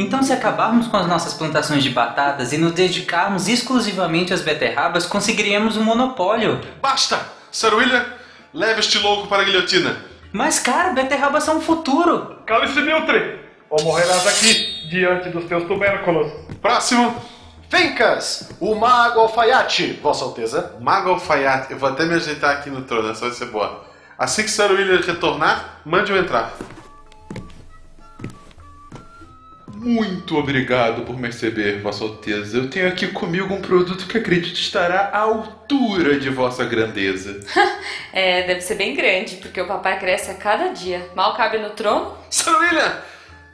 Então, se acabarmos com as nossas plantações de batatas e nos dedicarmos exclusivamente às beterrabas, conseguiríamos um monopólio. Basta! Sir William, leve este louco para a guilhotina. Mas, cara, beterrabas são o futuro. Cale-se, Miltre! Ou morrerás aqui, diante dos teus tubérculos. Próximo. Fencas, o mago alfaiate, Vossa Alteza. Mago alfaiate. Eu vou até me ajeitar aqui no trono, essa vai ser boa. Assim que Sir William retornar, mande-o entrar. Muito obrigado por me receber, Vossa Alteza. Eu tenho aqui comigo um produto que acredito estará à altura de Vossa Grandeza. É, deve ser bem grande, porque o papai cresce a cada dia. Mal cabe no trono. Sir William,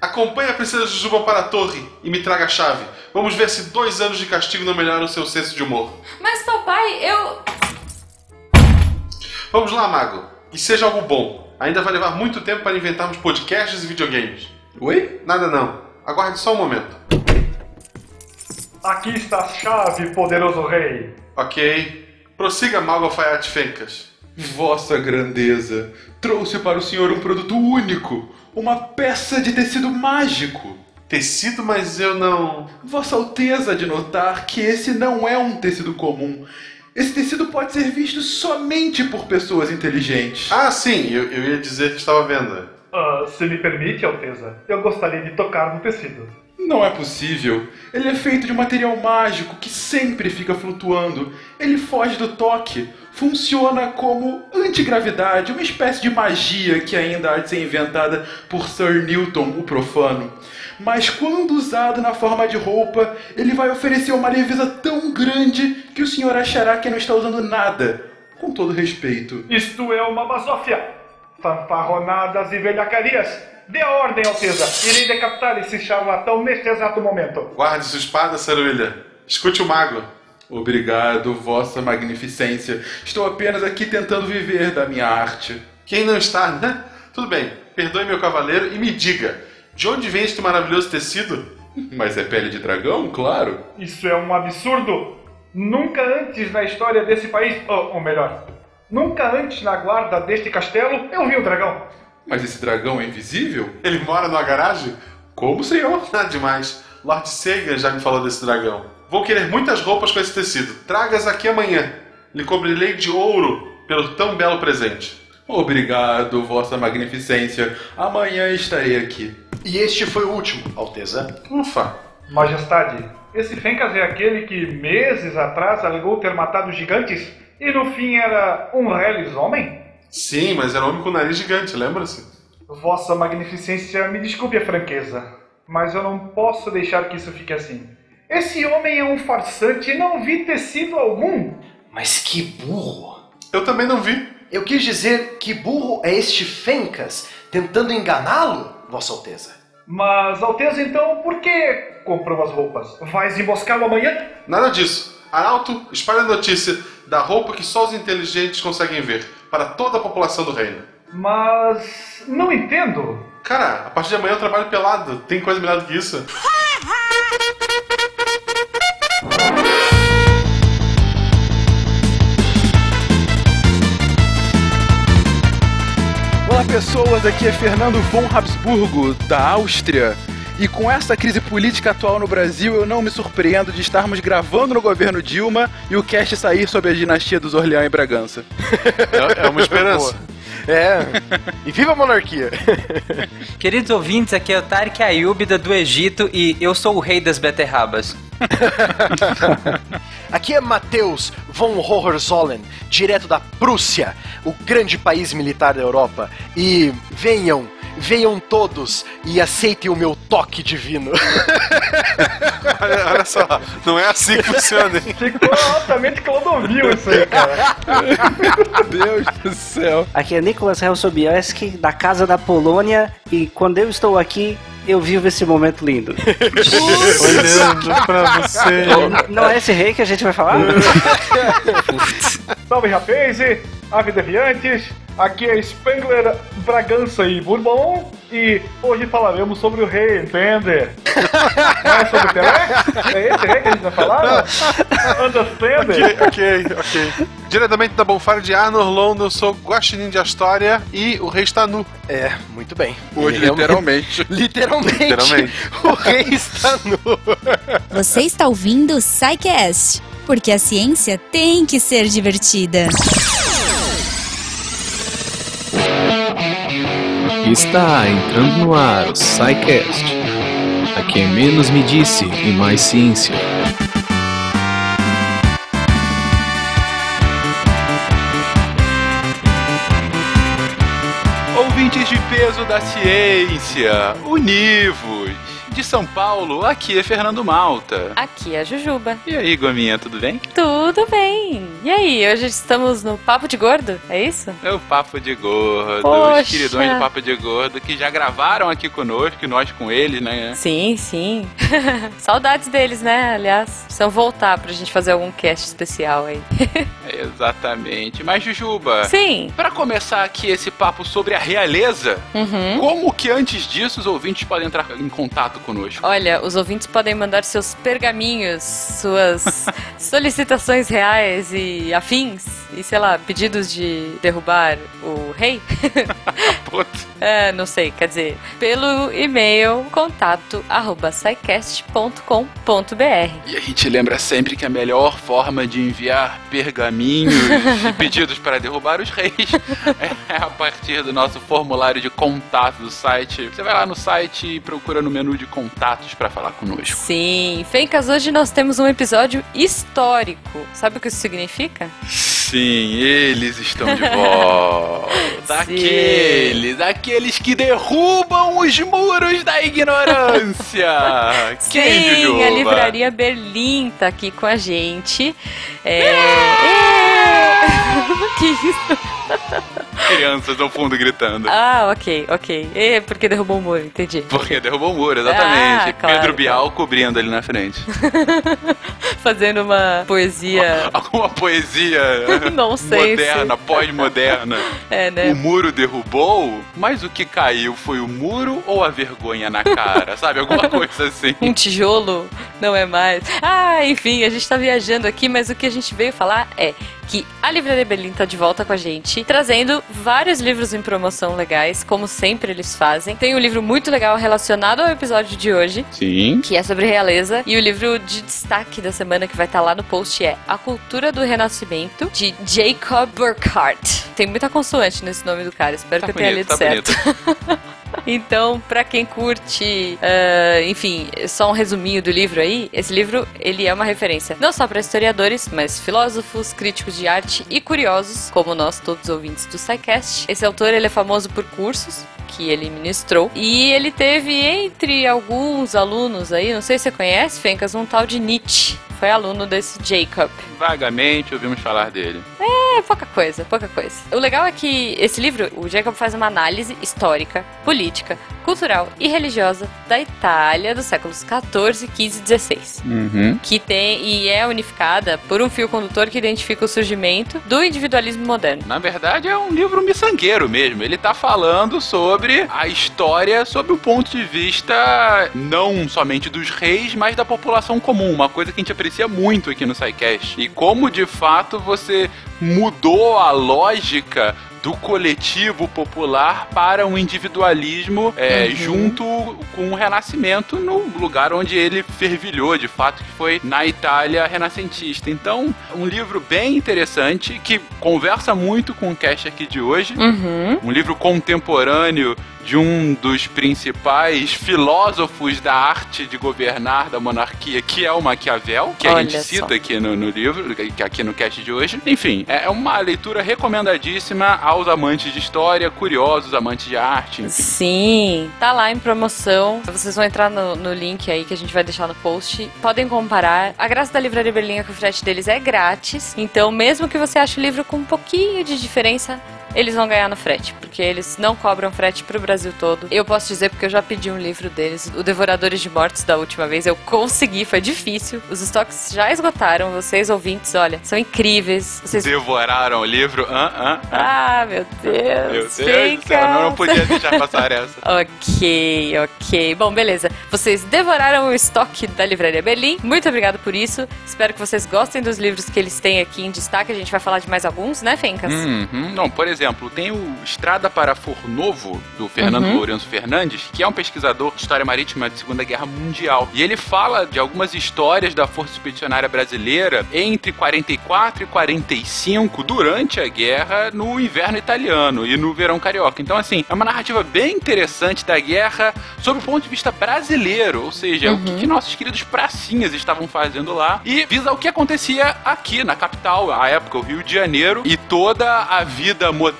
acompanhe a princesa Jujuba para a torre e me traga a chave. Vamos ver se dois anos de castigo não melhoram o seu senso de humor. Mas papai, eu. Vamos lá, mago. E seja algo bom. Ainda vai levar muito tempo para inventarmos podcasts e videogames. Oi? Nada não. Aguarde só um momento. Aqui está a chave, poderoso rei. Ok. Prossiga, mago alfaiate Fencas. Vossa Grandeza, trouxe para o senhor um produto único, uma peça de tecido mágico. Tecido, mas eu não. Vossa Alteza de notar que esse não é um tecido comum. Esse tecido pode ser visto somente por pessoas inteligentes. Ah, sim, eu, eu ia dizer que estava à venda. Ah, se me permite, Alteza, eu gostaria de tocar no tecido. Não é possível. Ele é feito de um material mágico que sempre fica flutuando. Ele foge do toque. Funciona como antigravidade, uma espécie de magia que ainda há de ser inventada por Sir Newton, o profano. Mas quando usado na forma de roupa, ele vai oferecer uma leveza tão grande que o senhor achará que não está usando nada. Com todo respeito. Isto é uma basófia. Fanfarronadas e velhacarias. Dê a ordem, Alteza. Irei decapitar esse charlatão neste exato momento. Guarde sua espada, William. Escute o mago. Obrigado, Vossa Magnificência. Estou apenas aqui tentando viver da minha arte. Quem não está, né? Tudo bem. Perdoe meu cavaleiro e me diga, de onde vem este maravilhoso tecido? Mas é pele de dragão, claro. Isso é um absurdo. Nunca antes na história desse país, ou, ou melhor, nunca antes na guarda deste castelo, eu vi um dragão. Mas esse dragão é invisível? Ele mora numa garagem? Como, senhor? Nada demais. Lord Sagan já me falou desse dragão. Vou querer muitas roupas com esse tecido. Tragas aqui amanhã. Lhe cobrirei de ouro pelo tão belo presente. Obrigado, Vossa Magnificência. Amanhã estarei aqui. E este foi o último, Alteza. Ufa. Majestade, esse Fencas é aquele que meses atrás alegou ter matado gigantes e no fim era um homem? Sim, mas era um homem com nariz gigante, lembra-se? Vossa Magnificência, me desculpe a franqueza, mas eu não posso deixar que isso fique assim. Esse homem é um farsante e não vi tecido algum. Mas que burro! Eu também não vi. Eu quis dizer que burro é este Fencas tentando enganá-lo, Vossa Alteza. Mas, Alteza, então, por que comprou as roupas? Vais emboscá-lo amanhã? Nada disso. Arauto, espalhe a notícia da roupa que só os inteligentes conseguem ver, para toda a população do reino. Mas. não entendo. Cara, a partir de amanhã eu trabalho pelado. Tem coisa melhor do que isso? Olá, pessoas. Aqui é Fernando von Habsburgo, da Áustria. E com essa crise política atual no Brasil, eu não me surpreendo de estarmos gravando no governo Dilma e o cast sair sobre a dinastia dos Orleans e Bragança. É, é uma esperança. É. E viva a monarquia! Queridos ouvintes, aqui é o Tarek Ayubida do Egito e eu sou o rei das beterrabas. Aqui é Matheus von Hohenzollern, direto da Prússia, o grande país militar da Europa. E venham, venham todos e aceitem o meu toque divino. Olha, olha só, não é assim que funciona, hein? Ficou altamente clodovil isso aí, cara. Deus do céu. Aqui é Nicolas Helsobieski, da Casa da Polônia, e quando eu estou aqui, eu vivo esse momento lindo. Olhando pra você. Não é esse rei que a gente vai falar? Salve, rapazes, ave deviantes. Aqui é Spengler, Bragança e Bourbon e hoje falaremos sobre o rei, entende? Não é sobre o Pelé? É esse rei que a gente vai falar? Understand? Ok, ok, ok. Diretamente da Bonfire de Arnor London, eu sou Guaxinim de Astoria e o rei está nu. É, muito bem. Hoje, realmente- literalmente. Literalmente, Literalmente. o rei está nu. Você está ouvindo o SciCast, porque a ciência tem que ser divertida. Está entrando no ar o SciCast. Aqui é menos me disse e mais ciência. Ouvintes de peso da ciência, univos. De São Paulo, aqui é Fernando Malta. Aqui é a Jujuba. E aí, Gominha, tudo bem? Tudo bem. E aí, hoje estamos no Papo de Gordo, é isso? É o Papo de Gordo, Poxa. os queridões do Papo de Gordo, que já gravaram aqui conosco, e nós com eles, né? Sim, sim. Saudades deles, né? Aliás, precisam voltar pra gente fazer algum cast especial aí. Exatamente. Mas, Jujuba, Sim. Pra começar aqui esse papo sobre a realeza, Uhum. como que antes disso os ouvintes podem entrar em contato conosco? Olha, os ouvintes podem mandar seus pergaminhos, suas solicitações reais e afins, e sei lá, pedidos de derrubar o rei. É, não sei, quer dizer, pelo e-mail contato arroba. E a gente lembra sempre que a melhor forma de enviar pergaminhos e pedidos para derrubar os reis é a partir do nosso formulário de contato do site. Você vai lá no site e procura no menu de contatos para falar conosco. Sim, Fencas, hoje nós temos um episódio histórico. Sabe o que isso significa? Sim, eles estão de volta. Sim. Aqueles, aqueles que derrubam os muros da ignorância. Quem, Sim, Jujuba? a Livraria Berlim tá aqui com a gente. É... É! que isso? Crianças no fundo gritando. Ah, ok, ok. É porque derrubou o muro, entendi. Porque derrubou o muro, exatamente. Ah, claro, Pedro Bial cobrindo ali na frente. Fazendo uma poesia. Alguma poesia Não sei moderna, pós-moderna. É, né? O muro derrubou, mas o que caiu foi o muro ou a vergonha na cara? Sabe? Alguma coisa assim. Um tijolo não é mais. Ah, enfim, a gente tá viajando aqui, mas o que a gente veio falar é que a Livraria Berlim tá de volta com a gente, trazendo vários livros em promoção legais, como sempre eles fazem. Tem um livro muito legal relacionado ao episódio de hoje, Sim. que é sobre realeza, e o livro de destaque da semana que vai estar lá no post é A Cultura do Renascimento, de Jacob Burckhardt. Tem muita consoante nesse nome do cara, espero Tá que eu tenha lido tá certo. Então, pra quem curte, ah, enfim, só um resuminho do livro aí, esse livro ele é uma referência não só para historiadores, mas filósofos, críticos de arte e curiosos, como nós todos ouvintes do SciCast. Esse autor ele é famoso por cursos que ele ministrou e ele teve entre alguns alunos aí, não sei se você conhece, Fencas, um tal de Nietzsche. Foi aluno desse Jacob. Vagamente ouvimos falar dele. É pouca coisa, pouca coisa. O legal é que esse livro, o Jacob faz uma análise histórica, política, cultural e religiosa da Itália dos séculos 14, 15 e 16. Uhum. Que tem e é unificada por um fio condutor que identifica o surgimento do individualismo moderno. Na verdade, é um livro miçangueiro mesmo. Ele tá falando sobre a história sob o ponto de vista não somente dos reis, mas da população comum. Uma coisa que a gente aprecia muito aqui no SciCast. E como, de fato, você mudou a lógica do coletivo popular para um individualismo é, junto com o Renascimento no lugar onde ele fervilhou, de fato, que foi na Itália renascentista. Então, um livro bem interessante que conversa muito com o cast aqui de hoje. Uhum. Um livro contemporâneo de um dos principais filósofos da arte de governar da monarquia, que é o Maquiavel, que a Olha gente só. cita aqui no, no livro, aqui no cast de hoje. Enfim, é uma leitura recomendadíssima aos amantes de história, curiosos, amantes de arte, enfim. Sim, tá lá em promoção. Vocês vão entrar no, no link aí que a gente vai deixar no post. Podem comparar. A graça da Livraria Berlim é que o frete deles é grátis. Então, mesmo que você ache o livro com um pouquinho de diferença, eles vão ganhar no frete, porque eles não cobram frete pro Brasil todo. Eu posso dizer porque eu já pedi um livro deles, o Devoradores de Mortos da última vez, eu consegui, foi difícil. Os estoques já esgotaram, vocês ouvintes, olha, são incríveis. Vocês... Devoraram o livro? Ah, ah, ah. Ah, meu Deus. Meu Deus do céu, não, não podia deixar passar essa. Ok, ok. Bom, beleza. Vocês devoraram o estoque da Livraria Berlim. Muito obrigado por isso. Espero que vocês gostem dos livros que eles têm aqui em destaque. A gente vai falar de mais alguns, né, Fencas? Uhum. Não, por exemplo, tem o Estrada para Forro Novo, do Fernando Uhum. Lourenço Fernandes, que é um pesquisador de história marítima de Segunda Guerra Mundial. E ele fala de algumas histórias da Força Expedicionária Brasileira entre 44 e 45, durante a guerra, no inverno italiano e no verão carioca. Então, assim, é uma narrativa bem interessante da guerra sob o ponto de vista brasileiro, ou seja, o que, que nossos queridos pracinhas estavam fazendo lá e visa o que acontecia aqui na capital, à época, o Rio de Janeiro, e toda a vida moderna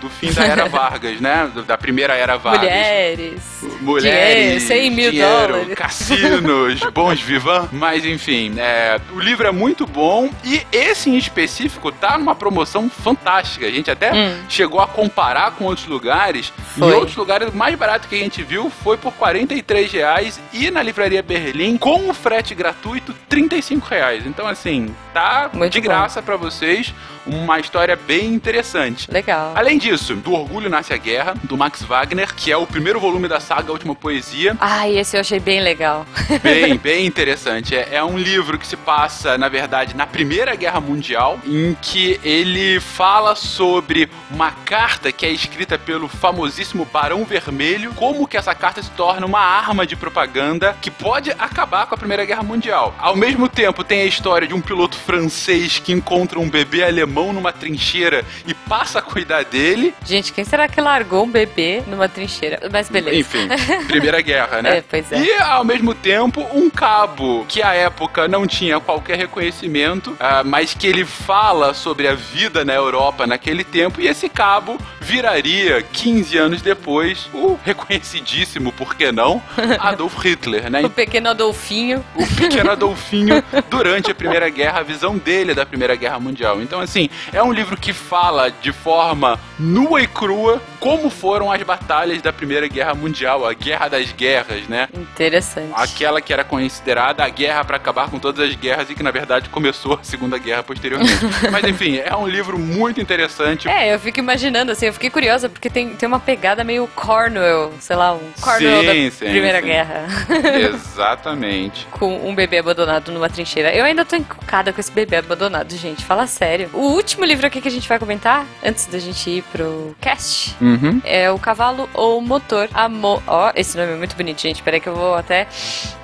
do fim da Era Vargas, né? Da primeira Era Vargas. Mulheres. Mulheres, Dinheiro, 100 mil dinheiro, dólares. cassinos, bons vivant. Mas enfim, é, o livro é muito bom e esse em específico tá numa promoção fantástica. A gente até Hum. chegou a comparar com outros lugares. Foi. Em outros lugares, o mais barato que a gente viu foi por 43 reais e na livraria Berlim, com o frete gratuito, 35 reais. Então, assim, tá Muito de bom. graça pra vocês. Uma história bem interessante. Legal. Além disso, do Orgulho Nasce a Guerra, do Max Wagner, que é o primeiro volume da saga A Última Poesia. Ai, esse eu achei bem legal. Bem, bem interessante. É, é um livro que se passa, na verdade, na Primeira Guerra Mundial, em que ele fala sobre uma carta que é escrita pelo famosíssimo Barão Vermelho, como que essa carta se torna uma arma de propaganda que pode acabar com a Primeira Guerra Mundial. Ao mesmo tempo, tem a história de um piloto francês que encontra um bebê alemão numa trincheira e passa a cuidar dele. Gente, quem será que largou um bebê numa trincheira? Mas beleza. Enfim, Primeira Guerra, né? É, pois é. E, ao mesmo tempo, um cabo que à época não tinha qualquer reconhecimento, ah, mas que ele fala sobre a vida na Europa naquele tempo, e esse cabo viraria, 15 anos depois, o reconhecidíssimo, por que não, Adolf Hitler, né? O pequeno Adolfinho. o pequeno Adolfinho durante a Primeira Guerra, a visão dele da Primeira Guerra Mundial. Então, assim, é um livro que fala de forma nua e crua como foram as batalhas da Primeira Guerra Mundial, a Guerra das Guerras, né? Interessante. Aquela que era considerada a guerra para acabar com todas as guerras e que, na verdade, começou a Segunda Guerra posteriormente. Mas, enfim, é um livro muito interessante. É, eu fico imaginando, assim, eu fiquei curiosa, porque tem, tem uma pegada meio Cornwell, sei lá, um Cornwell Sim, da sim, Primeira sim. Guerra. Exatamente. com um bebê abandonado numa trincheira. Eu ainda tô encucada com esse bebê abandonado, gente. Fala sério. O último livro aqui que a gente vai comentar, antes da gente ir pro cast, Uhum. é o Cavalo ou Motor. A mo... Ó, esse nome é muito bonito, gente. Peraí que eu vou até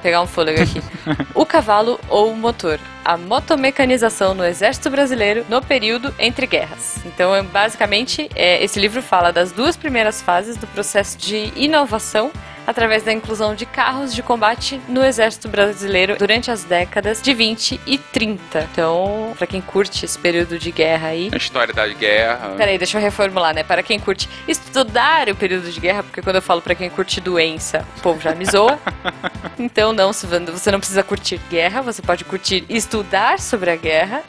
pegar um fôlego aqui. o Cavalo ou Motor. A motomecanização no Exército Brasileiro no período entre guerras. Então, é, basicamente, é, esse livro fala das duas primeiras fases do processo de inovação através da inclusão de carros de combate no Exército Brasileiro durante as décadas de 20 e 30. Então, pra quem curte esse período de guerra aí, A história da guerra. Peraí, deixa eu reformular, né? Para quem curte estudar o período de guerra, porque quando eu falo para quem curte doença, o povo já me zoa. Então, não, você não precisa curtir guerra, você pode curtir estudar sobre a guerra.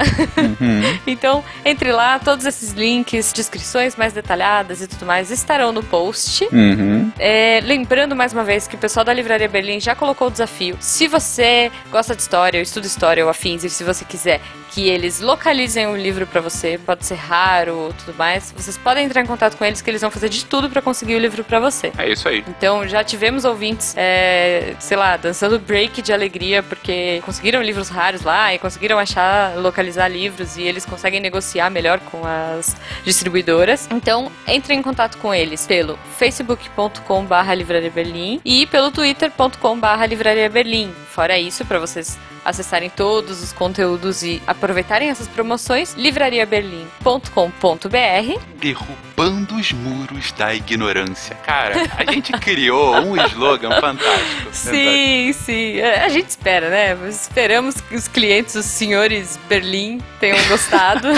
então, entre lá, todos esses links, descrições mais detalhadas e tudo mais estarão no post. Uhum. É, lembrando mais uma vez que o pessoal da Livraria Berlim já colocou o desafio. Se você gosta de história, ou estuda história ou afins, e se você quiser que eles localizem o livro pra você, pode ser raro ou tudo mais, vocês podem entrar em contato com eles que eles vão fazer de tudo pra conseguir o livro pra você. É isso aí. Então já tivemos ouvintes, é, sei lá, dançando break de alegria porque conseguiram livros raros lá e conseguiram achar, localizar livros e eles conseguem negociar melhor com as distribuidoras. Então entre em contato com eles pelo facebook.com/barra livraria Berlim e pelo twitter.com/barra livraria Berlim. Fora isso, para vocês acessarem todos os conteúdos e aproveitarem essas promoções, livrariaberlim.com.br Derrubando os muros da ignorância. Cara, a gente criou um slogan fantástico. Sim, sim. É, A gente espera, né? Esperamos que os clientes, os senhores Berlim, tenham gostado.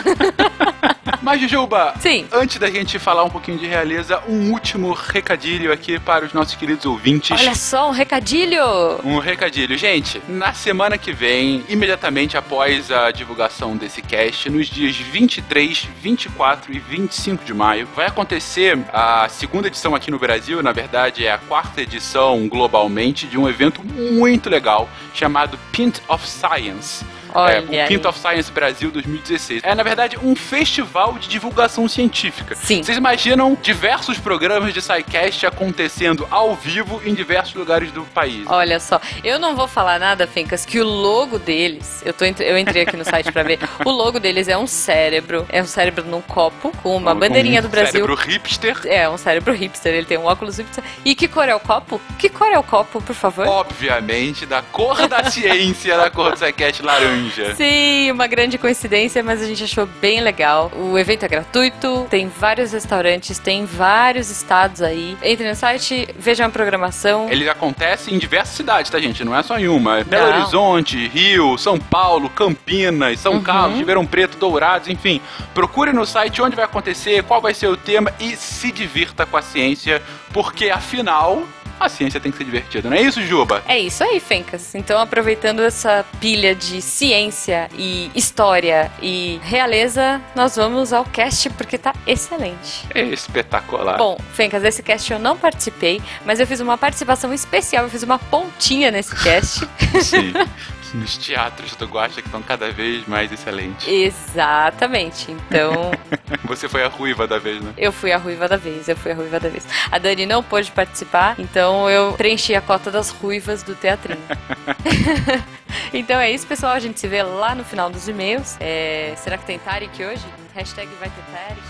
Mas, Jujuba, Sim. antes da gente falar um pouquinho de realeza, um último recadilho aqui para os nossos queridos ouvintes. Olha só, um recadilho! Um recadilho, gente. Na semana que vem, imediatamente após a divulgação desse cast, nos dias 23, 24 e 25 de maio, vai acontecer a segunda edição aqui no Brasil, na verdade é a quarta edição globalmente de um evento muito legal chamado Pint of Science. Olha é, o. Pint of Science Brasil 2016. É, na verdade, um festival de divulgação científica. Sim. Vocês imaginam diversos programas de SciCast acontecendo ao vivo em diversos lugares do país. Olha só, eu não vou falar nada, Fencas, que o logo deles, eu, tô, eu entrei aqui no site pra ver, o logo deles é um cérebro, é um cérebro num copo, com uma bandeirinha Um do Brasil. Cérebro hipster. É, um cérebro hipster, ele tem um óculos hipster. E que cor é o copo? Que cor é o copo, por favor? Obviamente, da cor da ciência, da cor do SciCast laranja. Sim, uma grande coincidência, mas a gente achou bem legal. O evento é gratuito, tem vários restaurantes, tem vários estados aí. Entre no site, veja a programação. Ele acontece em diversas cidades, tá, gente? Não é só em uma. É Belo. Horizonte, Rio, São Paulo, Campinas, São Uhum. Carlos, Ribeirão Preto, Dourados, enfim. Procure no site onde vai acontecer, qual vai ser o tema e se divirta com a ciência, porque afinal, a ciência tem que ser divertida, não é isso, Juba? É isso aí, Fencas. Então, aproveitando essa pilha de ciência e história e realeza, nós vamos ao cast porque tá excelente. É espetacular. Bom, Fencas, esse cast eu não participei, mas eu fiz uma participação especial, eu fiz uma pontinha nesse cast. Sim. Nos teatros do Guaxa que estão cada vez mais excelentes. Exatamente. Então, Você foi a ruiva da vez, né? eu fui a ruiva da vez, eu fui a ruiva da vez. A Dani não pôde participar, então eu preenchi a cota das ruivas do teatrinho. então é isso, pessoal. A gente se vê lá no final dos e-mails. É, será que tem Tarek hoje? Hashtag vai ter Tarek.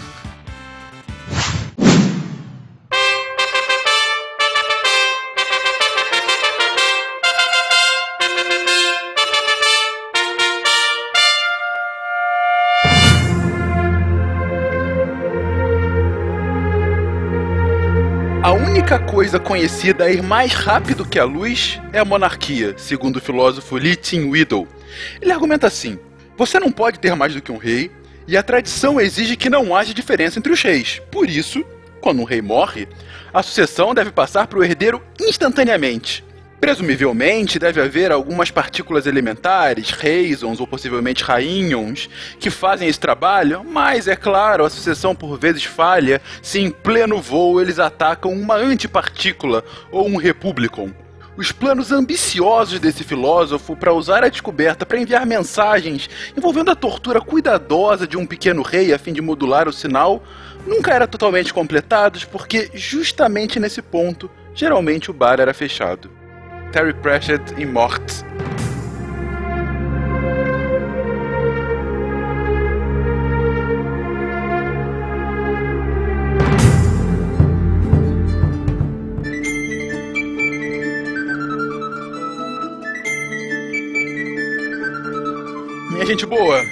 Única coisa conhecida a ir mais rápido que a luz é a monarquia, segundo o filósofo Lee Tin Widow. Ele argumenta assim: você não pode ter mais do que um rei, e a tradição exige que não haja diferença entre os reis. Por isso, quando um rei morre, a sucessão deve passar para o herdeiro instantaneamente. Presumivelmente, deve haver algumas partículas elementares, reisons ou possivelmente rainhons, que fazem esse trabalho, mas é claro, a sucessão por vezes falha se em pleno voo eles atacam uma antipartícula ou um republicon. Os planos ambiciosos desse filósofo para usar a descoberta para enviar mensagens envolvendo a tortura cuidadosa de um pequeno rei a fim de modular o sinal nunca eram totalmente completados porque justamente nesse ponto geralmente o bar era fechado. Terry Pratchett em Morte. Minha gente boa,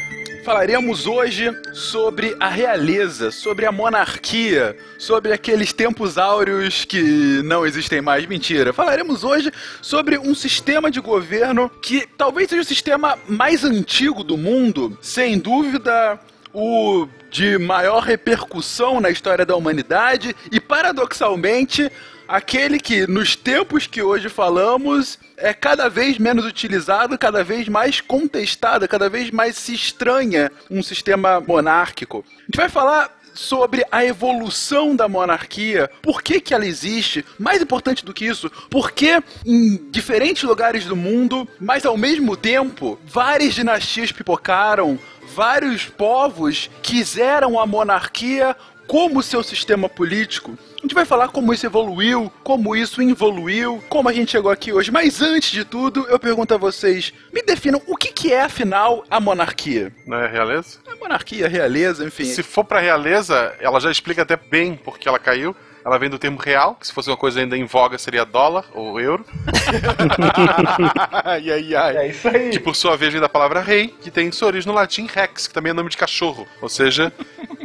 falaremos hoje sobre a realeza, sobre a monarquia, sobre aqueles tempos áureos que não existem mais. Mentira. Falaremos hoje sobre um sistema de governo que talvez seja o sistema mais antigo do mundo, sem dúvida. O de maior repercussão na história da humanidade e, paradoxalmente, aquele que, nos tempos que hoje falamos, é cada vez menos utilizado, cada vez mais contestado, cada vez mais se estranha um sistema monárquico. A gente vai falar sobre a evolução da monarquia, por que, que ela existe, mais importante do que isso, por que em diferentes lugares do mundo, mas ao mesmo tempo, várias dinastias pipocaram, vários povos quiseram a monarquia como seu sistema político. A gente vai falar como isso evoluiu, como isso involuiu, como a gente chegou aqui hoje. Mas antes de tudo, eu pergunto a vocês: me definam o que, que é, afinal, a monarquia? Não é realeza? A monarquia, a realeza, enfim. Se for pra realeza, ela já explica até bem por que ela caiu. Ela vem do termo real, que se fosse uma coisa ainda em voga seria dólar ou euro. ai, ai, ai. É isso aí. Que por sua vez vem da palavra rei, que tem sua origem no latim rex, que também é nome de cachorro. Ou seja,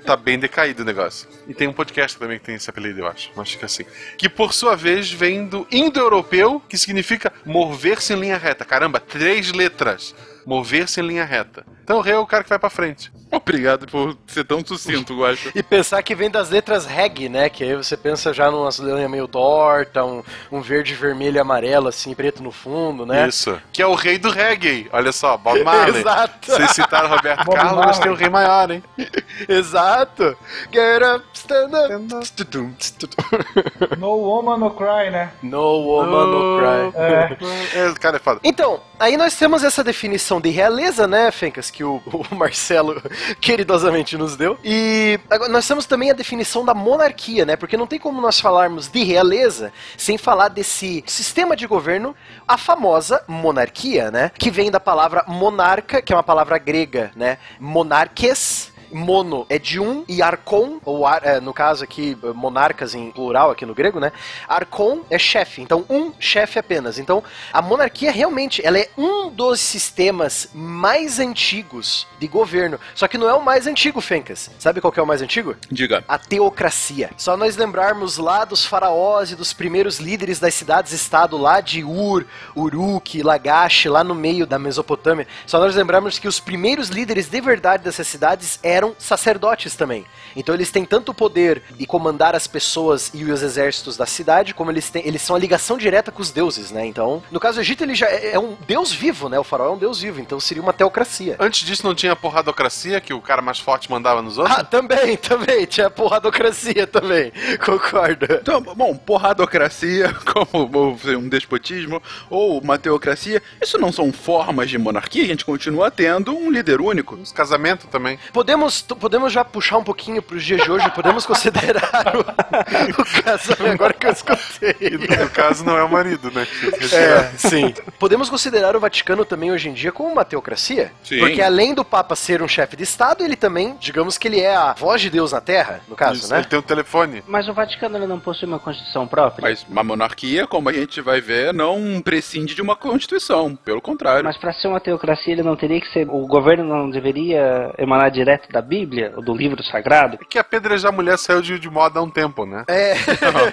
tá bem decaído o negócio. E tem um podcast também que tem esse apelido, eu acho. Mas fica assim. Que por sua vez vem do indo-europeu, que significa mover-se em linha reta. Caramba, três letras. Mover-se em linha reta. Então o rei é o cara que vai pra frente. Obrigado por ser tão sucinto, Guacho. E pensar que vem das letras reg, né? Que aí você pensa já numa linha meio torta, um, um verde, vermelho e amarelo, assim, preto no fundo, né? Isso. Que é o rei do reggae. Olha só, Bob Marley. Exato. Vocês citaram Roberto Bob Carlos, mas tem o rei maior, hein? Exato. Get up, stand up. Tudum, tudum. No woman, no cry, né? No woman, no cry. É. É, o cara é foda. Então, aí nós temos essa definição de realeza, né, Fencas, que o, o Marcelo queridosamente nos deu. E agora nós temos também a definição da monarquia, né? Porque não tem como nós falarmos de realeza sem falar desse sistema de governo, a famosa monarquia, né? Que vem da palavra monarca, que é uma palavra grega, né? Monarques. Mono é de um e arcon, ou ar- é, no caso aqui, monarcas em plural aqui no grego, né? Arcon é chefe, então um chefe apenas. Então a monarquia realmente ela é um dos sistemas mais antigos de governo. Só que não é o mais antigo, Fencas. Sabe qual que é o mais antigo? Diga. A teocracia. Só nós lembrarmos lá dos faraós e dos primeiros líderes das cidades-estado lá de Ur, Uruk, Lagash, lá no meio da Mesopotâmia. Só nós lembrarmos que os primeiros líderes de verdade dessas cidades eram sacerdotes também. Então eles têm tanto o poder de comandar as pessoas e os exércitos da cidade, como eles têm, eles são a ligação direta com os deuses, né? Então, no caso do Egito, ele já é, é um deus vivo, né? O faraó é um deus vivo, então seria uma teocracia. Antes disso não tinha porradocracia, que o cara mais forte mandava nos outros? Ah, também, também. Tinha porradocracia também. Concordo. Então, bom, porradocracia, como um despotismo, ou uma teocracia, isso não são formas de monarquia, a gente continua tendo um líder único. Os casamentos também. Podemos, t- podemos já puxar um pouquinho pros dias de hoje, podemos considerar o, o casamento, agora que eu escutei. E no caso não é o marido, né? É, sim. Podemos considerar o Vaticano também hoje em dia como uma teocracia? Sim. Porque além do Papa ser um chefe de Estado, ele também, digamos que ele é a voz de Deus na Terra, no caso, Isso, né? Ele tem um telefone. Mas o Vaticano ele não possui uma constituição própria? Mas uma monarquia, como a gente vai ver, não prescinde de uma constituição, pelo contrário. Mas para ser uma teocracia ele não teria que ser. O governo não deveria emanar direto da Bíblia ou do livro sagrado? É que apedrejar mulher saiu de, de moda há um tempo, né? É.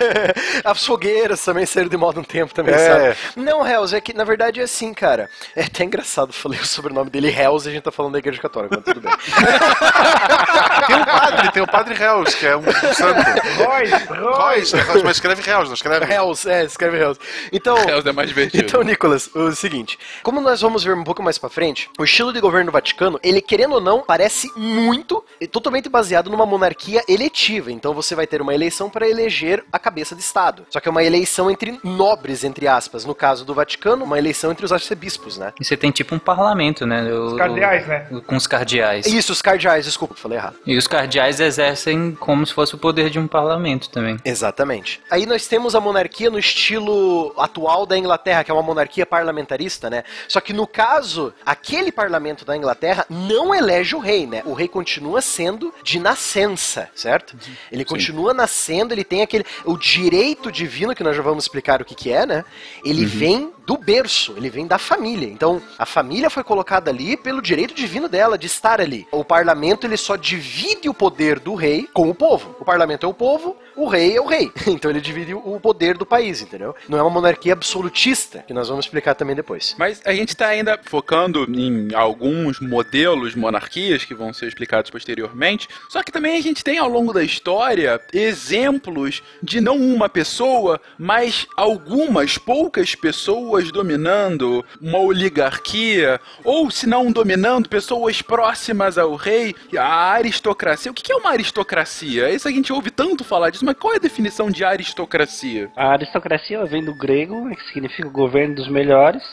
As fogueiras também saíram de moda um tempo também, É. sabe? Não, Hells, é que na verdade é assim, cara. É até engraçado, falei o sobrenome dele, Hells, e a gente tá falando da igreja católica, mas tudo bem. Tem um padre, tem o padre Reus, que é um santo. Royce, Reus, Royce. mas escreve Reus, não escreve? Hells, é, escreve Hells. Então. Hells é mais divertido. Então, Nicolas, o seguinte, como nós vamos ver um pouco mais pra frente, o estilo de governo do Vaticano, ele querendo ou não, parece muito, e totalmente baseado numa monarquia eletiva. Então você vai ter uma eleição para eleger a cabeça de Estado. Só que é uma eleição entre nobres, entre aspas. No caso do Vaticano, uma eleição entre os arcebispos, né? E você tem tipo um parlamento, né? O- Os cardeais, né? o- com os cardeais. Isso, os cardeais, desculpa, falei errado. E os cardeais exercem como se fosse o poder de um parlamento também. Exatamente. Aí nós temos a monarquia no estilo atual da Inglaterra, que é uma monarquia parlamentarista, né? Só que no caso, aquele parlamento da Inglaterra não elege o rei, né? O rei continua sendo de nascença, certo? Ele continua nascendo, ele tem aquele o direito divino que nós já vamos explicar o que que é, né? Ele vem do berço, ele vem da família. Então, a família foi colocada ali pelo direito divino dela de estar ali. O parlamento ele só divide o poder do rei com o povo. O parlamento é o povo, o rei é o rei. Então ele divide o poder do país, entendeu? Não é uma monarquia absolutista, que nós vamos explicar também depois. Mas a gente está ainda focando em alguns modelos de monarquias que vão ser explicados posteriormente. Só que também a gente tem ao longo da história exemplos de não uma pessoa, mas algumas poucas pessoas dominando uma oligarquia, ou se não dominando pessoas próximas ao rei, a aristocracia. O que é uma aristocracia? Isso a gente ouve tanto falar disso, mas qual é a definição de aristocracia? A aristocracia vem do grego, que significa o governo dos melhores,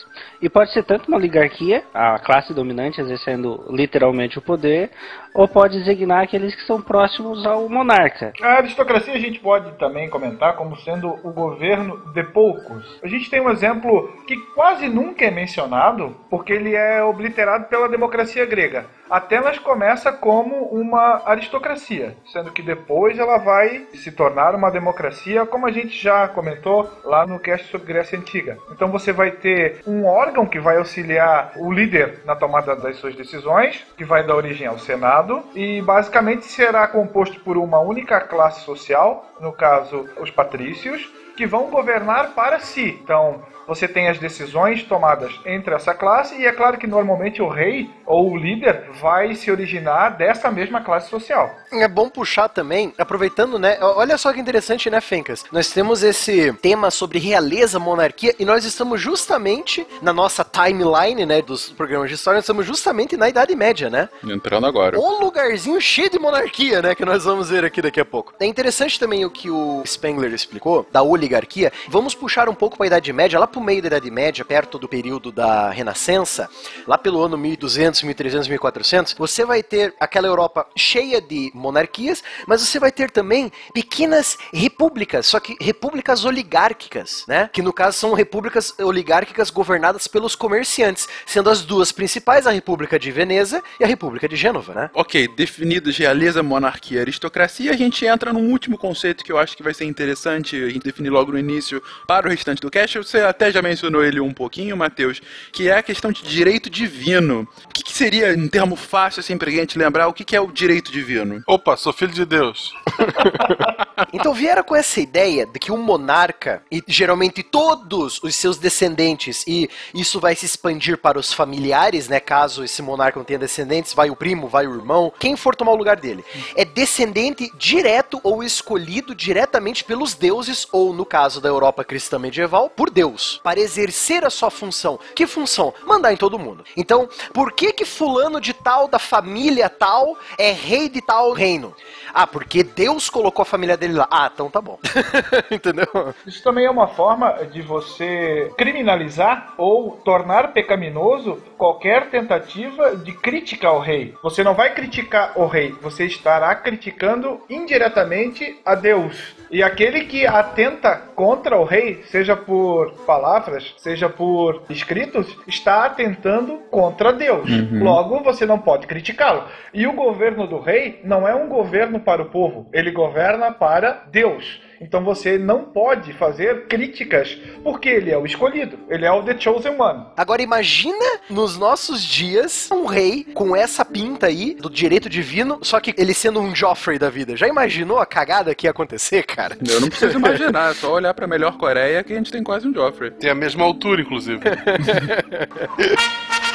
e pode ser tanto uma oligarquia, a classe dominante exercendo literalmente o poder, ou pode designar aqueles que são próximos ao monarca. A aristocracia a gente pode também comentar como sendo o governo de poucos. A gente tem um exemplo que quase nunca é mencionado, porque ele é obliterado pela democracia grega. Atenas começa como uma aristocracia, sendo que depois ela vai se tornar uma democracia, como a gente já comentou lá no cast sobre Grécia Antiga. Então você vai ter um órgão que vai auxiliar o líder na tomada das suas decisões, que vai dar origem ao Senado, e basicamente será composto por uma única classe social, no caso os patrícios, que vão governar para si. Então, você tem as decisões tomadas entre essa classe, e é claro que normalmente o rei ou o líder vai se originar dessa mesma classe social. É bom puxar também, aproveitando, né? Olha só que interessante, né, Fencas? Nós temos esse tema sobre realeza, monarquia, e nós estamos justamente na nossa timeline, né, dos programas de história, nós estamos justamente na Idade Média, né? Entrando agora. Um lugarzinho cheio de monarquia, né, que nós vamos ver aqui daqui a pouco. É interessante também o que o Spengler explicou, da oligarquia. Vamos puxar um pouco para a Idade Média, lá pro meio da Idade Média, perto do período da Renascença, lá pelo ano 1200, 1300, 1400, você vai ter aquela Europa cheia de monarquias, mas você vai ter também pequenas repúblicas, só que repúblicas oligárquicas, né? Que no caso são repúblicas oligárquicas governadas pelos comerciantes, sendo as duas principais a República de Veneza e a República de Gênova, né? Ok, definidos realeza, monarquia, aristocracia, a gente entra num último conceito que eu acho que vai ser interessante a gente definir logo no início para o restante do cast. Você até já mencionou ele um pouquinho, Matheus, que é a questão de direito divino. O que, que seria, em termo fácil, assim, pra gente lembrar, o que, que é o direito divino? Opa, sou filho de Deus. Então vieram com essa ideia de que um monarca, e geralmente todos os seus descendentes, e isso vai se expandir para os familiares, né? Caso esse monarca não tenha descendentes, vai o primo, vai o irmão, quem for tomar o lugar dele. É descendente direto ou escolhido diretamente pelos deuses, ou no caso da Europa cristã medieval, por Deus, para exercer a sua função. Que função? Mandar em todo mundo. Então, por que que fulano de tal, da família tal, é rei de tal reino? Ah, porque Deus colocou a família dele lá. Ah, então tá bom. Entendeu? Isso também é uma forma de você criminalizar ou tornar pecaminoso qualquer tentativa de crítica ao rei. Você não vai criticar o rei, você estará criticando indiretamente a Deus. E aquele que atenta contra o rei, seja por palavras, seja por escritos, está atentando contra Deus. Uhum. Logo, você não pode criticá-lo. E o governo do rei não é um governo para o povo, ele governa para Deus. Então você não pode fazer críticas, porque ele é o escolhido, ele é o The Chosen One. Agora imagina nos nossos dias um rei com essa pinta aí do direito divino, só que ele sendo um Joffrey da vida. Já imaginou a cagada que ia acontecer, cara? Eu não preciso imaginar, é só olhar pra melhor Coreia que a gente tem quase um Joffrey. Tem a mesma altura, inclusive.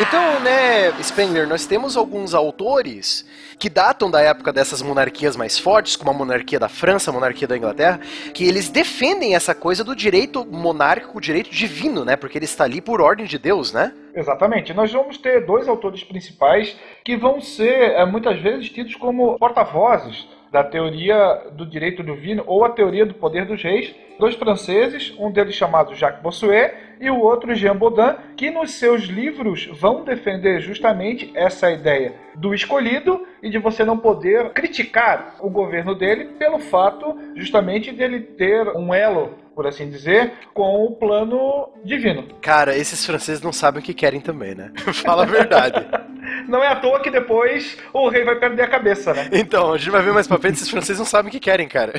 Então, né, Spengler, nós temos alguns autores que datam da época dessas monarquias mais fortes, como a monarquia da França, a monarquia da Inglaterra, que eles defendem essa coisa do direito monárquico, direito divino, né? Porque ele está ali por ordem de Deus, né? Exatamente. Nós vamos ter dois autores principais que vão ser eh, muitas vezes tidos como porta-vozes da teoria do direito divino ou a teoria do poder dos reis, dois franceses, um deles chamado Jacques Bossuet e o outro Jean Baudin, que nos seus livros vão defender justamente essa ideia do escolhido e de você não poder criticar o governo dele pelo fato justamente dele ter um elo, por assim dizer, com o plano divino. Cara, esses franceses não sabem o que querem também, né? Fala a verdade. Não é à toa que depois o rei vai perder a cabeça, né? Então, a gente vai ver mais pra frente, esses franceses não sabem o que querem, cara.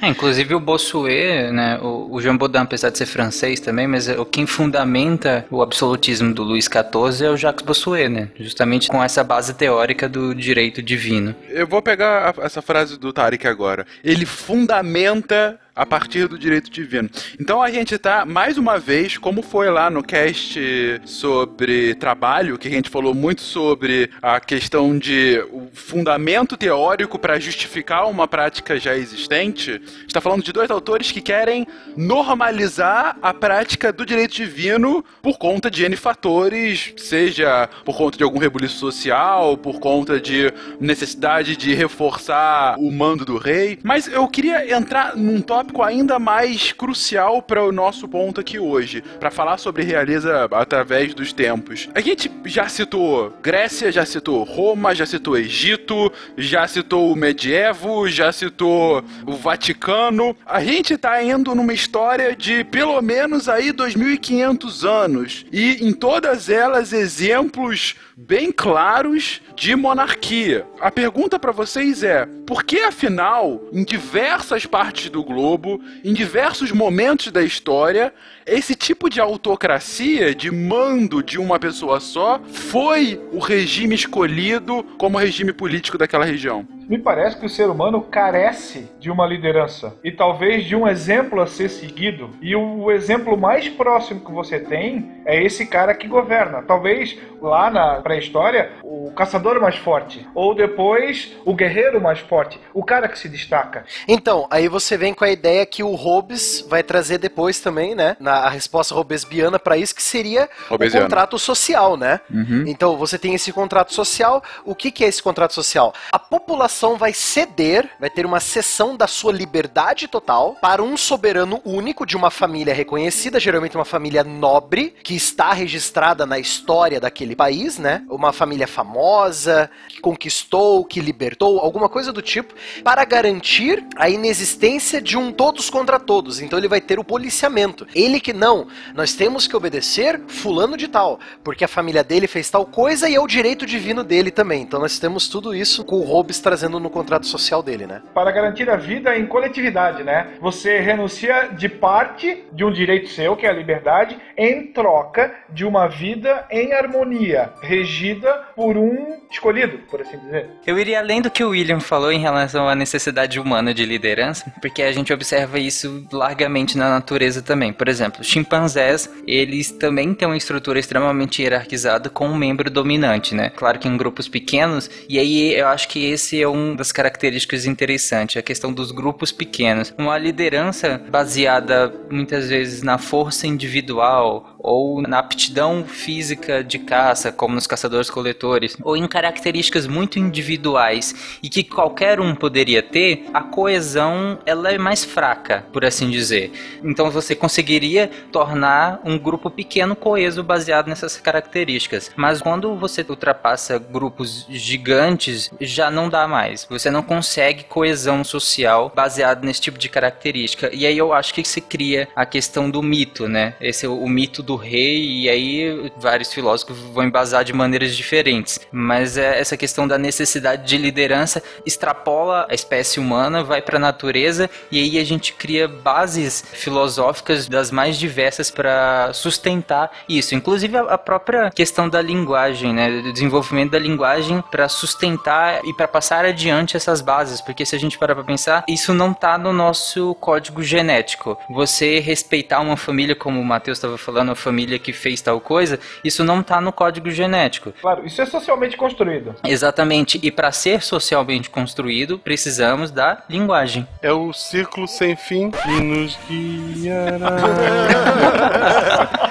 É, inclusive o Bossuet, né, o, o Jean Baudin, apesar de ser francês também, mas o quem fundamenta o absolutismo do Luís XIV é o Jacques Bossuet, né? Justamente com essa base teórica do direito divino. Eu vou pegar a- essa frase do Tarek agora. Ele fundamenta a partir do direito divino. Então a gente tá, mais uma vez, como foi lá no cast sobre trabalho, que a gente falou muito sobre a questão de o fundamento teórico para justificar uma prática já existente, está falando de dois autores que querem normalizar a prática do direito divino por conta de N fatores, seja por conta de algum rebuliço social, por conta de necessidade de reforçar o mando do rei. Mas eu queria entrar num tópico ainda mais crucial para o nosso ponto aqui hoje, para falar sobre realeza através dos tempos. A gente já citou Grécia, já citou Roma, já citou Egito, já citou o medievo, já citou o Vaticano. A gente tá indo numa história de pelo menos aí 2500 anos e em todas elas exemplos bem claros de monarquia. A pergunta para vocês é: por que afinal em diversas partes do globo Globo, em diversos momentos da história, esse tipo de autocracia, de mando de uma pessoa só, foi o regime escolhido como regime político daquela região. Me parece que o ser humano carece de uma liderança e talvez de um exemplo a ser seguido. E o exemplo mais próximo que você tem é esse cara que governa. Talvez lá na pré-história, o caçador mais forte, ou depois o guerreiro mais forte, o cara que se destaca. Então, aí você vem com a ideia que o Hobbes vai trazer depois também, né? Na a resposta robesbiana para isso, que seria Hobbesiano. o contrato social, né? Então, você tem esse contrato social. O que, que é esse contrato social? A população vai ceder, vai ter uma cessão da sua liberdade total para um soberano único de uma família reconhecida, geralmente uma família nobre, que está registrada na história daquele país, né? Uma família famosa, que conquistou, que libertou, alguma coisa do tipo, para garantir a inexistência de um todos contra todos. Então ele vai ter o policiamento. Ele que não, nós temos que obedecer fulano de tal, porque a família dele fez tal coisa e é o direito divino dele também. Então nós temos tudo isso com o Hobbes trazendo no contrato social dele, né? Para garantir a vida em coletividade, né? Você renuncia de parte de um direito seu, que é a liberdade, em troca de uma vida em harmonia, regida por um escolhido, por assim dizer. Eu iria além do que o William falou em relação à necessidade humana de liderança, porque a gente observa isso largamente na natureza também. Por exemplo, chimpanzés, eles também têm uma estrutura extremamente hierarquizada com um membro dominante, né? Claro que em grupos pequenos, e aí eu acho que esse é uma das características interessantes, a questão dos grupos pequenos. Uma liderança baseada muitas vezes na força individual ou na aptidão física de caça, como nos caçadores-coletores, ou em características muito individuais e que qualquer um poderia ter, a coesão ela é mais fraca, por assim dizer. Então você conseguiria tornar um grupo pequeno coeso baseado nessas características. Mas quando você ultrapassa grupos gigantes, já não dá mais. Você não consegue coesão social baseado nesse tipo de característica. E aí eu acho que se cria a questão do mito, né? Esse é o mito do rei, e aí vários filósofos vão embasar de maneiras diferentes. Mas é essa questão da necessidade de liderança extrapola a espécie humana, vai para a natureza, e aí a gente cria bases filosóficas das mais diversas para sustentar isso. Inclusive a própria questão da linguagem, né? Do desenvolvimento da linguagem para sustentar e para passar adiante essas bases. Porque se a gente parar para pensar, isso não tá no nosso código genético. Você respeitar uma família, como o Matheus estava falando, família que fez tal coisa, isso não tá no código genético. Claro, isso é socialmente construído. Exatamente. E para ser socialmente construído, precisamos da linguagem. É o círculo sem fim que nos guiará.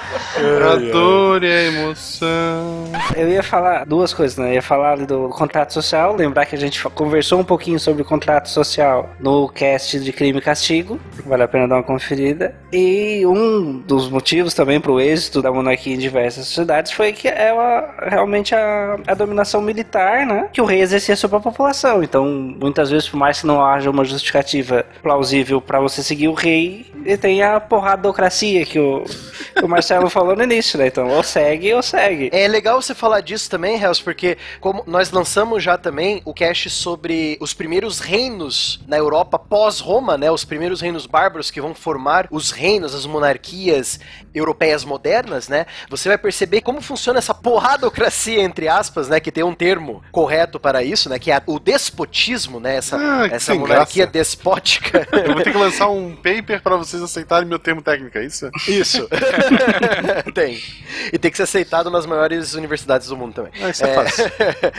a dor e a emoção. Eu ia falar duas coisas, né? Eu ia falar do contrato social, lembrar que a gente conversou um pouquinho sobre o contrato social no cast de Crime e Castigo, vale a pena dar uma conferida. E um dos motivos também para o êxito da monarquia em diversas sociedades foi que uma- realmente a, a dominação militar, né? Que o rei exercia sobre a população. Então, muitas vezes, por mais que não haja uma justificativa plausível para você seguir o rei, ele tem a porradocracia que o, o Marcelo falou no início, né? Então, ou segue ou segue. É legal você falar disso também, Hells, porque como nós lançamos já também o cast sobre os primeiros reinos na Europa pós-Roma, né? Os primeiros reinos bárbaros que vão formar os reinos, as monarquias europeias modernas, né? Você vai perceber como funciona essa porradocracia, entre aspas, né? Que tem um termo correto para isso, né? Que é o despotismo, né? Essa, Ah, essa monarquia graça. despótica. Eu vou ter que lançar um paper pra vocês aceitarem meu termo técnico, é isso? Isso. tem. E tem que ser aceitado nas maiores universidades do mundo também. Ah, isso é fácil.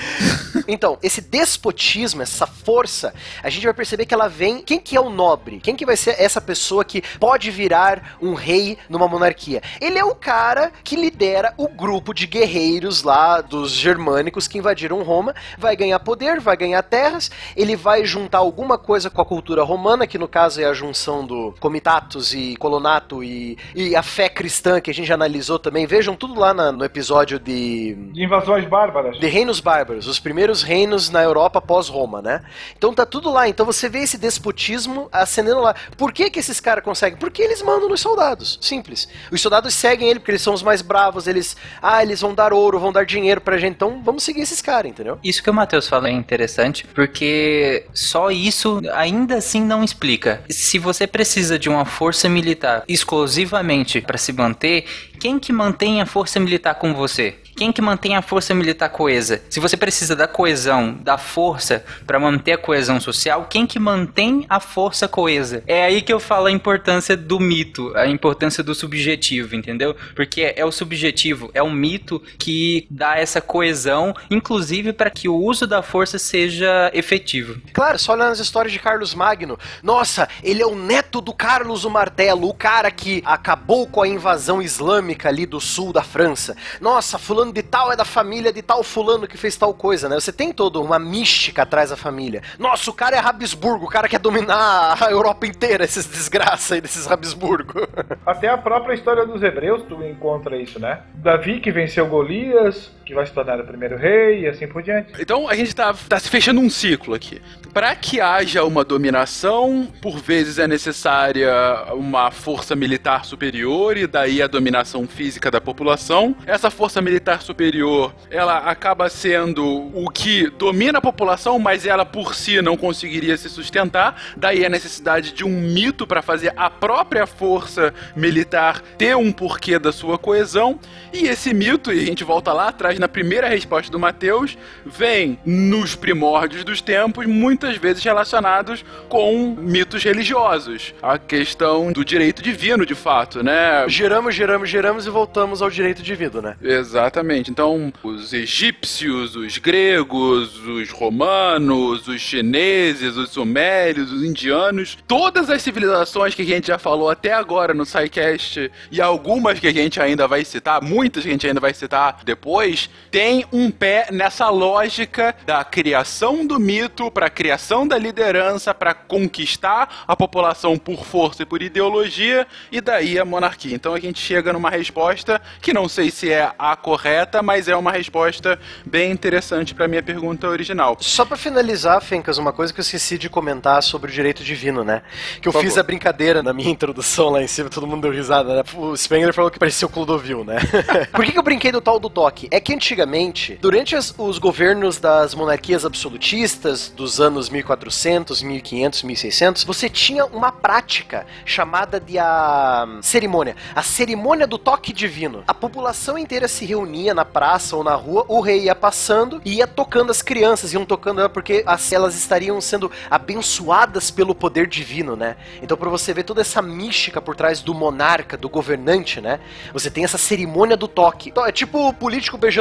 então, esse despotismo, essa força, a gente vai perceber que ela vem. Quem que é o nobre? Quem que vai ser essa pessoa que pode virar um rei numa monarquia? Ele é o cara que lidera o grupo de guerreiros lá dos germânicos que invadiram Roma, vai ganhar poder, vai ganhar terras, ele vai juntar alguma coisa com a cultura romana, que no caso é a junção do comitatus e colonato e, e a fé cristã que a gente analisou também. Vejam tudo lá na- no episódio de De invasões bárbaras. de reinos bárbaros, os primeiros reinos na Europa pós-Roma, né? Então tá tudo lá. Então você vê esse despotismo ascendendo lá. Por que que esses caras conseguem? Porque eles mandam nos soldados. Simples. Os soldados seguem seguem ele porque eles são os mais bravos, eles, ah, eles vão dar ouro, vão dar dinheiro pra gente, então vamos seguir esses caras, entendeu? Isso que o Matheus fala é interessante, porque só isso ainda assim não explica. Se você precisa de uma força militar exclusivamente para se manter, quem que mantém a força militar com você? Quem que mantém a força militar coesa? Se você precisa da coesão, da força para manter a coesão social, quem que mantém a força coesa? É aí que eu falo a importância do mito, a importância do subjetivo, entendeu? Porque é o subjetivo, é o mito que dá essa coesão, inclusive para que o uso da força seja efetivo. Claro, só olhando as histórias de Carlos Magno. Nossa, ele é o neto do Carlos o Martelo, o cara que acabou com a invasão islâmica ali do sul da França. Nossa, fulano de tal é da família de tal fulano que fez tal coisa, né? Você tem toda uma mística atrás da família. Nossa, o cara é Habsburgo, o cara quer dominar a Europa inteira, esses desgraça aí desses Habsburgo. Até a própria história dos hebreus tu encontra isso, né? Davi que venceu Golias, que vai se tornar o primeiro rei e assim por diante. Então a gente tá, tá se fechando um ciclo aqui. Para que haja uma dominação, por vezes é necessária uma força militar superior e daí a dominação física da população. Essa força militar superior, ela acaba sendo o que domina a população, mas ela por si não conseguiria se sustentar. Daí a necessidade de um mito para fazer a própria força militar ter um porquê da sua coesão. E esse mito, e a gente volta lá atrás na primeira resposta do Mateus, vem nos primórdios dos tempos, muitas vezes relacionados com mitos religiosos. A questão do direito divino, de fato, né? Giramos, giramos, giramos e voltamos ao direito divino, né? Exatamente. Então, os egípcios, os gregos, os romanos, os chineses, os sumérios, os indianos, todas as civilizações que a gente já falou até agora no SciCast e algumas que a gente ainda vai citar, muitas que a gente ainda vai citar depois, tem um pé nessa lógica da criação do mito para a criação da liderança para conquistar a população por força e por ideologia e daí a monarquia. Então a gente chega numa resposta que não sei se é a correta, mas é uma resposta bem interessante para minha pergunta original. Só para finalizar, Fencas, uma coisa que eu esqueci de comentar sobre o direito divino, né? Que eu Por fiz favor. a brincadeira na minha introdução lá em cima, todo mundo deu risada, né? O Spengler falou que parecia o Clodovil, né? Por que, que eu brinquei do tal do toque? É que antigamente, durante as- os governos das monarquias absolutistas dos anos 1400, 1500, 1600, você tinha uma prática chamada de a cerimônia, a cerimônia do toque divino. A população inteira se reunia na praça ou na rua, o rei ia passando e ia tocando as crianças, iam tocando porque as- elas estariam sendo abençoadas pelo poder divino, né? Então pra você ver toda essa mística por trás do monarca, do governante, né? Você tem essa cerimônia do toque. Então, é tipo o político beijando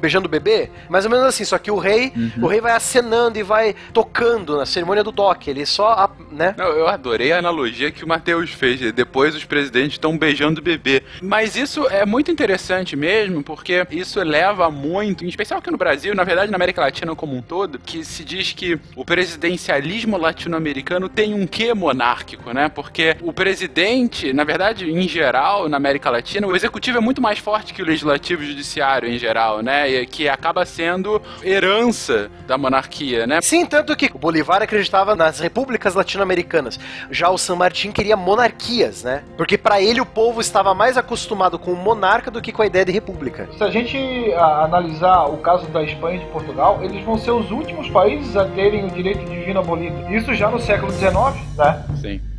beijando o bebê, mais ou menos assim, só que o rei, o rei vai acenando e vai tocando na cerimônia do toque, ele só, a- né? Não, eu adorei a analogia que o Matheus fez. Depois os presidentes estão beijando o bebê. Mas isso é muito interessante mesmo, porque isso leva muito, em especial aqui no Brasil, na verdade na América Latina como um todo, que se diz que o presidencialismo latino-americano tem um quê monárquico, né? Porque o presidente, na verdade, em geral, na América Latina, o executivo é muito mais forte que o legislativo e o judiciário em geral, né? E que acaba sendo herança da monarquia, né? Sim, tanto que o Bolivar acreditava nas repúblicas latino-americanas. Já o San Martín queria monarquias, né? Porque pra ele o povo estava mais acostumado com o monarca do que com a ideia de república. Se a gente a, analisar o caso da Espanha e de Portugal, eles vão ser os últimos países a terem o direito divino abolido. Isso já no século XIX, né? Sim.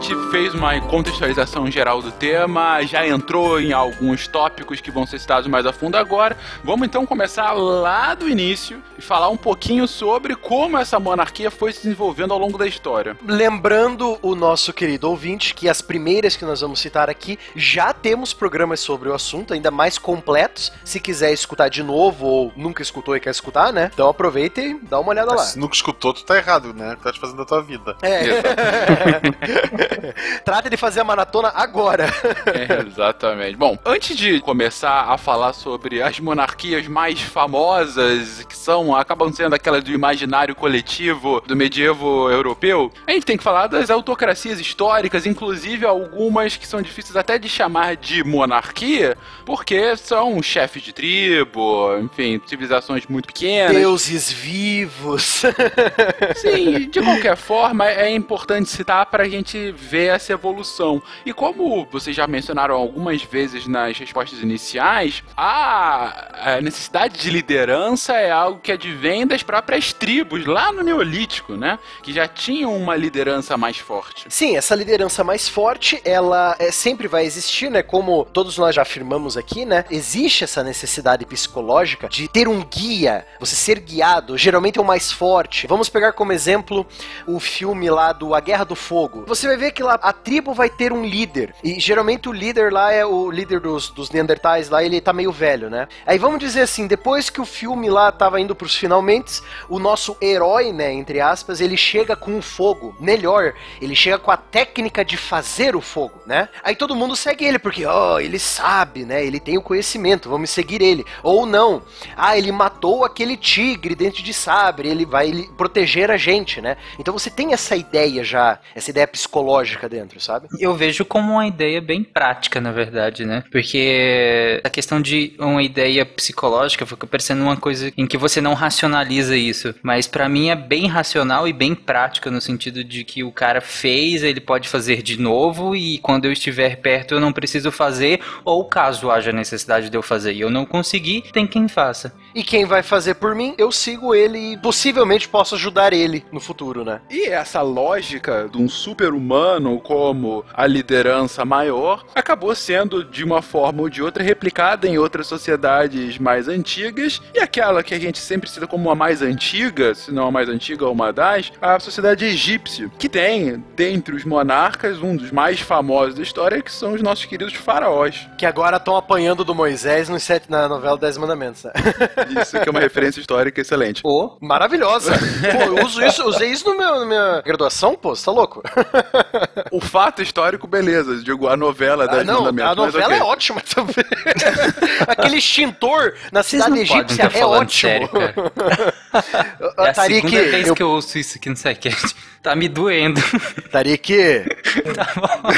Gente fez uma contextualização geral do tema, já entrou em alguns tópicos que vão ser citados mais a fundo agora. Vamos então começar lá do início e falar um pouquinho sobre como essa monarquia foi se desenvolvendo ao longo da história. Lembrando o nosso querido ouvinte que as primeiras que nós vamos citar aqui já temos programas sobre o assunto, ainda mais completos. Se quiser escutar de novo ou nunca escutou e quer escutar, né? Então aproveita e dá uma olhada lá. Se nunca escutou, tu tá errado, né? Tá te fazendo a tua vida. É. Trata de fazer a maratona agora. É, exatamente. Bom, antes de começar a falar sobre as monarquias mais famosas, que são, acabam sendo aquelas do imaginário coletivo do medievo europeu, a gente tem que falar das autocracias históricas, inclusive algumas que são difíceis até de chamar de monarquia, porque são chefes de tribo, enfim, civilizações muito pequenas. Deuses vivos. Sim, de qualquer forma, é importante citar para a gente ver essa evolução. E como vocês já mencionaram algumas vezes nas respostas iniciais, a, a necessidade de liderança é algo que advém das próprias tribos, lá no Neolítico, né? Que já tinham uma liderança mais forte. Sim, essa liderança mais forte, ela é, sempre vai existir, né? Como todos nós já afirmamos aqui, né? Existe essa necessidade psicológica de ter um guia, você ser guiado, geralmente é o mais forte. Vamos pegar como exemplo o filme lá do A Guerra do Fogo. Você vai ver que lá a tribo vai ter um líder. E geralmente o líder lá é o líder dos, dos Neandertais lá, ele tá meio velho, né? Aí vamos dizer assim, depois que o filme lá tava indo pros finalmente, o nosso herói, né, entre aspas, ele chega com o fogo. Melhor, ele chega com a técnica de fazer o fogo, né? Aí todo mundo segue ele, porque, ó, oh, ele sabe, né? Ele tem o conhecimento, vamos seguir ele. Ou não, ah, ele matou aquele tigre dentro de sabre, ele vai proteger a gente, né? Então você tem essa ideia já, essa ideia psicológica dentro, sabe? Eu vejo como uma ideia bem prática, na verdade, né? Porque a questão de uma ideia psicológica fica parecendo uma coisa em que você não racionaliza isso. Mas para mim é bem racional e bem prática no sentido de que o cara fez, ele pode fazer de novo e quando eu estiver perto eu não preciso fazer, ou caso haja necessidade de eu fazer e eu não conseguir, tem quem faça. E quem vai fazer por mim, eu sigo ele e possivelmente posso ajudar ele no futuro, né? E essa lógica de um super-humano como a liderança maior acabou sendo, de uma forma ou de outra, replicada em outras sociedades mais antigas. E aquela que a gente sempre cita como a mais antiga, se não a mais antiga, uma das, a sociedade egípcia, que tem, dentre os monarcas, um dos mais famosos da história, que são os nossos queridos faraós. Que agora estão apanhando do Moisés no set, na novela Dez Mandamentos. Né? Isso que é uma referência histórica excelente. Pô, maravilhosa. Pô, eu uso isso, usei isso no meu, na minha graduação, pô, você tá louco? o fato histórico, beleza. Digo, a novela da ah, não, A novela okay. é ótima também. Aquele extintor na cidade egípcia é ótimo. Sério, é a Tarik, segunda vez eu... que eu ouço isso aqui no SciCast. Tá me doendo. Tarik. tá bom.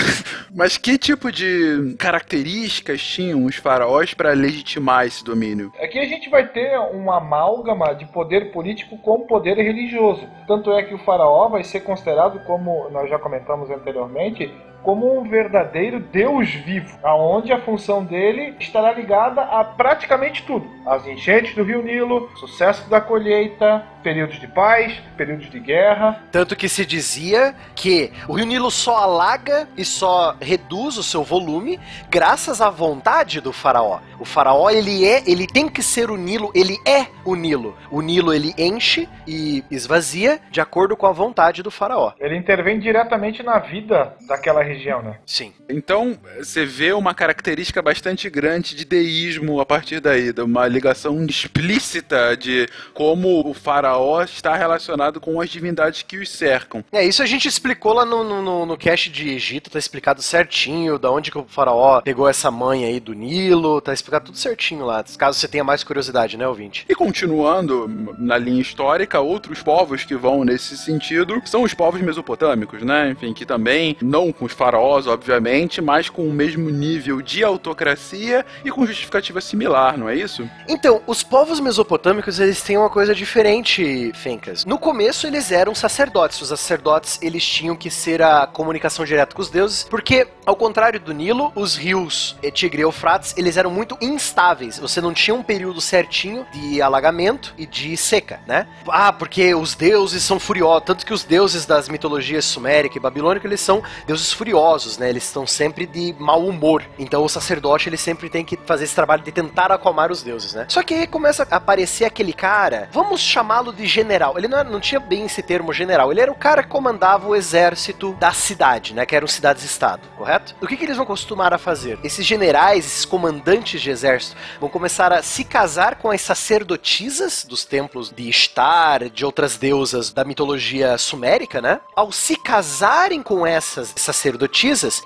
Mas que tipo de características tinham os faraós para legitimar esse domínio? Aqui a gente vai ter uma amálgama de poder político com poder religioso. Tanto é que o faraó vai ser considerado, como nós já comentamos anteriormente, como um verdadeiro Deus vivo, aonde a função dele estará ligada a praticamente tudo: as enchentes do Rio Nilo, sucesso da colheita, períodos de paz, períodos de guerra. Tanto que se dizia que o Rio Nilo só alaga e só reduz o seu volume graças à vontade do faraó. O faraó ele é, ele tem que ser o Nilo, ele é o Nilo. O Nilo ele enche e esvazia de acordo com a vontade do faraó. Ele intervém diretamente na vida daquela região, né? Sim. Então, você vê uma característica bastante grande de deísmo a partir daí, de uma ligação explícita de como o faraó está relacionado com as divindades que os cercam. É, isso a gente explicou lá no, no, no cast de Egito, tá explicado certinho da onde que o faraó pegou essa mãe aí do Nilo, tá explicado tudo certinho lá, caso você tenha mais curiosidade, né, ouvinte? E continuando na linha histórica, outros povos que vão nesse sentido são os povos mesopotâmicos, né? Enfim, que também, não com os faraós, obviamente, mas com o mesmo nível de autocracia e com justificativa similar, não é isso? Então, os povos mesopotâmicos, eles têm uma coisa diferente, Fencas. No começo, eles eram sacerdotes. Os sacerdotes, eles tinham que ser a comunicação direta com os deuses, porque, ao contrário do Nilo, os rios Tigre e Eufrates, eles eram muito instáveis. Você não tinha um período certinho de alagamento e de seca, né? Ah, porque os deuses são furiosos. Tanto que os deuses das mitologias sumérica e babilônica, eles são deuses furiosos furiosos, né? Eles estão sempre de mau humor. Então o sacerdote ele sempre tem que fazer esse trabalho de tentar acalmar os deuses, né? Só que aí começa a aparecer aquele cara, vamos chamá-lo de general. Ele não, era- não tinha bem esse termo general, ele era o cara que comandava o exército da cidade, né? Que eram cidades-estado, correto? O que, que eles vão costumar a fazer? Esses generais, esses comandantes de exército, vão começar a se casar com as sacerdotisas dos templos de Ishtar, de outras deusas da mitologia sumérica, né? Ao se casarem com essas sacerdotisas,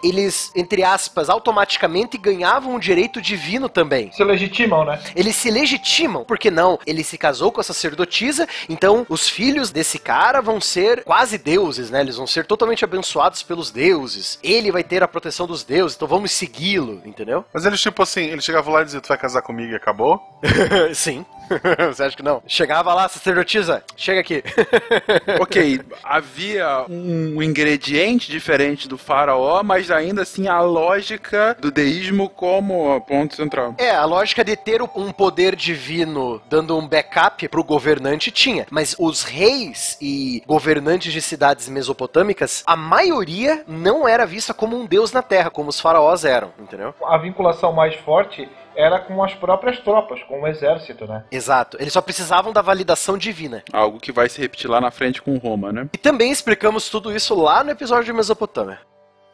eles, entre aspas, automaticamente ganhavam um direito divino também. Se legitimam, né? Eles se legitimam, porque não? Ele se casou com a sacerdotisa, então os filhos desse cara vão ser quase deuses, né? Eles vão ser totalmente abençoados pelos deuses. Ele vai ter a proteção dos deuses, então vamos segui-lo, entendeu? Mas eles, tipo assim, eles chegavam lá e diziam, tu vai casar comigo e acabou? Sim. Você acha que não? Chegava lá, sacerdotisa, chega aqui. ok, havia um ingrediente diferente do faraó, mas ainda assim a lógica do deísmo como ponto central. É, a lógica de ter um poder divino dando um backup pro governante tinha. Mas os reis e governantes de cidades mesopotâmicas, a maioria não era vista como um deus na terra, como os faraós eram, entendeu? A vinculação mais forte era com as próprias tropas, com o exército, né? Exato. Eles só precisavam da validação divina. Algo que vai se repetir lá na frente com Roma, né? E também explicamos tudo isso lá no episódio de Mesopotâmia.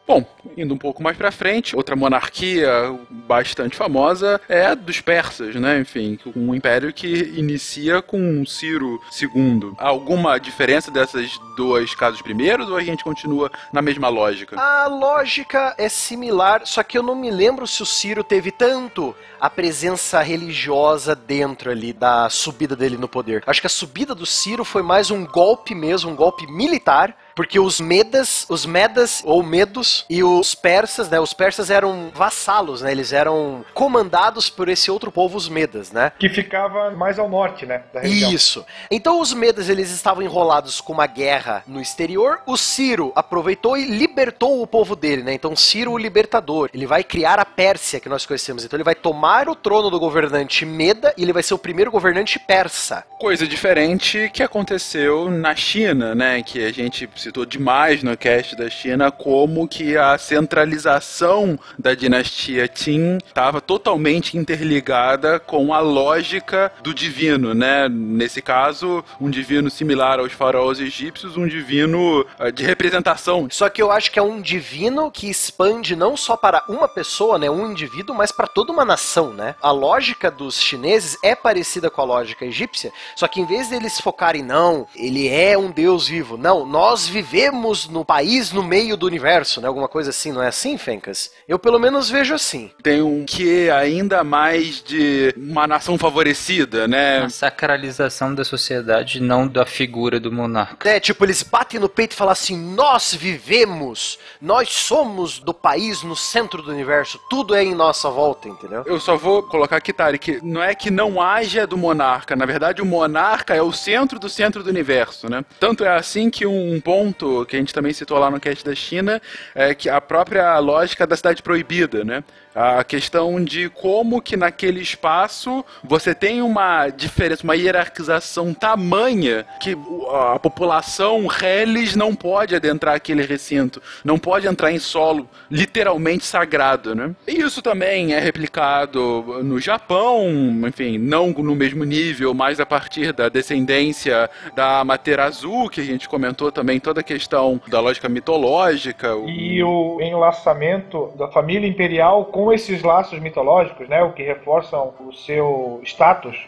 Bom, indo um pouco mais pra frente, outra monarquia bastante famosa é a dos persas, né? Enfim, um império que inicia com Ciro II. Há alguma diferença dessas dois casos primeiros ou a gente continua na mesma lógica? A lógica é similar, só que eu não me lembro se o Ciro teve tanto a presença religiosa dentro ali da subida dele no poder. Acho que a subida do Ciro foi mais um golpe mesmo, um golpe militar, porque os medas, os medas ou medos e os persas, né? Os persas eram vassalos, né? Eles eram comandados por esse outro povo, os medas, né? Que ficava mais ao norte, né? Da região. Isso. Então os medas eles estavam enrolados com uma guerra no exterior. O Ciro aproveitou e libertou o povo dele, né? Então Ciro o libertador. Ele vai criar a Pérsia que nós conhecemos. Então ele vai tomar o trono do governante meda e ele vai ser o primeiro governante persa. Coisa diferente que aconteceu na China, né? Que a gente citou demais no cast da China como que a centralização da dinastia Qin estava totalmente interligada com a lógica do divino, né? Nesse caso, um divino similar aos faraós egípcios, um divino ah, de representação. Só que eu acho que é um divino que expande não só para uma pessoa, né, um indivíduo, mas para toda uma nação, né? A lógica dos chineses é parecida com a lógica egípcia, só que em vez deles focarem não, ele é um deus vivo. Não, nós vivemos no país no meio do universo, né? Alguma coisa assim, não é assim, Fencas? Eu pelo menos vejo assim. Tem um que ainda mais de uma nação favorecida, né? A sacralização da sociedade, não da figura do monarca. É, tipo, eles batem no peito e falam assim: nós vivemos, nós somos do país no centro do universo, tudo é em nossa volta, entendeu? Eu só vou colocar aqui, Tari, que não é que não haja do monarca. Na verdade, o monarca é o centro do centro do universo, né? Tanto é assim que um ponto que a gente também citou lá no cast da China é que a própria lógica da cidade proibida, né? A questão de como que naquele espaço você tem uma diferença, uma hierarquização tamanha que a população reles não pode adentrar aquele recinto, não pode entrar em solo literalmente sagrado, né? E isso também é replicado no Japão, enfim, não no mesmo nível, mas a partir da descendência da Materazu, que a gente comentou também toda a questão da lógica mitológica. E o enlaçamento da família imperial com esses laços mitológicos, né? O que reforçam o seu status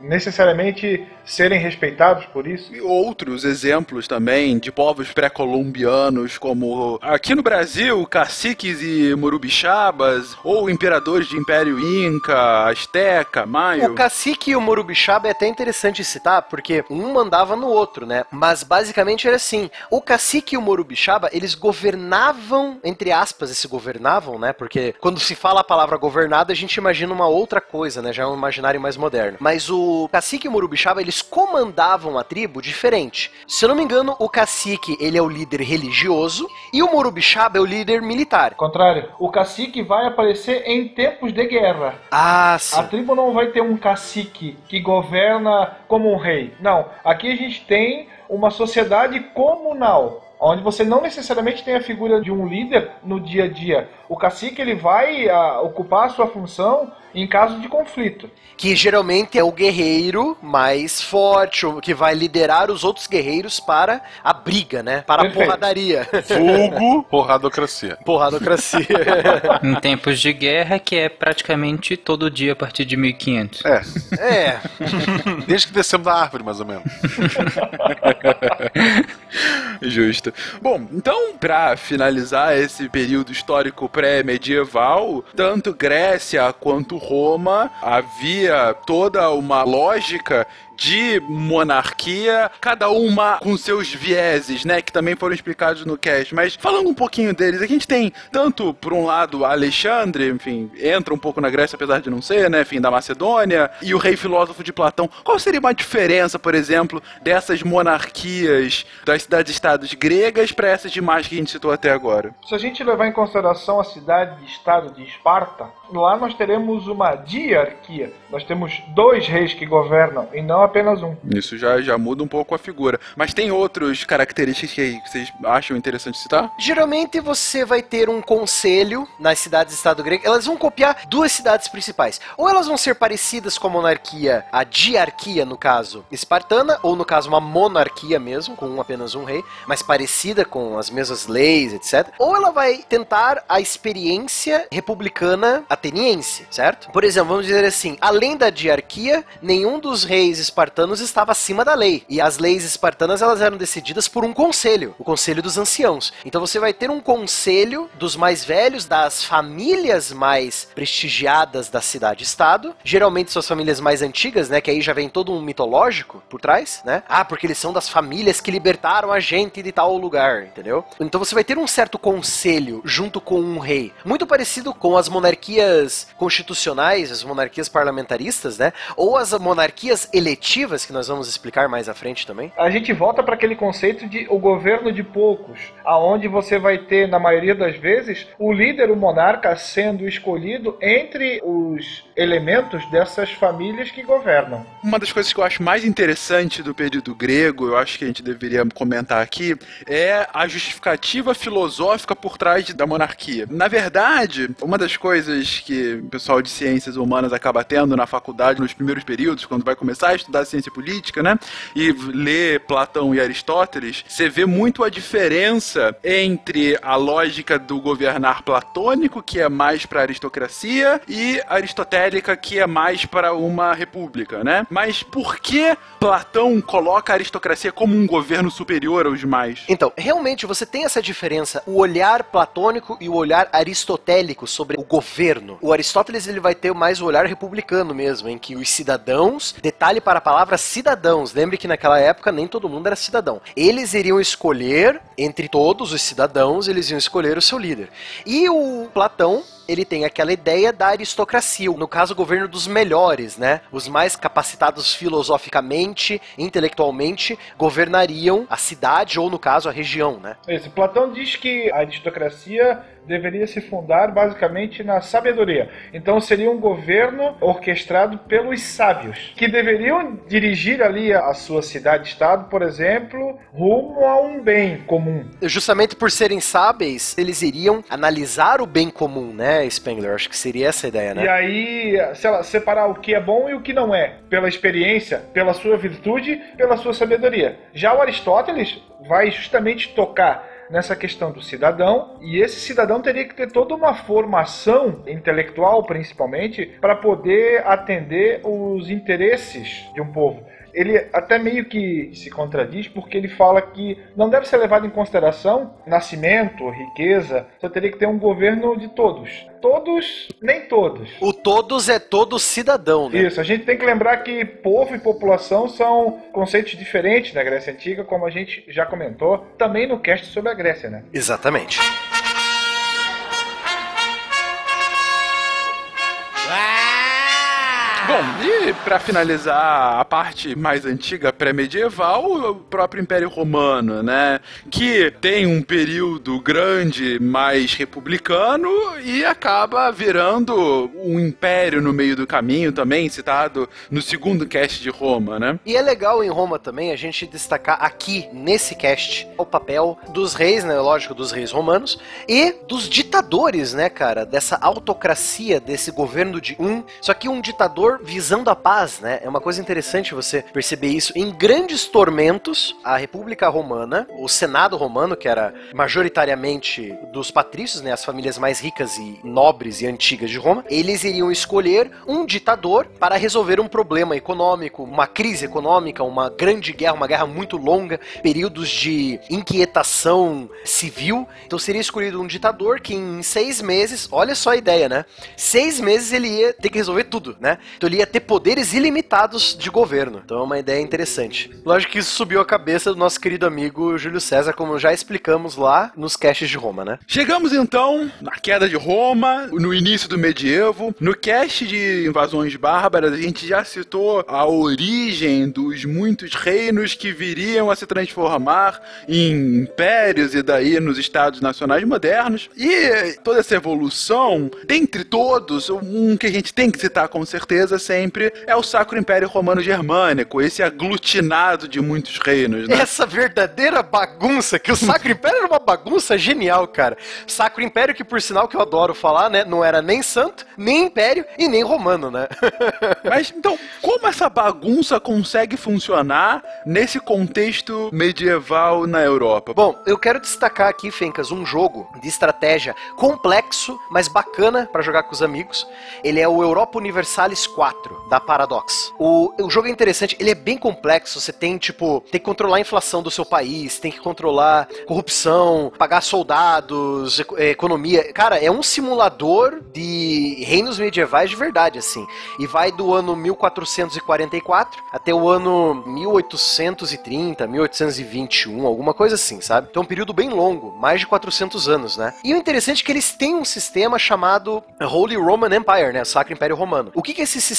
necessariamente serem respeitados por isso. E outros exemplos também de povos pré-colombianos, como aqui no Brasil, caciques e morubixabas, ou imperadores de Império Inca, Azteca, Maio. O cacique e o Morubixaba é até interessante citar, porque um mandava no outro, né? Mas basicamente era assim: o cacique e o Morubixaba, eles governavam, entre aspas, esse governavam, né? Porque quando se fala a palavra governado, a gente imagina uma outra coisa, né? Já é um imaginário mais moderno. Mas o cacique e o Morubixaba, eles comandavam a tribo diferente. Se eu não me engano, o cacique, ele é o líder religioso e o Morubixaba é o líder militar. Contrário, o cacique vai aparecer em tempos de guerra. Ah, sim. A tribo não vai ter um cacique que governa como um rei. Não. Aqui a gente tem uma sociedade comunal. onde você não necessariamente tem a figura de um líder no dia a dia. O cacique ele vai ah, ocupar a sua função em caso de conflito. Que geralmente é o guerreiro mais forte, que vai liderar os outros guerreiros para a briga, né? Para Perfeito. a porradaria. Vulgo porradocracia. Porradocracia. Em tempos de guerra, que é praticamente todo dia a partir de 1500. É, é. desde que descemos da árvore, mais ou menos. Justo. Bom, então, pra finalizar esse período histórico pré-medieval, tanto Grécia quanto Roma havia toda uma lógica de monarquia, cada uma com seus vieses, né, que também foram explicados no cast. Mas falando um pouquinho deles, a gente tem tanto por um lado Alexandre, enfim, entra um pouco na Grécia apesar de não ser, né, enfim, da Macedônia, e o rei filósofo de Platão. Qual seria uma diferença, por exemplo, dessas monarquias das cidades-estados gregas para essas demais que a gente citou até agora? Se a gente levar em consideração a cidade-estado de Esparta, lá nós teremos uma diarquia. Nós temos dois reis que governam e não apenas um. Isso já, já muda um pouco a figura. Mas tem outras características que vocês acham interessante citar? Geralmente você vai ter um conselho nas cidades-estado gregas. Elas vão copiar duas cidades principais. Ou elas vão ser parecidas com a monarquia, a diarquia, no caso, espartana, ou no caso, uma monarquia mesmo, com apenas um rei, mas parecida com as mesmas leis, etc. Ou ela vai tentar a experiência republicana ateniense, certo? Por exemplo, vamos dizer assim: além da diarquia, nenhum dos reis espartanos estava acima da lei. E as leis espartanas elas eram decididas por um conselho, o conselho dos anciãos. Então você vai ter um conselho dos mais velhos, das famílias mais prestigiadas da cidade-estado, geralmente suas famílias mais antigas, né, que aí já vem todo um mitológico por trás, né? Ah, porque eles são das famílias que libertaram a gente de tal lugar, entendeu? Então você vai ter um certo conselho junto com um rei, muito parecido com as monarquias constitucionais, as monarquias parlamentaristas, né? Ou as monarquias eletivas que nós vamos explicar mais à frente também. A gente volta para aquele conceito de o governo de poucos, aonde você vai ter, na maioria das vezes, o líder, o monarca, sendo escolhido entre os elementos dessas famílias que governam. Uma das coisas que eu acho mais interessante do período grego, eu acho que a gente deveria comentar aqui, é a justificativa filosófica por trás da monarquia. Na verdade, uma das coisas que o pessoal de ciências humanas acaba tendo na faculdade nos primeiros períodos, quando vai começar a estudar ciência política, né, e ler Platão e Aristóteles, você vê muito a diferença entre a lógica do governar platônico, que é mais para aristocracia, e aristotélica, que é mais para uma república, né? Mas por que Platão coloca a aristocracia como um governo superior aos demais? Então, realmente você tem essa diferença, o olhar platônico e o olhar aristotélico sobre o governo. O Aristóteles ele vai ter mais o olhar republicano mesmo, em que os cidadãos, detalhe para a palavra cidadãos, lembre que naquela época nem todo mundo era cidadão. Eles iriam escolher entre todos os cidadãos, eles iam escolher o seu líder. E o Platão ele tem aquela ideia da aristocracia, no caso, o governo dos melhores, né? Os mais capacitados filosoficamente, intelectualmente, governariam a cidade ou, no caso, a região, né? Esse Platão diz que a aristocracia deveria se fundar basicamente na sabedoria. Então seria um governo orquestrado pelos sábios, que deveriam dirigir ali a sua cidade-estado, por exemplo, rumo a um bem comum. Justamente por serem sábeis, eles iriam analisar o bem comum, né, Spengler? Acho que seria essa a ideia, né? E aí, sei lá, separar o que é bom e o que não é, pela experiência, pela sua virtude, pela sua sabedoria. Já o Aristóteles vai justamente tocar nessa questão do cidadão, e esse cidadão teria que ter toda uma formação intelectual, principalmente, para poder atender os interesses de um povo. Ele até meio que se contradiz porque ele fala que não deve ser levado em consideração nascimento, riqueza, só teria que ter um governo de todos. Todos, nem todos. O todos é todo cidadão, né? Isso, a gente tem que lembrar que povo e população são conceitos diferentes na Grécia Antiga, como a gente já comentou também no cast sobre a Grécia, né? Exatamente. Bom, e pra finalizar a parte mais antiga, pré-medieval, o próprio Império Romano, né? Que tem um período grande mais republicano e acaba virando um império no meio do caminho também, citado no segundo cast de Roma, né? E é legal em Roma também a gente destacar aqui nesse cast o papel dos reis, né? Lógico, dos reis romanos e dos ditadores, né, cara? Dessa autocracia, desse governo de um. Só que um ditador visando a paz, né? É uma coisa interessante você perceber isso. Em grandes tormentos, a República Romana, o Senado Romano, que era majoritariamente dos patrícios, né? As famílias mais ricas e nobres e antigas de Roma, eles iriam escolher um ditador para resolver um problema econômico, uma crise econômica, uma grande guerra, uma guerra muito longa, períodos de inquietação civil. Então seria escolhido um ditador que em seis meses, olha só a ideia, né? Seis meses ele ia ter que resolver tudo, né? Ele ia ter poderes ilimitados de governo. Então é uma ideia interessante. Lógico que isso subiu a cabeça do nosso querido amigo Júlio César, como já explicamos lá nos caches de Roma, né? Chegamos então na queda de Roma, no início do medievo. No cast de invasões bárbaras, a gente já citou a origem dos muitos reinos que viriam a se transformar em impérios e daí nos estados nacionais modernos. E toda essa evolução, dentre todos, um que a gente tem que citar com certeza sempre é o Sacro Império Romano Germânico, esse aglutinado de muitos reinos, né? Essa verdadeira bagunça, que o Sacro Império era uma bagunça genial, cara. Sacro Império, que por sinal que eu adoro falar, né? Não era nem santo, nem império e nem romano, né? Mas então, como essa bagunça consegue funcionar nesse contexto medieval na Europa? Bom, eu quero destacar aqui, Fencas, um jogo de estratégia complexo, mas bacana para jogar com os amigos. Ele é o Europa Universalis 4, da Paradox. O, o jogo é interessante, ele é bem complexo. Você tem, tipo, tem que controlar a inflação do seu país, tem que controlar corrupção, pagar soldados, eh, economia. Cara, é um simulador de reinos medievais de verdade, assim. E vai do ano 1444 até o ano 1830, 1821, alguma coisa assim, sabe? Então é um período bem longo, mais de 400 anos, né? E o interessante é que eles têm um sistema chamado Holy Roman Empire, né? Sacro Império Romano. O que que é esse sistema?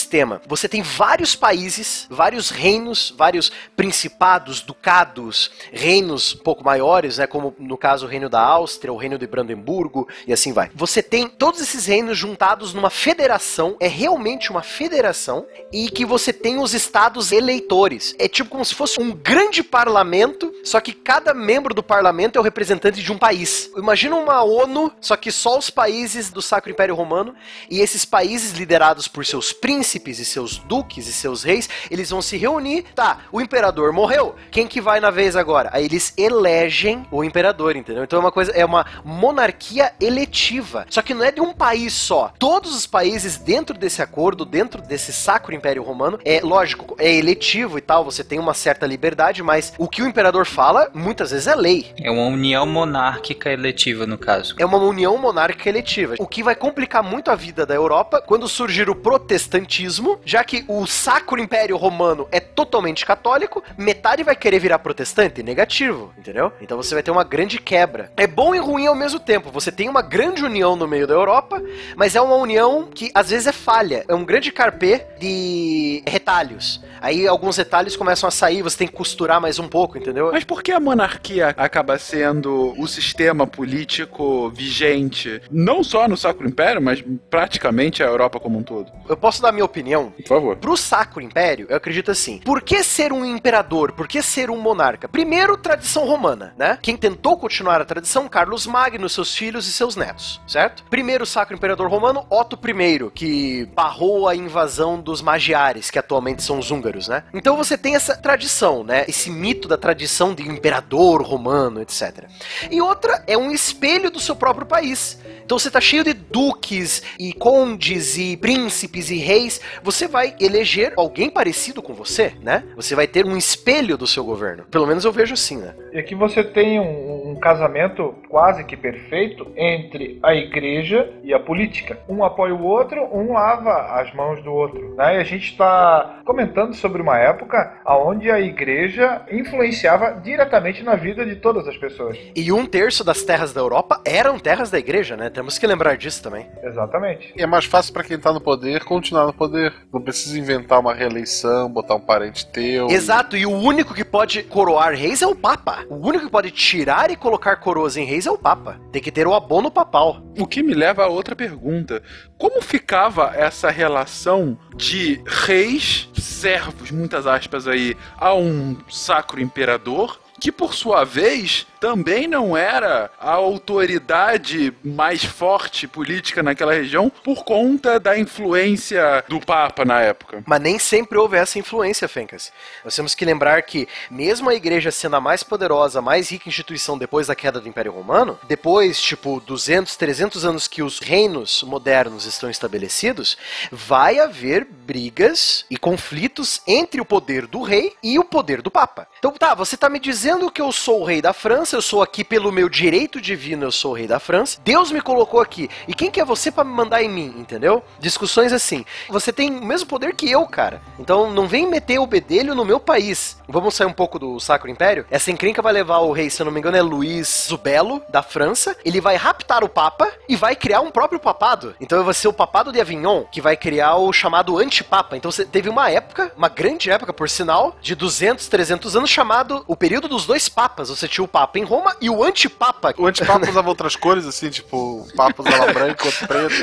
Você tem vários países, vários reinos, vários principados, ducados, reinos um pouco maiores, né? Como no caso o reino da Áustria, o reino de Brandemburgo e assim vai. Você tem todos esses reinos juntados numa federação, é realmente uma federação, e que você tem os estados eleitores. É tipo como se fosse um grande parlamento, só que cada membro do parlamento é o representante de um país. Imagina uma ONU, só que só os países do Sacro Império Romano, e esses países liderados por seus príncipes e seus duques e seus reis, eles vão se reunir. Tá, o imperador morreu. Quem que vai na vez agora? Aí eles elegem o imperador, entendeu? Então é uma coisa, é uma monarquia eletiva. Só que não é de um país só. Todos os países dentro desse acordo, dentro desse Sacro Império Romano, é lógico, é eletivo e tal, você tem uma certa liberdade, mas o que o imperador fala, muitas vezes é lei. É uma união monárquica eletiva, no caso. É uma união monárquica eletiva. O que vai complicar muito a vida da Europa quando surgir o protestantismo, já que o Sacro Império Romano é totalmente católico, metade vai querer virar protestante? Negativo, entendeu? Então você vai ter uma grande quebra. É bom e ruim ao mesmo tempo. Você tem uma grande união no meio da Europa, mas é uma união que às vezes é falha. É um grande carpê de retalhos. Aí alguns retalhos começam a sair, você tem que costurar mais um pouco, entendeu? Mas por que a monarquia acaba sendo o sistema político vigente, não só no Sacro Império, mas praticamente a Europa como um todo? Eu posso dar minha opinião? Por favor. Pro Sacro Império, eu acredito assim. Por que ser um imperador? Por que ser um monarca? Primeiro, tradição romana, né? Quem tentou continuar a tradição, Carlos Magno, seus filhos e seus netos, certo? Primeiro Sacro Imperador Romano, Otto I, que barrou a invasão dos magiares, que atualmente são os húngaros, né? Então você tem essa tradição, né? Esse mito da tradição de imperador romano, etc. E outra é um espelho do seu próprio país. Então você tá cheio de duques e condes e príncipes e reis, você vai eleger alguém parecido com você, né? Você vai ter um espelho do seu governo. Pelo menos eu vejo assim, né? E aqui você tem um, um casamento quase que perfeito entre a igreja e a política. Um apoia o outro, um lava as mãos do outro. Né? E a gente está comentando sobre uma época onde a igreja influenciava diretamente na vida de todas as pessoas. E um terço das terras da Europa eram terras da igreja, né? Temos que lembrar disso também. Exatamente. E é mais fácil pra quem tá no poder continuar no poder. Não precisa inventar uma reeleição, botar um parente teu. Exato, e o único que pode coroar reis é o Papa. O único que pode tirar e colocar coroas em reis é o Papa. Tem que ter o abono papal. O que me leva a outra pergunta. Como ficava essa relação de reis, servos, muitas aspas aí, a um sacro imperador, que por sua vez também não era a autoridade mais forte política naquela região por conta da influência do Papa na época. Mas nem sempre houve essa influência, Fencas. Nós temos que lembrar que, mesmo a igreja sendo a mais poderosa, mais rica instituição depois da queda do Império Romano, depois, tipo, 200, 300 anos que os reinos modernos estão estabelecidos, vai haver brigas e conflitos entre o poder do rei e o poder do Papa. Então, tá, você tá me dizendo que eu sou o rei da França, eu sou aqui pelo meu direito divino, eu sou o rei da França. Deus me colocou aqui. E quem que é você para me mandar em mim, entendeu? Discussões assim. Você tem o mesmo poder que eu, cara. Então não vem meter o bedelho no meu país. Vamos sair um pouco do Sacro Império? Essa encrenca vai levar o rei, se eu não me engano, é Luís Zubelo, da França. Ele vai raptar o Papa e vai criar um próprio papado. Então vai ser o papado de Avignon, que vai criar o chamado antipapa. Então teve uma época, uma grande época, por sinal, de 200, 300 anos, chamado o período dos dois papas. Você tinha o Papa em Roma e o antipapa. O antipapa usava outras cores, assim, tipo, o Papa usava branco, outro preto.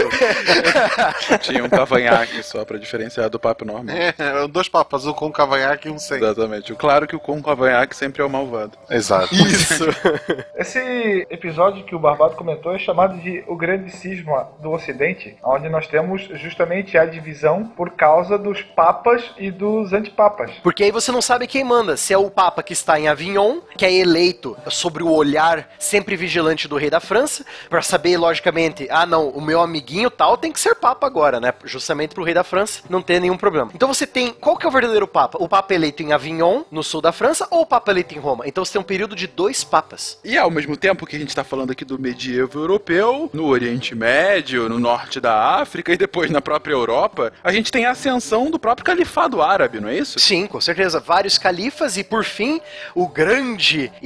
Tinha um cavanhaque só pra diferenciar do papo normal. É, eram dois papas, um com cavanhaque e um sem. Exatamente. Claro que o com cavanhaque sempre é o malvado. Exato. Isso. Esse episódio que o Barbado comentou é chamado de O Grande Cisma do Ocidente, onde nós temos justamente a divisão por causa dos papas e dos antipapas. Porque aí você não sabe quem manda. Se é o Papa que está em Avignon, que é eleito sobre o olhar sempre vigilante do rei da França, para saber, logicamente, ah, não, o meu amiguinho tal tem que ser Papa agora, né? Justamente pro rei da França não ter nenhum problema. Então você tem. Qual que é o verdadeiro Papa? O Papa eleito em Avignon, no sul da França, ou o Papa eleito em Roma? Então você tem um período de dois papas. E ao mesmo tempo que a gente tá falando aqui do medievo europeu, no Oriente Médio, no norte da África e depois na própria Europa, a gente tem a ascensão do próprio califado árabe, não é isso? Sim, com certeza. Vários califas e, por fim, o grande.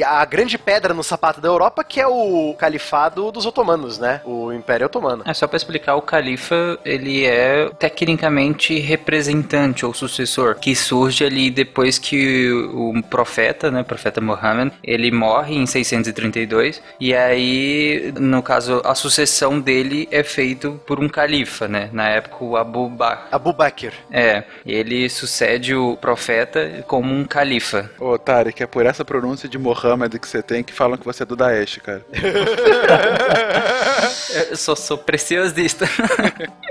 A grande pedra no sapato da Europa, que é o califado dos otomanos, né? O Império Otomano. É só pra explicar, o califa, ele é tecnicamente representante ou sucessor, que surge ali depois que o profeta, né, o profeta Muhammad, ele morre em 632, e aí, no caso, a sucessão dele é feito por um califa, né? Na época, o Abu Bakr. Abu Bakr. É, ele sucede o profeta como um califa. Ô, Tarek, é por essa pronúncia de Mohammed que você tem que falam que você é do Daesh, cara. Eu só sou preciosista.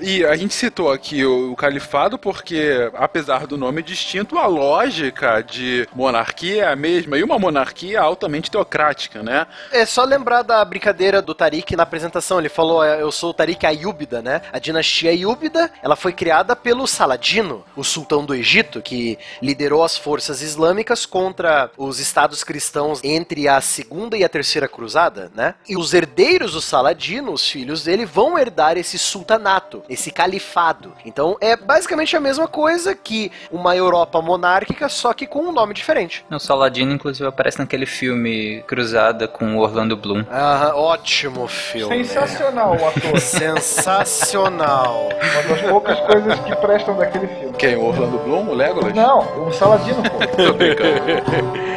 E a gente citou aqui o, o califado porque, apesar do nome distinto, a lógica de monarquia é a mesma. E uma monarquia altamente teocrática, né? É só lembrar da brincadeira do Tariq na apresentação. Ele falou: "É, Eu sou o Tariq Ayúbida, né? A dinastia Ayúbida ela foi criada pelo Saladino, o sultão do Egito, que liderou as forças islâmicas contra os estados cristãos entre a segunda e a terceira cruzada, né? E os herdeiros do Saladino, os filhos dele, vão herdar esse sultanato, esse califado. Então é basicamente a mesma coisa que uma Europa monárquica, só que com um nome diferente. O Saladino, inclusive, aparece naquele filme Cruzada com o Orlando Bloom. Ah, ótimo filme. Sensacional o ator. Sensacional. Uma das poucas coisas que prestam daquele filme. Quem? O Orlando Bloom? O Legolas? Não, o Saladino, pô. Tô brincando.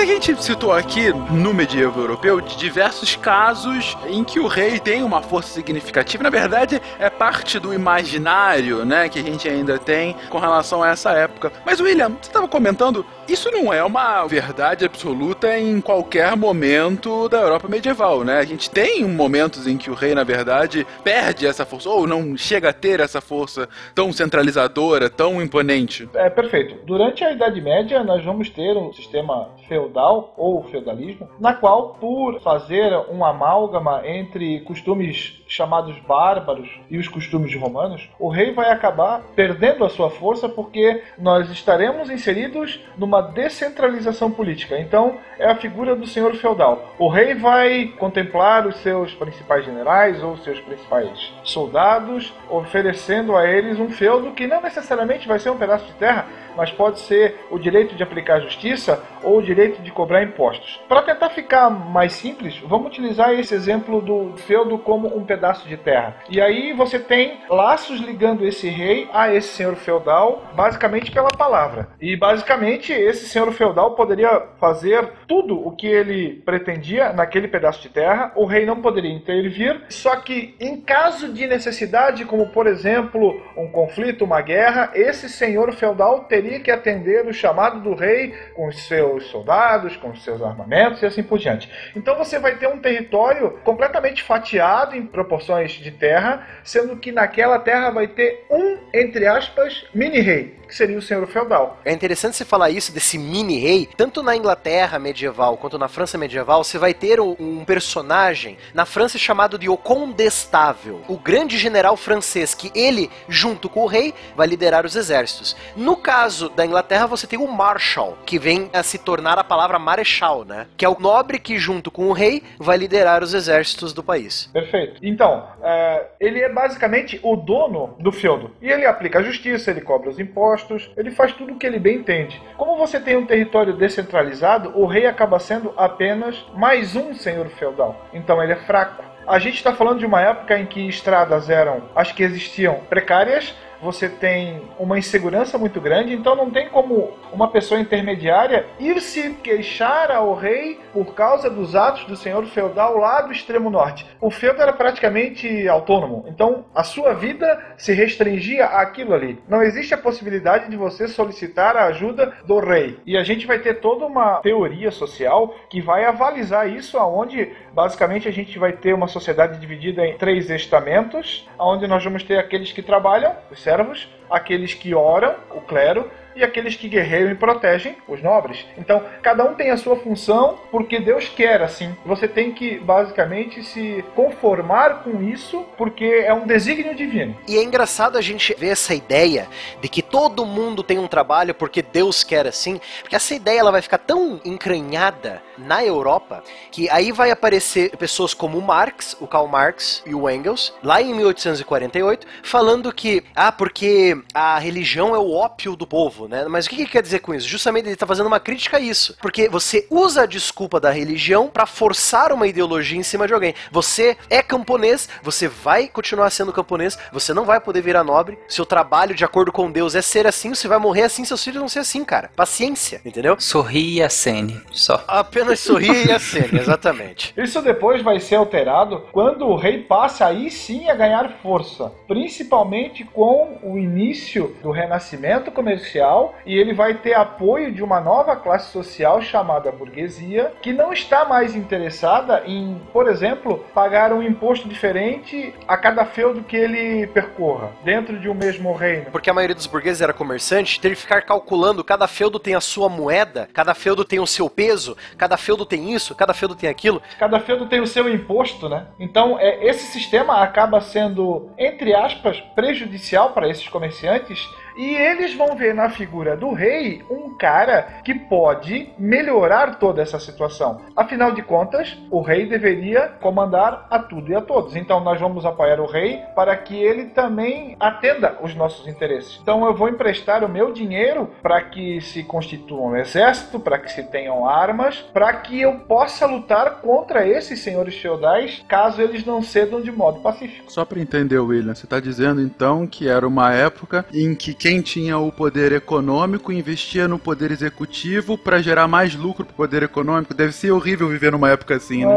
A gente citou aqui no medievo europeu de diversos casos em que o rei tem uma força significativa. Na verdade, é parte do imaginário, né, que a gente ainda tem com relação a essa época. Mas William, você estava comentando, isso não é uma verdade absoluta em qualquer momento da Europa medieval, né? A gente tem momentos em que o rei, na verdade, perde essa força ou não chega a ter essa força tão centralizadora, tão imponente. É perfeito. Durante a Idade Média, nós vamos ter um sistema feudal ou feudalismo, na qual, por fazer um amálgama entre costumes chamados bárbaros e os costumes romanos, o rei vai acabar perdendo a sua força porque nós estaremos inseridos numa descentralização política. Então, é a figura do senhor feudal. O rei vai contemplar os seus principais generais ou seus principais soldados, oferecendo a eles um feudo que não necessariamente vai ser um pedaço de terra, mas pode ser o direito de aplicar justiça ou o direito de cobrar impostos. Para tentar ficar mais simples, vamos utilizar esse exemplo do feudo como um pedaço de terra. E aí você tem laços ligando esse rei a esse senhor feudal, basicamente pela palavra. E basicamente esse senhor feudal poderia fazer tudo o que ele pretendia naquele pedaço de terra, o rei não poderia intervir, só que em caso de necessidade, como por exemplo um conflito, uma guerra, esse senhor feudal teria que atender o chamado do rei com os seus soldados, com os seus armamentos e assim por diante. Então você vai ter um território completamente fatiado em proporções de terra, sendo que naquela terra vai ter um, entre aspas, mini-rei, que seria o senhor feudal. É interessante você falar isso desse mini-rei, tanto na Inglaterra medieval quanto na França medieval, você vai ter um personagem na França chamado de O Condestável, o grande general francês, que ele, junto com o rei, vai liderar os exércitos. No caso da Inglaterra, você tem o Marshal, que vem a se tornar a palavra marechal, né? Que é o nobre que, junto com o rei, vai liderar os exércitos do país. Perfeito. Então, é, ele é basicamente o dono do feudo. E ele aplica a justiça, ele cobra os impostos, ele faz tudo o que ele bem entende. Como você tem um território descentralizado, o rei acaba sendo apenas mais um senhor feudal. Então ele é fraco. A gente está falando de uma época em que estradas eram, as que existiam, precárias, você tem uma insegurança muito grande, então não tem como uma pessoa intermediária ir se queixar ao rei por causa dos atos do senhor feudal lá do extremo norte. O feudo era praticamente autônomo, então a sua vida se restringia àquilo ali. Não existe a possibilidade de você solicitar a ajuda do rei. E a gente vai ter toda uma teoria social que vai avalizar isso, aonde basicamente a gente vai ter uma sociedade dividida em três estamentos, onde nós vamos ter aqueles que trabalham, os servos, aqueles que oram, o clero, e aqueles que guerreiam e protegem, os nobres. Então, cada um tem a sua função porque Deus quer assim. Você tem que basicamente se conformar com isso porque é um desígnio divino. E é engraçado a gente ver essa ideia de que todo mundo tem um trabalho porque Deus quer assim, porque essa ideia ela vai ficar tão encranhada na Europa que aí vai aparecer pessoas como o Marx, o Karl Marx e o Engels, lá em 1848, falando que ah, porque a religião é o ópio do povo, né? Mas o que, que quer dizer com isso? Justamente ele está fazendo uma crítica a isso, porque você usa a desculpa da religião para forçar uma ideologia em cima de alguém. Você é camponês, você vai continuar sendo camponês, você não vai poder virar nobre. Seu trabalho, de acordo com Deus, é ser assim, você vai morrer assim, seus filhos vão ser assim, cara. Paciência, entendeu? Sorri e acene, só. Apenas sorri e acene, exatamente. Isso depois vai ser alterado quando o rei passe aí sim a ganhar força, principalmente com o início do renascimento comercial e ele vai ter apoio de uma nova classe social chamada burguesia, que não está mais interessada em, por exemplo, pagar um imposto diferente a cada feudo que ele percorra dentro de um mesmo reino. Porque a maioria dos burgueses era comerciante, ter que ficar calculando, cada feudo tem a sua moeda, cada feudo tem o seu peso, cada feudo tem isso, cada feudo tem aquilo. Cada feudo tem o seu imposto, né? Então, é, esse sistema acaba sendo, entre aspas, prejudicial para esses comerciantes e eles vão ver na figura do rei um cara que pode melhorar toda essa situação. Afinal de contas, o rei deveria comandar a tudo e a todos. Então nós vamos apoiar o rei para que ele também atenda os nossos interesses. Então eu vou emprestar o meu dinheiro para que se constitua um exército, para que se tenham armas, para que eu possa lutar contra esses senhores feudais, caso eles não cedam de modo pacífico. Só para entender, William, você está dizendo então que era uma época em que quem tinha o poder econômico investia no poder executivo para gerar mais lucro pro poder econômico. Deve ser horrível viver numa época assim, né?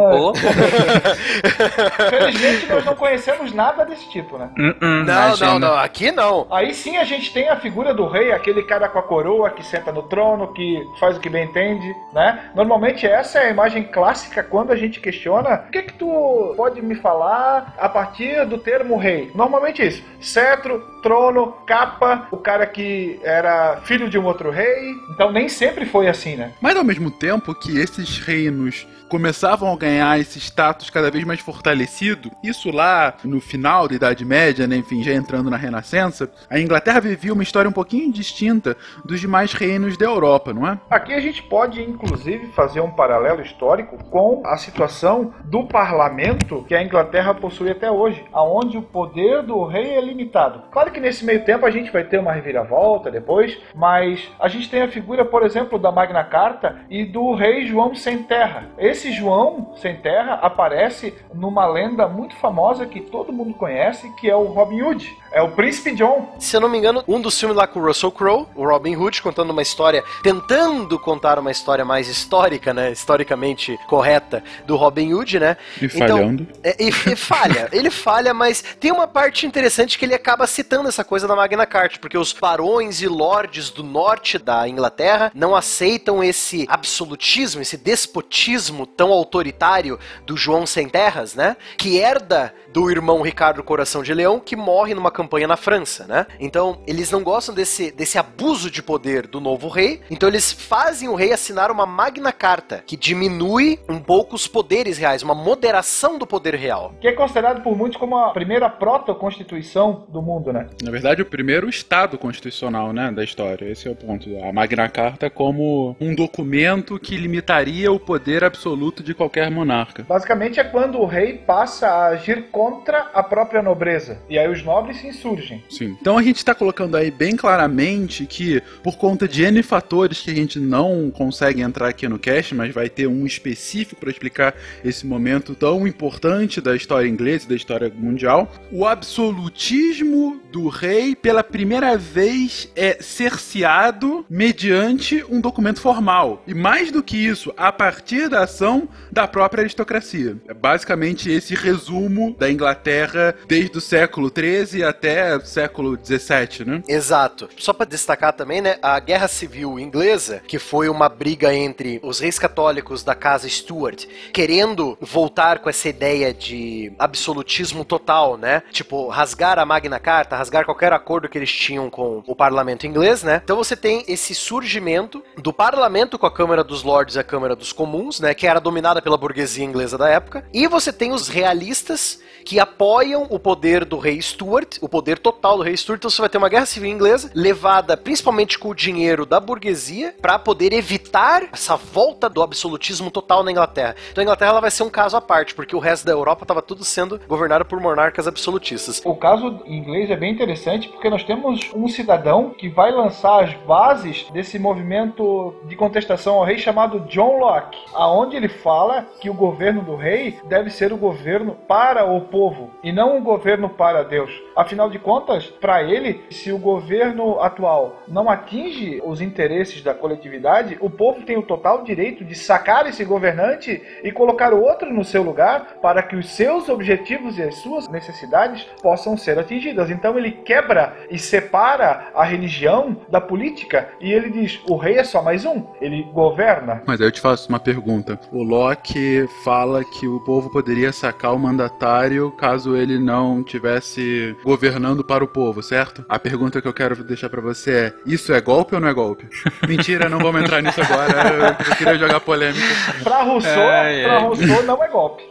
Felizmente nós não conhecemos nada desse tipo, né? Hum, Não, não, não, aqui não. Aí sim a gente tem a figura do rei, aquele cara com a coroa que senta no trono, que faz o que bem entende, né? Normalmente essa é a imagem clássica quando a gente questiona o que que tu pode me falar a partir do termo rei. Normalmente isso, cetro, trono, capa, o cara que era filho de um outro rei. Então nem sempre foi assim, né? Mas ao mesmo tempo que esses reinos começavam a ganhar esse status cada vez mais fortalecido, isso lá no final da Idade Média, né, enfim, já entrando na Renascença, a Inglaterra vivia uma história um pouquinho distinta dos demais reinos da Europa, não é? Aqui a gente pode, inclusive, fazer um paralelo histórico com a situação do parlamento que a Inglaterra possui até hoje, aonde o poder do rei é limitado. Claro que nesse meio tempo a gente vai ter uma reviravolta depois, mas a gente tem a figura, por exemplo, da Magna Carta e do rei João Sem Terra. Esse João Sem Terra aparece numa lenda muito famosa que todo mundo conhece, que é o Robin Hood. É o Príncipe John. Se eu não me engano, um dos filmes lá com o Russell Crowe, o Robin Hood, contando uma história, tentando contar uma história mais histórica, né? Historicamente correta do Robin Hood, né? E falhando. É, e, e falha. ele falha, mas tem uma parte interessante que ele acaba citando essa coisa da Magna Carta, porque os barões e lordes do norte da Inglaterra não aceitam esse absolutismo, esse despotismo tão autoritário do João Sem Terras, né? Que herda do irmão Ricardo Coração de Leão, que morre numa campanha na França, né? Então, eles não gostam desse, desse abuso de poder do novo rei, então eles fazem o rei assinar uma Magna Carta, que diminui um pouco os poderes reais, uma moderação do poder real. Que é considerado por muitos como a primeira proto-constituição do mundo, né? Na verdade, o primeiro estado constitucional, né, da história. Esse é o ponto. A Magna Carta como um documento que limitaria o poder absoluto de qualquer monarca. Basicamente é quando o rei passa a agir contra a própria nobreza. E aí os nobres se insurgem. Sim. Então a gente está colocando aí bem claramente que, por conta de N fatores que a gente não consegue entrar aqui no cast, mas vai ter um específico para explicar esse momento tão importante da história inglesa e da história mundial, o absolutismo do rei, pela primeira vez, é cerceado mediante um documento formal. E mais do que isso, a partir da ação da própria aristocracia. É basicamente esse resumo da Inglaterra desde o século XIII até o século XVII, né? Exato. Só para destacar também, né, a Guerra Civil Inglesa, que foi uma briga entre os reis católicos da casa Stuart, querendo voltar com essa ideia de absolutismo total, né? Tipo, rasgar a Magna Carta, rasgar qualquer acordo que eles tinham com o parlamento inglês, né? Então você tem esse surgimento do parlamento com a Câmara dos Lords e a Câmara dos Comuns, né, que era dominada pela burguesia inglesa da época, e você tem os realistas que apoiam o poder do rei Stuart, o poder total do rei Stuart. Então você vai ter uma guerra civil inglesa levada principalmente com o dinheiro da burguesia para poder evitar essa volta do absolutismo total na Inglaterra. Então a Inglaterra ela vai ser um caso à parte, porque o resto da Europa estava tudo sendo governado por monarcas absolutistas. O caso inglês é bem interessante porque nós temos um cidadão que vai lançar as bases desse movimento de contestação ao rei chamado John Locke, aonde ele fala que o governo do rei deve ser o governo para o povo e não um governo para Deus. Afinal de contas, para ele, se o governo atual não atinge os interesses da coletividade, o povo tem o total direito de sacar esse governante e colocar outro no seu lugar para que os seus objetivos e as suas necessidades possam ser atingidas. Então ele quebra e separa a religião da política e ele diz: o rei é só mais um, ele governa. Mas aí eu te faço uma pergunta. O Locke fala que o povo poderia sacar o mandatário caso ele não tivesse governando para o povo, certo? A pergunta que eu quero deixar para você é: isso é golpe ou não é golpe? Mentira, não vamos entrar nisso agora. Eu queria jogar polêmica. Pra Rousseau, pra ai. Rousseau não é golpe.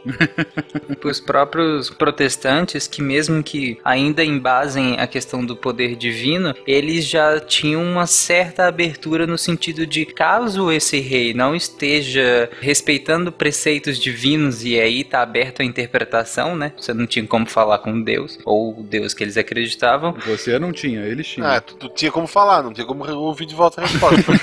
Os próprios protestantes, que mesmo que ainda embasem a questão do poder divino, eles já tinham uma certa abertura no sentido de caso esse rei não esteja respeitando preceitos divinos e aí tá aberto à interpretação, né? Você não tinha como falar com Deus ou o Deus que eles acreditavam. Você não tinha, eles tinham. Ah, tu, tu tinha como falar, não tinha como ouvir de volta a resposta.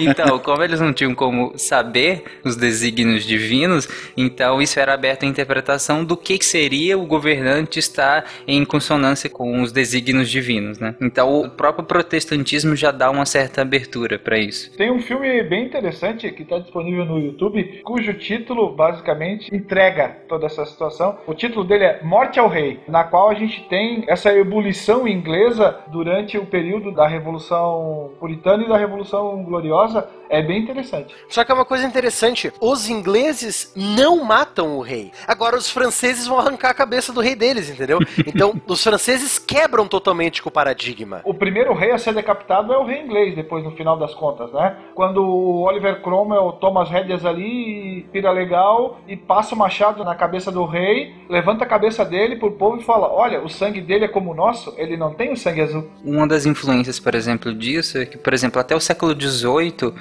Então, como eles não tinham como saber os desígnios divinos, então isso era aberto à interpretação do que seria o governante estar em consonância com os desígnios divinos, né? Então, o próprio protestantismo já dá uma certa abertura para isso. Tem um filme bem interessante que está disponível no YouTube, cujo título basicamente entrega toda essa situação. O título dele é Morte ao Rei, na qual a gente tem essa ebulição inglesa durante o período da Revolução Puritana e da Revolução Gloriosa, É bem interessante. Só que é uma coisa interessante, os ingleses não matam o rei. Agora os franceses vão arrancar a cabeça do rei deles, entendeu? Então os franceses quebram totalmente com o paradigma. O primeiro rei a ser decapitado é o rei inglês, depois no final das contas, né? Quando o Oliver Cromwell toma as rédeas ali, pira legal e passa o machado na cabeça do rei, levanta a cabeça dele pro povo e fala: Olha, o sangue dele é como o nosso, ele não tem o sangue azul. Uma das influências, por exemplo, disso é que, por exemplo, até o século XVIII,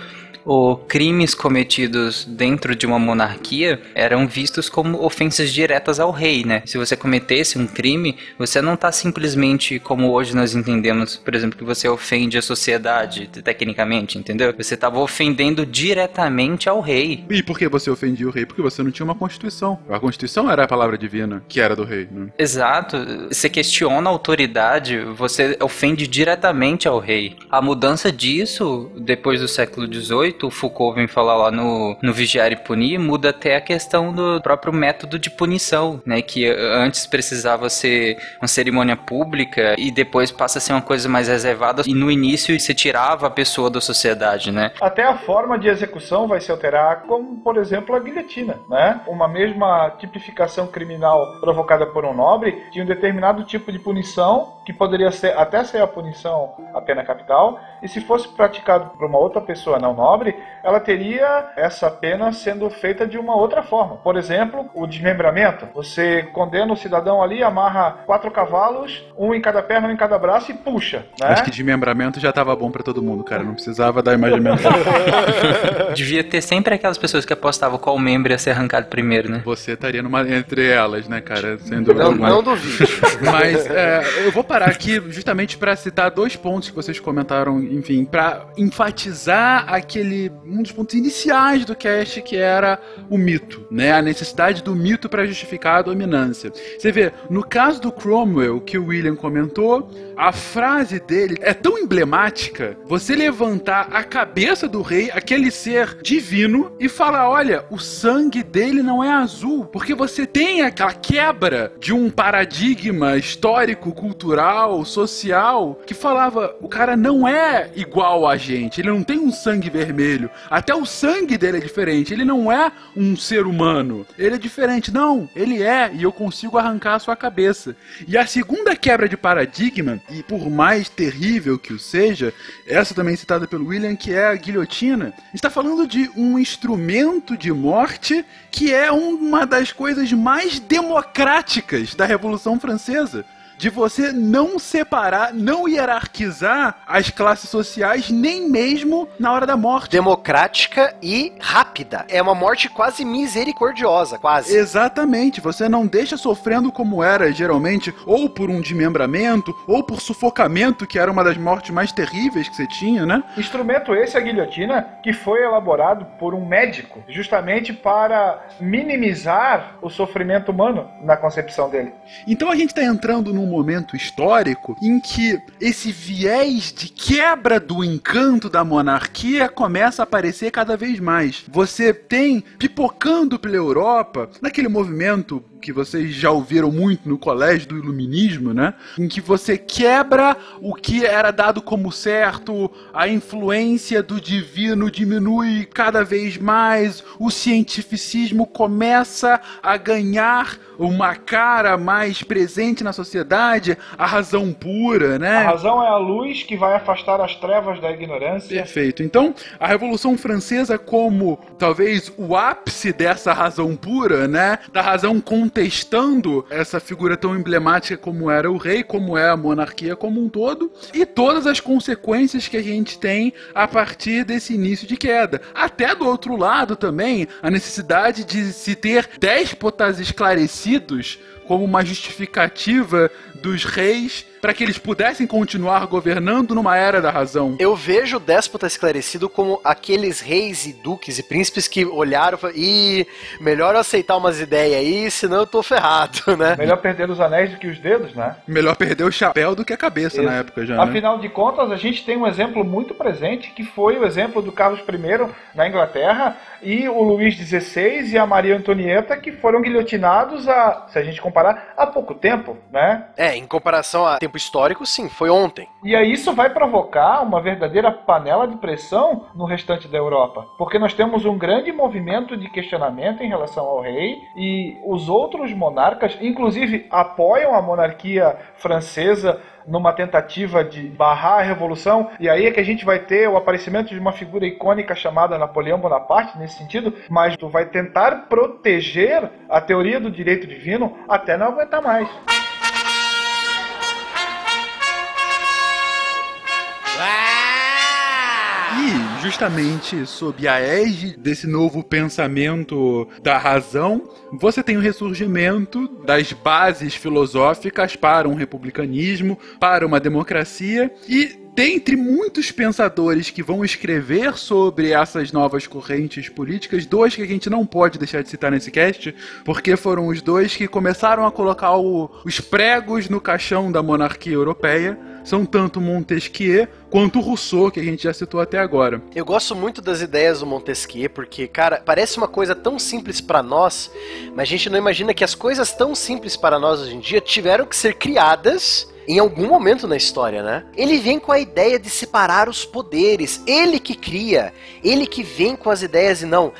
o crimes cometidos dentro de uma monarquia eram vistos como ofensas diretas ao rei, né? Se você cometesse um crime, você não está simplesmente como hoje nós entendemos, por exemplo, que você ofende a sociedade, tecnicamente, entendeu? Você estava ofendendo diretamente ao rei. E por que você ofendia o rei? Porque você não tinha uma constituição. A constituição era a palavra divina, que era do rei. Né? Exato. Você questiona a autoridade, você ofende diretamente ao rei. A mudança disso, depois do século XVIII, o Foucault vem falar lá no, no Vigiar e Punir, muda até a questão do próprio método de punição, né? Que antes precisava ser uma cerimônia pública e depois passa a ser uma coisa mais reservada e no início você tirava a pessoa da sociedade, né? Até a forma de execução vai se alterar, como por exemplo a guilhotina, né? Uma mesma tipificação criminal provocada por um nobre tinha um determinado tipo de punição que poderia ser até ser a punição a pena capital e se fosse praticado por uma outra pessoa não nobre, ela teria essa pena sendo feita de uma outra forma. Por exemplo, o desmembramento. Você condena o cidadão ali, amarra quatro cavalos, um em cada perna, um em cada braço e puxa. Né? Acho que desmembramento já tava bom para todo mundo, cara. Não precisava dar imagem mental. Devia ter sempre aquelas pessoas que apostavam qual membro ia ser arrancado primeiro, né? Você estaria numa, entre elas, né, cara? Sem dúvida. Não, não duvido. Mas é, eu vou parar aqui justamente para citar dois pontos que vocês comentaram, enfim, para enfatizar aquele um dos pontos iniciais do cast que era o mito, né? A necessidade do mito para justificar a dominância. Você vê, no caso do Cromwell que o William comentou, a frase dele é tão emblemática. Você levantar a cabeça do rei, aquele ser divino, e falar: olha, o sangue dele não é azul, porque você tem aquela quebra de um paradigma histórico, cultural, social, que falava: o cara não é igual a gente, ele não tem um sangue vermelho. Até o sangue dele é diferente, ele não é um ser humano, ele é diferente. Não, ele é, e eu consigo arrancar a sua cabeça. E a segunda quebra de paradigma, e por mais terrível que o seja, essa também citada pelo William, que é a guilhotina, está falando de um instrumento de morte que é uma das coisas mais democráticas da Revolução Francesa de você não separar, não hierarquizar as classes sociais, nem mesmo na hora da morte. Democrática e rápida. É uma morte quase misericordiosa, quase. Exatamente. Você não deixa sofrendo como era geralmente, ou por um desmembramento, ou por sufocamento, que era uma das mortes mais terríveis que você tinha, né? Instrumento esse, a guilhotina, que foi elaborado por um médico, justamente para minimizar o sofrimento humano na concepção dele. Então a gente está entrando num momento histórico em que esse viés de quebra do encanto da monarquia começa a aparecer cada vez mais. Você tem pipocando pela Europa, naquele movimento que vocês já ouviram muito no colégio do iluminismo, né? Em que você quebra o que era dado como certo, a influência do divino diminui cada vez mais, o cientificismo começa a ganhar uma cara mais presente na sociedade, a razão pura, né? A razão é a luz que vai afastar as trevas da ignorância. Perfeito. Então, a Revolução Francesa como talvez o ápice dessa razão pura, né? Da razão contestando essa figura tão emblemática como era o rei, como é a monarquia como um todo, e todas as consequências que a gente tem a partir desse início de queda. Até do outro lado também, a necessidade de se ter déspotas esclarecidos como uma justificativa dos reis para que eles pudessem continuar governando numa era da razão. Eu vejo o déspota esclarecido como aqueles reis e duques e príncipes que olharam e falaram, Ih, melhor eu aceitar umas ideias aí, senão eu tô ferrado, né? Melhor perder os anéis do que os dedos, né? Melhor perder o chapéu do que a cabeça Isso. na época já, né? Afinal de contas, a gente tem um exemplo muito presente, que foi o exemplo do Carlos I na Inglaterra e o Luís XVI e a Maria Antonieta, que foram guilhotinados a, se a gente comparar comparar, há pouco tempo, né? É, em comparação a tempo histórico, sim, foi ontem. E aí isso vai provocar uma verdadeira panela de pressão no restante da Europa, porque nós temos um grande movimento de questionamento em relação ao rei e os outros monarcas, inclusive, apoiam a monarquia francesa numa tentativa de barrar a revolução, e aí é que a gente vai ter o aparecimento de uma figura icônica chamada Napoleão Bonaparte nesse sentido, mas tu vai tentar proteger a teoria do direito divino até não aguentar mais. Justamente sob a égide desse novo pensamento da razão, você tem o ressurgimento das bases filosóficas para um republicanismo, para uma democracia e dentre muitos pensadores que vão escrever sobre essas novas correntes políticas, dois que a gente não pode deixar de citar nesse cast, porque foram os dois que começaram a colocar o- os pregos no caixão da monarquia europeia, são tanto Montesquieu quanto Rousseau, que a gente já citou até agora. Eu gosto muito das ideias do Montesquieu, porque, cara, parece uma coisa tão simples para nós, mas a gente não imagina que as coisas tão simples para nós hoje em dia tiveram que ser criadas em algum momento na história, né? Ele vem com a ideia de separar os poderes, ele que cria, ele que vem com as ideias e não.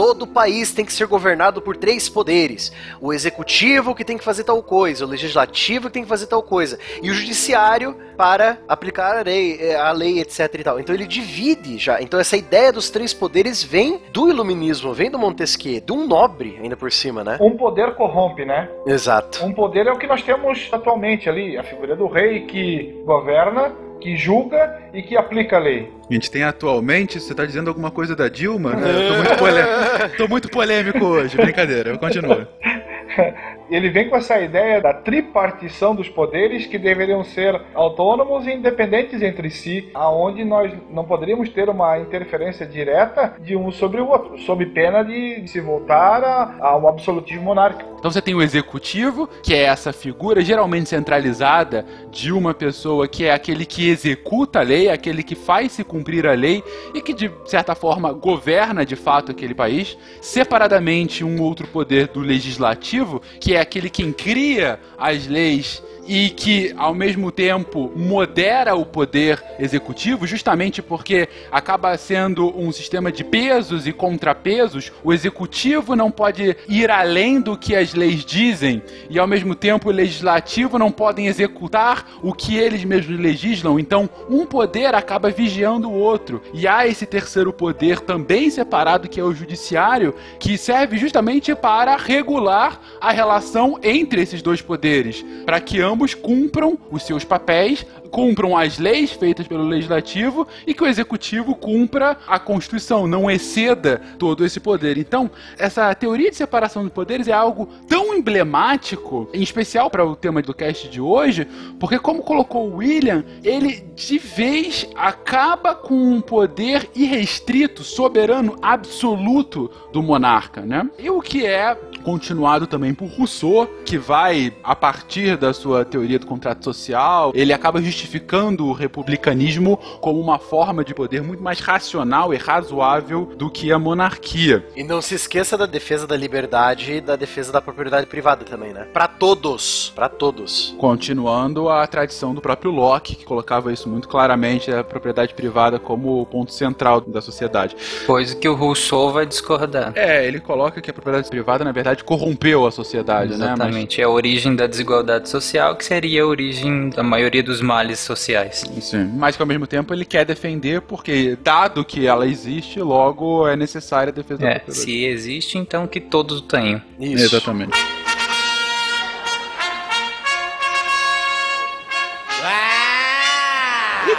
Todo país tem que ser governado por três poderes: o executivo que tem que fazer tal coisa, o legislativo que tem que fazer tal coisa, e o judiciário para aplicar a lei, eh, a lei, etc e tal. Então ele divide já. Então essa ideia dos três poderes vem do iluminismo, vem do Montesquieu, de um nobre ainda por cima, né? Um poder corrompe, né? Exato. Um poder é o que nós temos atualmente ali, a figura do rei que governa, que julga e que aplica a lei. A gente tem atualmente, você tá dizendo alguma coisa da Dilma, né? Eu tô muito, polê- tô muito polêmico hoje, brincadeira, continua. Ele vem com essa ideia da tripartição dos poderes que deveriam ser autônomos e independentes entre si, aonde nós não poderíamos ter uma interferência direta de um sobre o outro, sob pena de se voltar a, um absolutismo monárquico. Então você tem o executivo, que é essa figura geralmente centralizada de uma pessoa que é aquele que executa a lei, aquele que faz se cumprir a lei e que de certa forma governa de fato aquele país. Separadamente, um outro poder do legislativo, que é aquele quem cria as leis e que ao mesmo tempo modera o poder executivo, justamente porque acaba sendo um sistema de pesos e contrapesos. O executivo não pode ir além do que as leis dizem e ao mesmo tempo o legislativo não podem executar o que eles mesmos legislam. Então, um poder acaba vigiando o outro. E há esse terceiro poder também separado que é o judiciário, que serve justamente para regular a relação entre esses dois poderes, para que ambos cumpram os seus papéis, cumpram as leis feitas pelo legislativo e que o executivo cumpra a Constituição, não exceda todo esse poder. Então, essa teoria de separação de poderes é algo tão emblemático, em especial para o tema do cast de hoje, porque como colocou o William, ele de vez acaba com um poder irrestrito, soberano, absoluto do monarca, né? E o que é continuado também por Rousseau, que vai, a partir da sua teoria do contrato social, ele acaba justificando o republicanismo como uma forma de poder muito mais racional e razoável do que a monarquia. E não se esqueça da defesa da liberdade e da defesa da propriedade privada também, né? Pra todos, Pra todos. Continuando a tradição do próprio Locke, que colocava isso muito claramente, a propriedade privada como o ponto central da sociedade. Coisa que o Rousseau vai discordar. É, ele coloca que a propriedade privada, na verdade, corrompeu a sociedade, né? Mas Exatamente. É a origem da desigualdade social, que seria a origem da maioria dos males sociais. Sim, mas que ao mesmo tempo ele quer defender porque, dado que ela existe, logo é necessária a defesa da É, propriedade. se existe, então que todos tenham. Isso. Exatamente.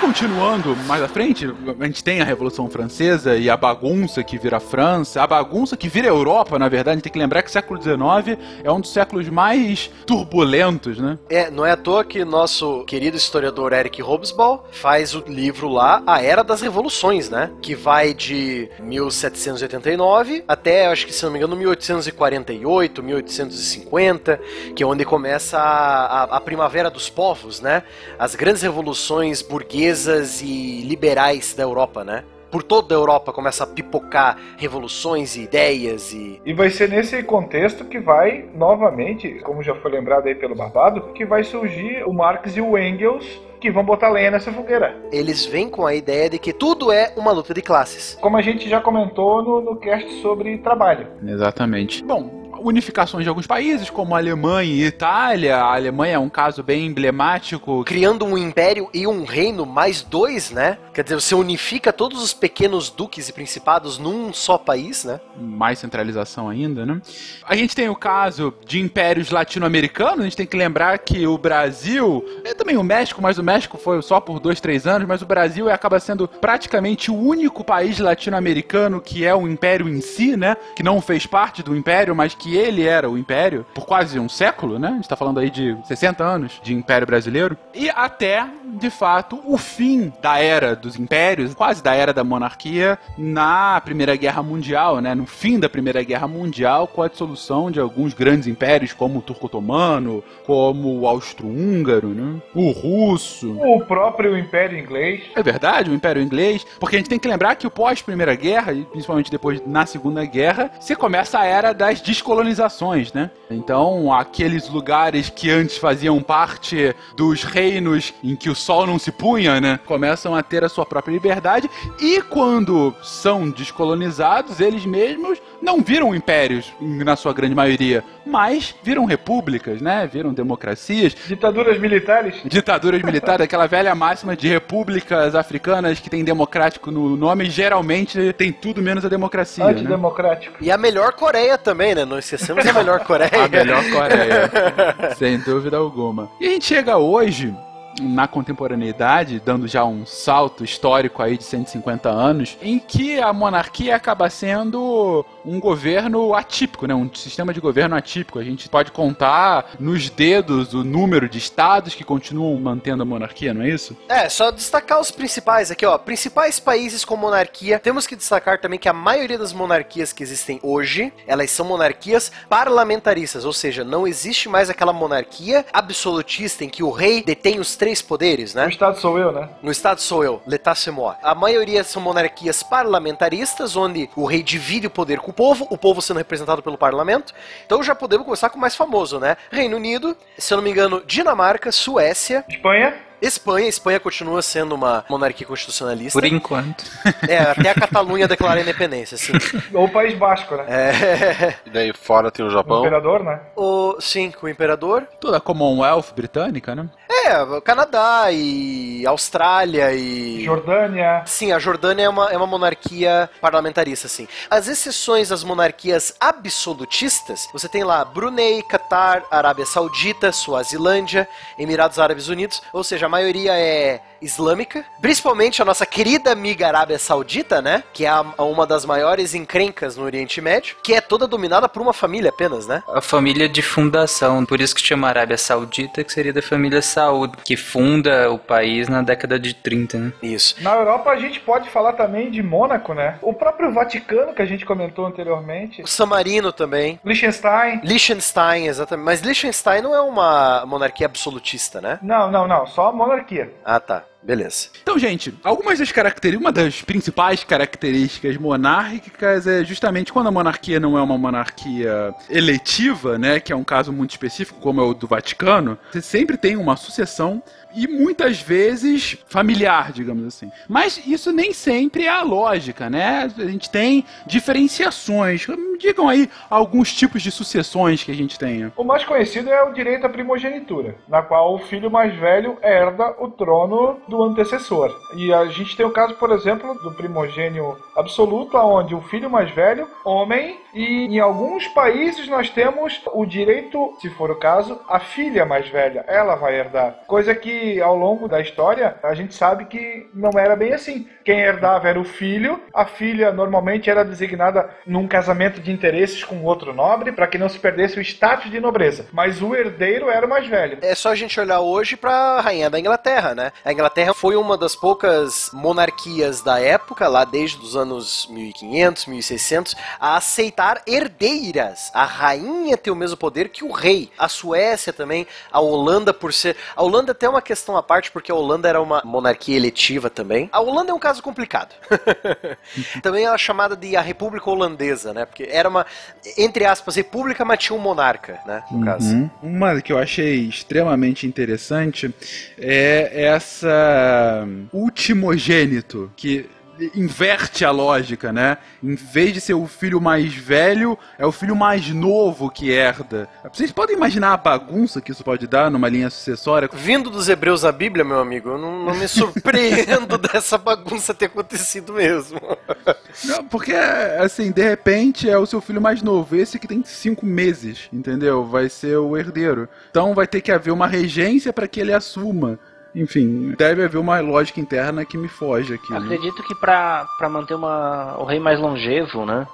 Continuando mais à frente, a gente tem a Revolução Francesa e a bagunça que vira a França, a bagunça que vira a Europa, na verdade. A gente tem que lembrar que o século XIX é um dos séculos mais turbulentos, né? É, não é à toa que nosso querido historiador Eric Hobsbawm faz o livro lá, A Era das Revoluções, né? Que vai de 1789 até, acho que se não me engano, 1848, 1850, que é onde começa a, a, a Primavera dos Povos, né? As grandes revoluções burguesas e liberais da Europa, né? por toda a Europa começa a pipocar revoluções e ideias e. E vai ser nesse contexto que vai, novamente, como já foi lembrado aí pelo Barbado, que vai surgir o Marx e o Engels que vão botar lenha nessa fogueira. Eles vêm com a ideia de que tudo é uma luta de classes. Como a gente já comentou no, no cast sobre trabalho. Exatamente. Bom, unificações de alguns países, como a Alemanha e Itália. A Alemanha é um caso bem emblemático. Criando um império e um reino mais dois, né? Quer dizer, você unifica todos os pequenos duques e principados num só país, né? Mais centralização ainda, né? A gente tem o caso de impérios latino-americanos. A gente tem que lembrar que o Brasil, é também o México, mas o México foi só por dois, três anos, mas o Brasil acaba sendo praticamente o único país latino-americano que é um império em si, né? Que não fez parte do império, mas que ele era o império por quase um século, né? A gente tá falando aí de 60 anos de império brasileiro. E até, de fato, o fim da era dos impérios, quase da era da monarquia, na Primeira Guerra Mundial, né? No fim da Primeira Guerra Mundial, com a dissolução de alguns grandes impérios, como o turco-otomano, como o austro-húngaro, né? O russo. O próprio Império Inglês. É verdade, o Império Inglês. Porque a gente tem que lembrar que o pós-Primeira Guerra, e principalmente depois na Segunda Guerra, se começa a era das descolonizações, né? Então, aqueles lugares que antes faziam parte dos reinos em que o sol não se punha, né? Começam a ter a sua própria liberdade. E quando são descolonizados, eles mesmos não viram impérios, na sua grande maioria, mas viram repúblicas, né? Viram democracias. Ditaduras militares. Ditaduras militares, aquela velha máxima de repúblicas africanas que tem democrático no nome, geralmente tem tudo menos a democracia. Né? Antidemocrático. E a melhor Coreia também, né? Não esquecemos a melhor Coreia. a melhor Coreia. sem dúvida alguma. E a gente chega hoje na contemporaneidade, dando já um salto histórico aí de 150 anos, em que a monarquia acaba sendo um governo atípico, né? Um sistema de governo atípico. A gente pode contar nos dedos o número de estados que continuam mantendo a monarquia, não é isso? É, só destacar os principais aqui, ó. Principais países com monarquia. Temos que destacar também que a maioria das monarquias que existem hoje, elas são monarquias parlamentaristas, ou seja, não existe mais aquela monarquia absolutista em que o rei detém os três poderes, né? No Estado sou eu, né? No Estado sou eu, moi. A maioria são monarquias parlamentaristas, onde o rei divide o poder com o povo, o povo sendo representado pelo parlamento. Então já podemos começar com o mais famoso, né? Reino Unido, se eu não me engano, Dinamarca, Suécia. Espanha. Espanha, Espanha continua sendo uma monarquia constitucionalista. Por enquanto. É, até a Catalunha declara a independência, sim. Ou o País Basco, né? É. E daí fora tem o O Japão. imperador, né? O, sim, com o imperador. Toda a Commonwealth britânica, né? É, o Canadá e Austrália e. Jordânia. Sim, a Jordânia é uma, é uma monarquia parlamentarista, sim. As exceções às monarquias absolutistas, você tem lá Brunei, Catar, Arábia Saudita, Suazilândia, Emirados Árabes Unidos, ou seja, maioria é islâmica, principalmente a nossa querida amiga Arábia Saudita, né? Que é a- uma das maiores encrencas no Oriente Médio, que é toda dominada por uma família apenas, né? A família de fundação, por isso que chama Arábia Saudita, que seria da família Saud, que funda o país na década de 30, né? Isso. Na Europa a gente pode falar também de Mônaco, né? O próprio Vaticano, que a gente comentou anteriormente. O San Marino também. Liechtenstein. Liechtenstein, exatamente. Mas Liechtenstein não é uma monarquia absolutista, né? Não, não, não. Só a monarquia. Ah, tá. Beleza. Então, gente, algumas das características, uma das principais características monárquicas é justamente quando a monarquia não é uma monarquia eletiva, né, que é um caso muito específico, como é o do Vaticano, você sempre tem uma sucessão e muitas vezes familiar, digamos assim. Mas isso nem sempre é a lógica, né? A gente tem diferenciações. Me Digam aí alguns tipos de sucessões que a gente tenha. O mais conhecido é o direito à primogenitura, na qual o filho mais velho herda o trono do antecessor. E a gente tem o caso, por exemplo, do primogênio absoluto, onde o filho mais velho, homem, e em alguns países nós temos o direito, se for o caso, a filha mais velha, ela vai herdar. Coisa que ao longo da história a gente sabe que não era bem assim. Quem herdava era o filho, a filha normalmente era designada num casamento de interesses com outro nobre para que não se perdesse o status de nobreza. Mas o herdeiro era o mais velho. É só a gente olhar hoje pra rainha da Inglaterra, né? A Inglaterra foi uma das poucas monarquias da época, lá desde os anos 1500, 1600, a aceitar herdeiras. A rainha tem o mesmo poder que o rei. A Suécia também, a Holanda por ser... A Holanda tem uma questão à parte, porque a Holanda era uma monarquia eletiva também. A Holanda é um caso complicado. também ela é chamada de a República Holandesa, né? Porque era uma, entre aspas, república, mas tinha um monarca, né? No caso. Uhum. Uma que eu achei extremamente interessante é essa ultimogênito, que inverte a lógica, né? Em vez de ser o filho mais velho, é o filho mais novo que herda. Vocês podem imaginar a bagunça que isso pode dar numa linha sucessória? Vindo dos hebreus da Bíblia, meu amigo, eu não, não me surpreendo dessa bagunça ter acontecido mesmo. Não, porque, assim, de repente é o seu filho mais novo, esse que tem cinco meses, entendeu? Vai ser o herdeiro. Então vai ter que haver uma regência para que ele assuma. Enfim, deve haver uma lógica interna que me foge aqui. Né? Acredito que pra, pra manter uma, o rei mais longevo, né?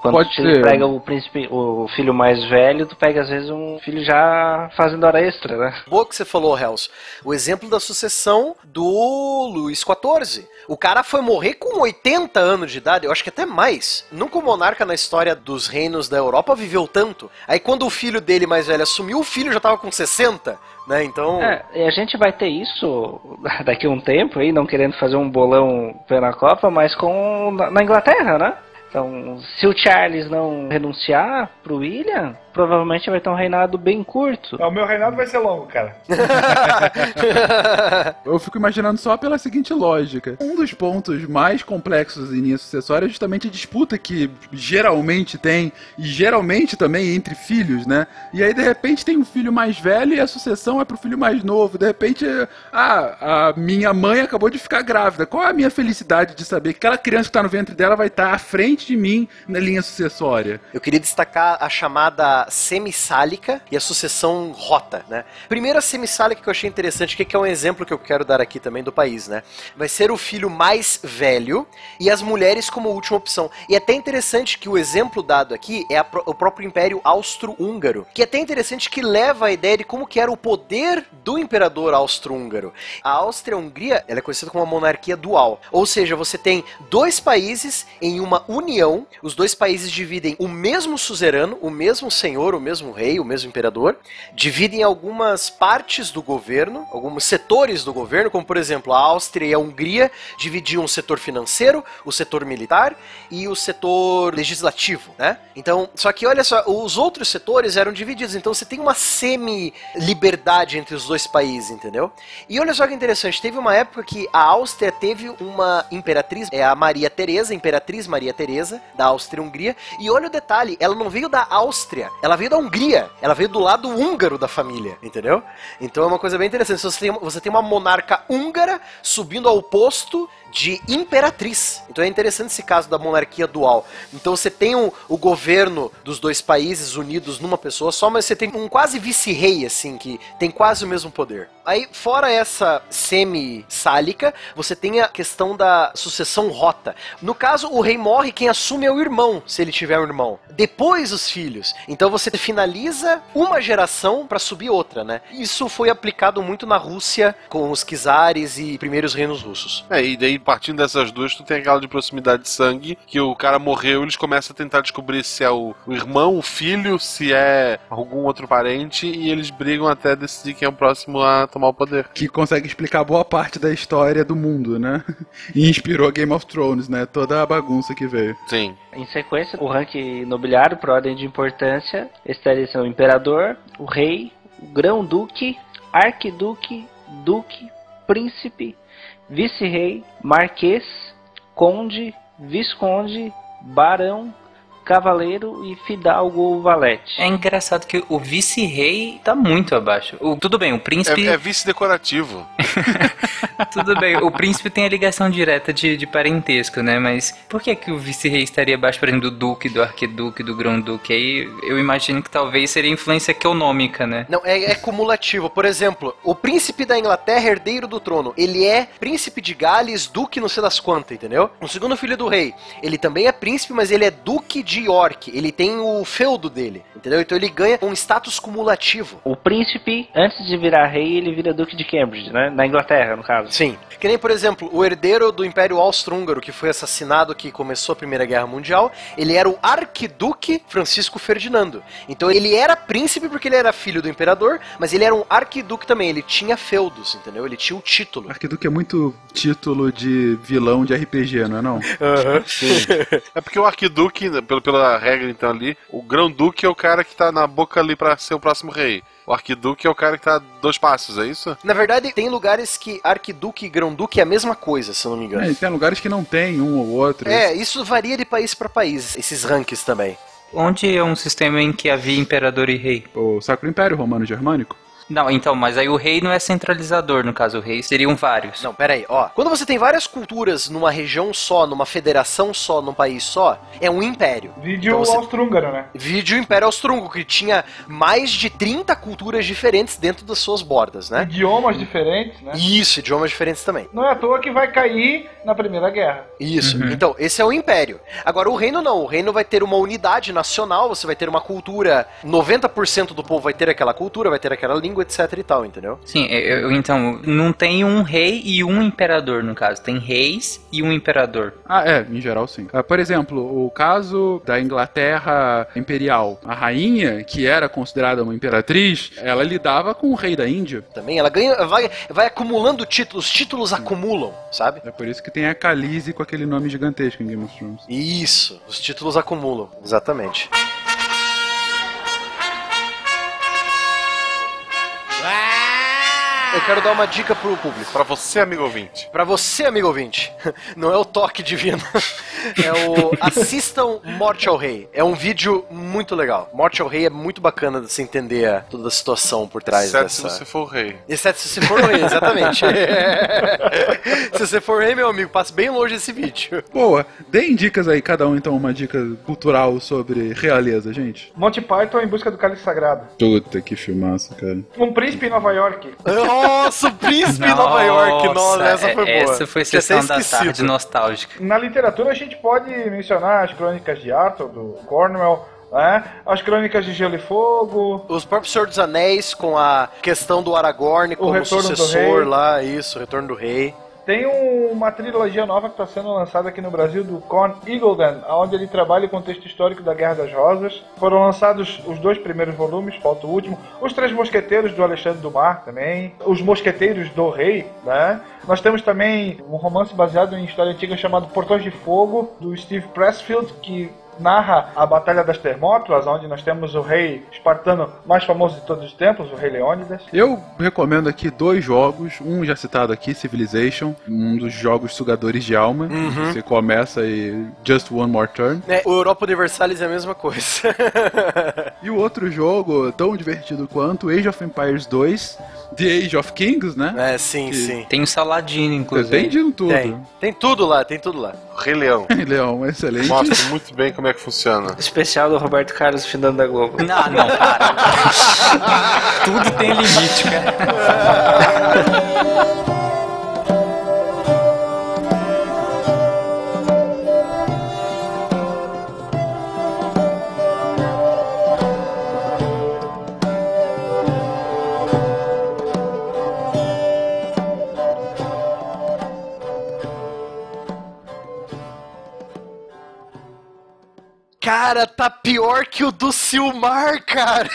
Quando Pode você ser. pega o príncipe, o filho mais velho, tu pega às vezes um filho já fazendo hora extra, né? Boa que você falou, Hells. O exemplo da sucessão do Luís XIV. O cara foi morrer com 80 anos de idade, eu acho que até mais. Nunca o monarca na história dos reinos da Europa viveu tanto. Aí quando o filho dele mais velho assumiu, o filho já tava com 60, né? Então. É, e a gente vai ter isso daqui a um tempo aí, não querendo fazer um bolão pela Copa, mas com na na Inglaterra, né? Então, se o Charles não renunciar pro William, provavelmente vai ter um reinado bem curto. O meu reinado vai ser longo, cara. Eu fico imaginando só pela seguinte lógica. Um dos pontos mais complexos em linha sucessória é justamente a disputa que geralmente tem, e geralmente também entre filhos, né? E aí, de repente, tem um filho mais velho e a sucessão é pro filho mais novo. De repente, ah, a minha mãe acabou de ficar grávida. Qual é a minha felicidade de saber que aquela criança que tá no ventre dela vai estar à frente de mim na linha sucessória? Eu queria destacar a chamada semissálica e a sucessão rota, né? Primeiro a semissálica que eu achei interessante, que é um exemplo que eu quero dar aqui também do país, né? Vai ser o filho mais velho e as mulheres como última opção. E é até interessante que o exemplo dado aqui é o próprio Império Austro-Húngaro, que é até interessante que leva a ideia de como que era o poder do imperador austro-húngaro. A Áustria-Hungria, ela é conhecida como uma monarquia dual, ou seja, você tem dois países em uma união, os dois países dividem o mesmo suzerano, o mesmo senhor, o mesmo rei, o mesmo imperador, dividem algumas partes do governo, alguns setores do governo, como por exemplo a Áustria e a Hungria dividiam o setor financeiro, o setor militar e o setor legislativo, né? Então, só que olha só, os outros setores eram divididos, então você tem uma semi-liberdade entre os dois países, entendeu? E olha só que interessante, teve uma época que a Áustria teve uma imperatriz, é a Maria Teresa, Imperatriz Maria Teresa, da Áustria-Hungria, e olha o detalhe, ela não veio da Áustria, ela veio da Hungria, ela veio do lado húngaro da família, entendeu? Então é uma coisa bem interessante, você tem, uma monarca húngara subindo ao posto de imperatriz. Então é interessante esse caso da monarquia dual. Então você tem o, o governo dos dois países unidos numa pessoa só, mas você tem um quase vice-rei, assim, que tem quase o mesmo poder. Aí, fora essa semi-sálica, você tem a questão da sucessão rota. No caso, o rei morre, quem assume é o irmão, se ele tiver um irmão. Depois os filhos. Então você finaliza uma geração para subir outra, né? Isso foi aplicado muito na Rússia com os czares e primeiros reinos russos. É, e daí partindo dessas duas, tu tem aquela de proximidade de sangue, que o cara morreu, eles começam a tentar descobrir se é o, o irmão, o filho, se é algum outro parente, e eles brigam até decidir quem é o próximo a tomar o poder. Que consegue explicar boa parte da história do mundo, né? E inspirou Game of Thrones, né? Toda a bagunça que veio. Sim. Em sequência, o ranking nobiliário, por ordem de importância, estaria sendo o imperador, o rei, o grão-duque, arquiduque, duque, príncipe, vice-rei, marquês, conde, visconde, barão, cavaleiro e fidalgo ou valete. É engraçado que o vice-rei tá muito abaixo. O- tudo bem, o príncipe. É, é vice-decorativo. Tudo bem, o príncipe tem a ligação direta de, de parentesco, né? Mas por que, que o vice-rei estaria abaixo, por exemplo, do duque, do arquiduque, do grão-duque? Aí eu imagino que talvez seria influência econômica, né? Não, é, é cumulativo. Por exemplo, o príncipe da Inglaterra, herdeiro do trono, ele é príncipe de Gales, duque não sei das quantas, entendeu? O segundo filho do rei, ele também é príncipe, mas ele é duque de York. Ele tem o feudo dele, entendeu? Então ele ganha um status cumulativo. O príncipe, antes de virar rei, ele vira duque de Cambridge, né? Na Inglaterra, no caso. Sim. Que nem, por exemplo, o herdeiro do Império Austro-Húngaro, que foi assassinado que começou a Primeira Guerra Mundial, ele era o arquiduque Francisco Ferdinando. Então ele era príncipe porque ele era filho do imperador, mas ele era um arquiduque também, ele tinha feudos, entendeu? Ele tinha o título. Arquiduque é muito título de vilão de RPG, não é não? É porque o arquiduque, pelo- pela regra então ali, o grão-duque é o cara que tá na boca ali pra ser o próximo rei. O arquiduque é o cara que tá a dois passos, é isso? Na verdade, tem lugares que arquiduque e grão-duque é a mesma coisa, se eu não me engano. É, e tem lugares que não tem um ou outro. É, isso varia de país pra país, esses rankings também. Onde é um sistema em que havia imperador e rei? O Sacro Império Romano Germânico. Não, então, mas aí o rei não é centralizador, no caso, o rei seriam vários. Não, peraí, ó. Quando você tem várias culturas numa região só, numa federação só, num país só, é um império. Vídeo Então você- austro-húngaro, né? Vídeo Império Austro-Húngaro, que tinha mais de 30 culturas diferentes dentro das suas bordas, né? Idiomas diferentes, né? Isso, idiomas diferentes também. Não é à toa que vai cair na Primeira Guerra. Isso. Então, esse é o império. Agora, o reino não. O reino vai ter uma unidade nacional, você vai ter uma cultura. 90% do povo vai ter aquela cultura, vai ter aquela língua, etc e tal, entendeu? Sim, eu- então, não tem um rei e um imperador, no caso. Tem reis e um imperador. Ah, é, em geral sim. Ah, por exemplo, o caso da Inglaterra imperial. A rainha, que era considerada uma imperatriz, ela lidava com o rei da Índia. Também ela ganha, vai, vai acumulando títulos, os títulos acumulam, sabe? É por isso que tem a Khaleesi com aquele nome gigantesco em Game of Thrones. Isso, os títulos acumulam, exatamente. Eu quero dar uma dica pro público. Pra você, amigo ouvinte. Pra você, amigo ouvinte, não é o toque divino, é o assistam Morte ao Rei. É um vídeo muito legal. Morte ao Rei é muito bacana de você entender toda a situação por trás Exceto dessa. se você for o rei. Exceto se você for o rei, exatamente. se você for rei, meu amigo, passe bem longe desse vídeo. Boa, deem dicas aí, cada um então, uma dica cultural sobre realeza, gente. Monty Python em busca do cálice sagrado. Puta que filmaço, cara. Um príncipe em Nova York. Nossa, o príncipe em Nova York. Nossa, essa foi é- boa. Essa foi sessão da tarde nostálgica. Na literatura a gente pode mencionar as crônicas de Arthur, do Cornwell, né? as crônicas de Gelo e Fogo, Os próprios Senhor dos Anéis, com a questão do Aragorn como do sucessor lá, isso, Retorno do Rei. Tem um- uma trilogia nova que está sendo lançada aqui no Brasil do Con Eagleton, onde ele trabalha o contexto histórico da Guerra das Rosas. Foram lançados os dois primeiros volumes, falta o último. Os Três Mosqueteiros do Alexandre Dumas também. Os Mosqueteiros do Rei, né? Nós temos também um romance baseado em história antiga chamado Portões de Fogo, do Steve Pressfield, que narra a Batalha das Termópilas, onde nós temos o rei espartano mais famoso de todos os tempos, o rei Leônidas. Eu recomendo aqui dois jogos, um já citado aqui, Civilization, um dos jogos sugadores de alma. Você começa e Just One More Turn. É, o Europa Universalis é a mesma coisa. E o outro jogo, tão divertido quanto Age of Empires 2, The Age of Kings, né? é, sim, Que- sim. Tem o Saladino, inclusive. Tem de tudo. Tem. Tem tudo lá, tem tudo lá. Rei Leão. Leão, excelente. Mostra muito bem como é que funciona. Especial do Roberto Carlos Findando da Globo. Não, não, para. Tudo tem limite, cara. Cara, tá pior que o do Silmar, cara.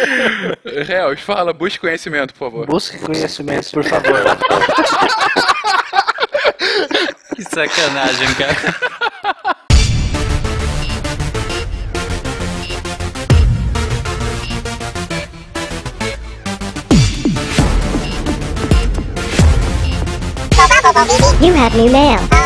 Real, fala, busque conhecimento, por favor. Busque conhecimento, por favor. Que sacanagem, cara. You have new mail.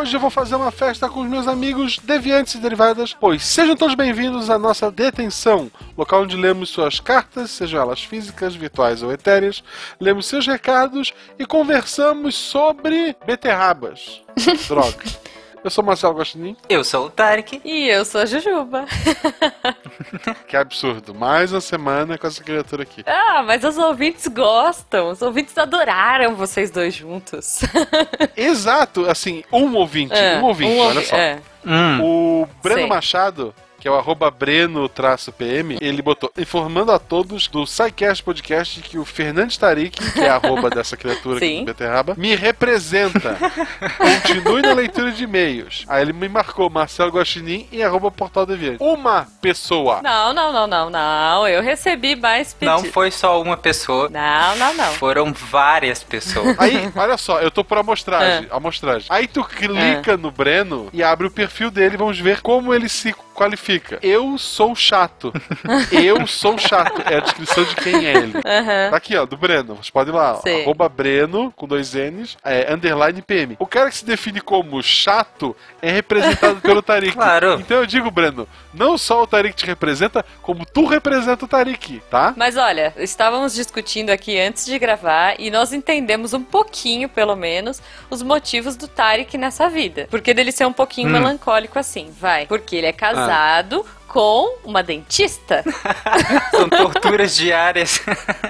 Hoje. Eu vou fazer uma festa com os meus amigos deviantes e derivadas, pois sejam todos bem-vindos à nossa detenção, local onde lemos suas cartas, sejam elas físicas, virtuais ou etéreas, lemos seus recados e conversamos sobre beterrabas. Droga. Eu sou Marcelo Gostinin. Eu sou o Tarek. E eu sou a Jujuba. Que absurdo. Mais uma semana com essa criatura aqui. Ah, mas os ouvintes gostam. Os ouvintes adoraram vocês dois juntos. Exato, assim, um ouvinte, É, um ouvinte, um olha ouvi- só. é. Hum. O Breno Sei. Machado que é o arroba breno-pm, ele botou informando a todos do SciCast Podcast que o Fernandes Tarik, que é a arroba dessa criatura aqui do Beterraba, me representa. Continue na leitura de e-mails. Aí ele me marcou Marcelo Guaxinim e arroba Portal Deviante. Uma pessoa. Não, não, não, não, não. Eu recebi mais Não pedidos. foi só uma pessoa. Não, não, não. Foram várias pessoas. Aí, olha só, eu tô por amostragem, amostragem. Aí tu clica no Breno e abre o perfil dele, vamos ver como ele se qualifica. Eu sou chato. Eu sou chato. É a descrição de quem é ele. Aham. Tá aqui, ó, do Breno. Vocês podem ir lá, arroba Breno, com dois N's, é, underline PM. O cara que se define como chato é representado pelo Tarik. Claro. Então eu digo, Breno, não só o Tarik te representa, como tu representa o Tarik, tá? Mas olha, estávamos discutindo aqui antes de gravar e nós entendemos um pouquinho, pelo menos, os motivos do Tarek nessa vida. Porque dele ser um pouquinho Hum. melancólico assim, vai. Porque ele é casado cuidado com uma dentista. São torturas diárias.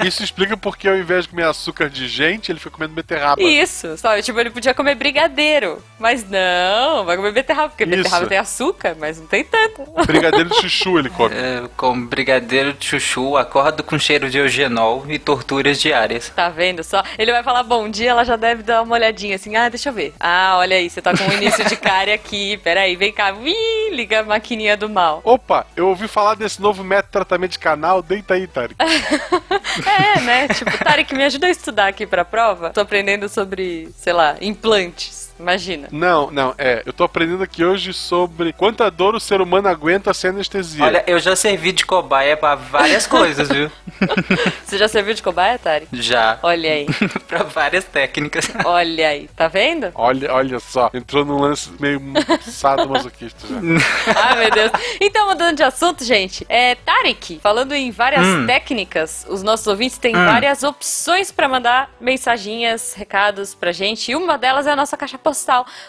Isso explica porque ao invés de comer açúcar de gente, ele foi comendo beterraba. Isso, sabe? Tipo, ele podia comer brigadeiro. Mas não, vai comer beterraba, porque Isso. beterraba tem açúcar, mas não tem tanto. Brigadeiro de chuchu ele come. É, com brigadeiro de chuchu, acordo com cheiro de eugenol e torturas diárias. Tá vendo só? Ele vai falar bom dia, ela já deve dar uma olhadinha assim. Ah, deixa eu ver. Ah, olha aí, você tá com um início de cárie aqui. Peraí, vem cá. Ih, liga a maquininha do mal. Opa, eu ouvi falar desse novo método de tratamento de canal, deita aí, Tarek. É, né? Tipo, Tarek, me ajuda a estudar aqui pra prova. Tô aprendendo sobre, sei lá, implantes. Imagina. Não, não, é. Eu tô aprendendo aqui hoje sobre quanta dor o ser humano aguenta sem anestesia. Olha, eu já servi de cobaia pra várias coisas, viu? Você já serviu de cobaia, Tarek? Já. Olha aí. pra várias técnicas. Olha aí. Tá vendo? Olha, olha só, entrou num lance meio sadomasoquista já. Ai, meu Deus. Então, mudando de assunto, gente. É, Tarek, falando em várias Hum. técnicas, os nossos ouvintes têm Hum. várias opções pra mandar mensaginhas, recados pra gente. E uma delas é a nossa caixa postal.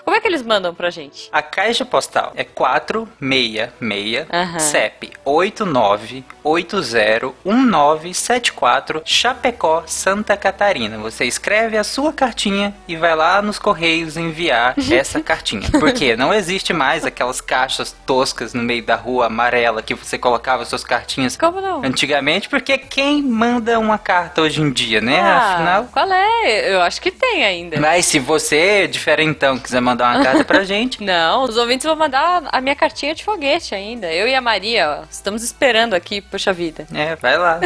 Como é que eles mandam pra gente? A caixa postal é 466 Aham. CEP 89801974 Chapecó, Santa Catarina. Você escreve a sua cartinha e vai lá nos correios enviar essa cartinha. Porque não existe mais aquelas caixas toscas no meio da rua amarela que você colocava suas cartinhas Como não? antigamente, porque quem manda uma carta hoje em dia, né? Ah, Afinal, Qual é? Eu acho que tem ainda. mas se você, diferentão, quiser mandar uma carta pra gente, Não, os ouvintes vão mandar a minha cartinha de foguete ainda. Eu e a Maria, ó, estamos esperando aqui, puxa vida. é, vai lá.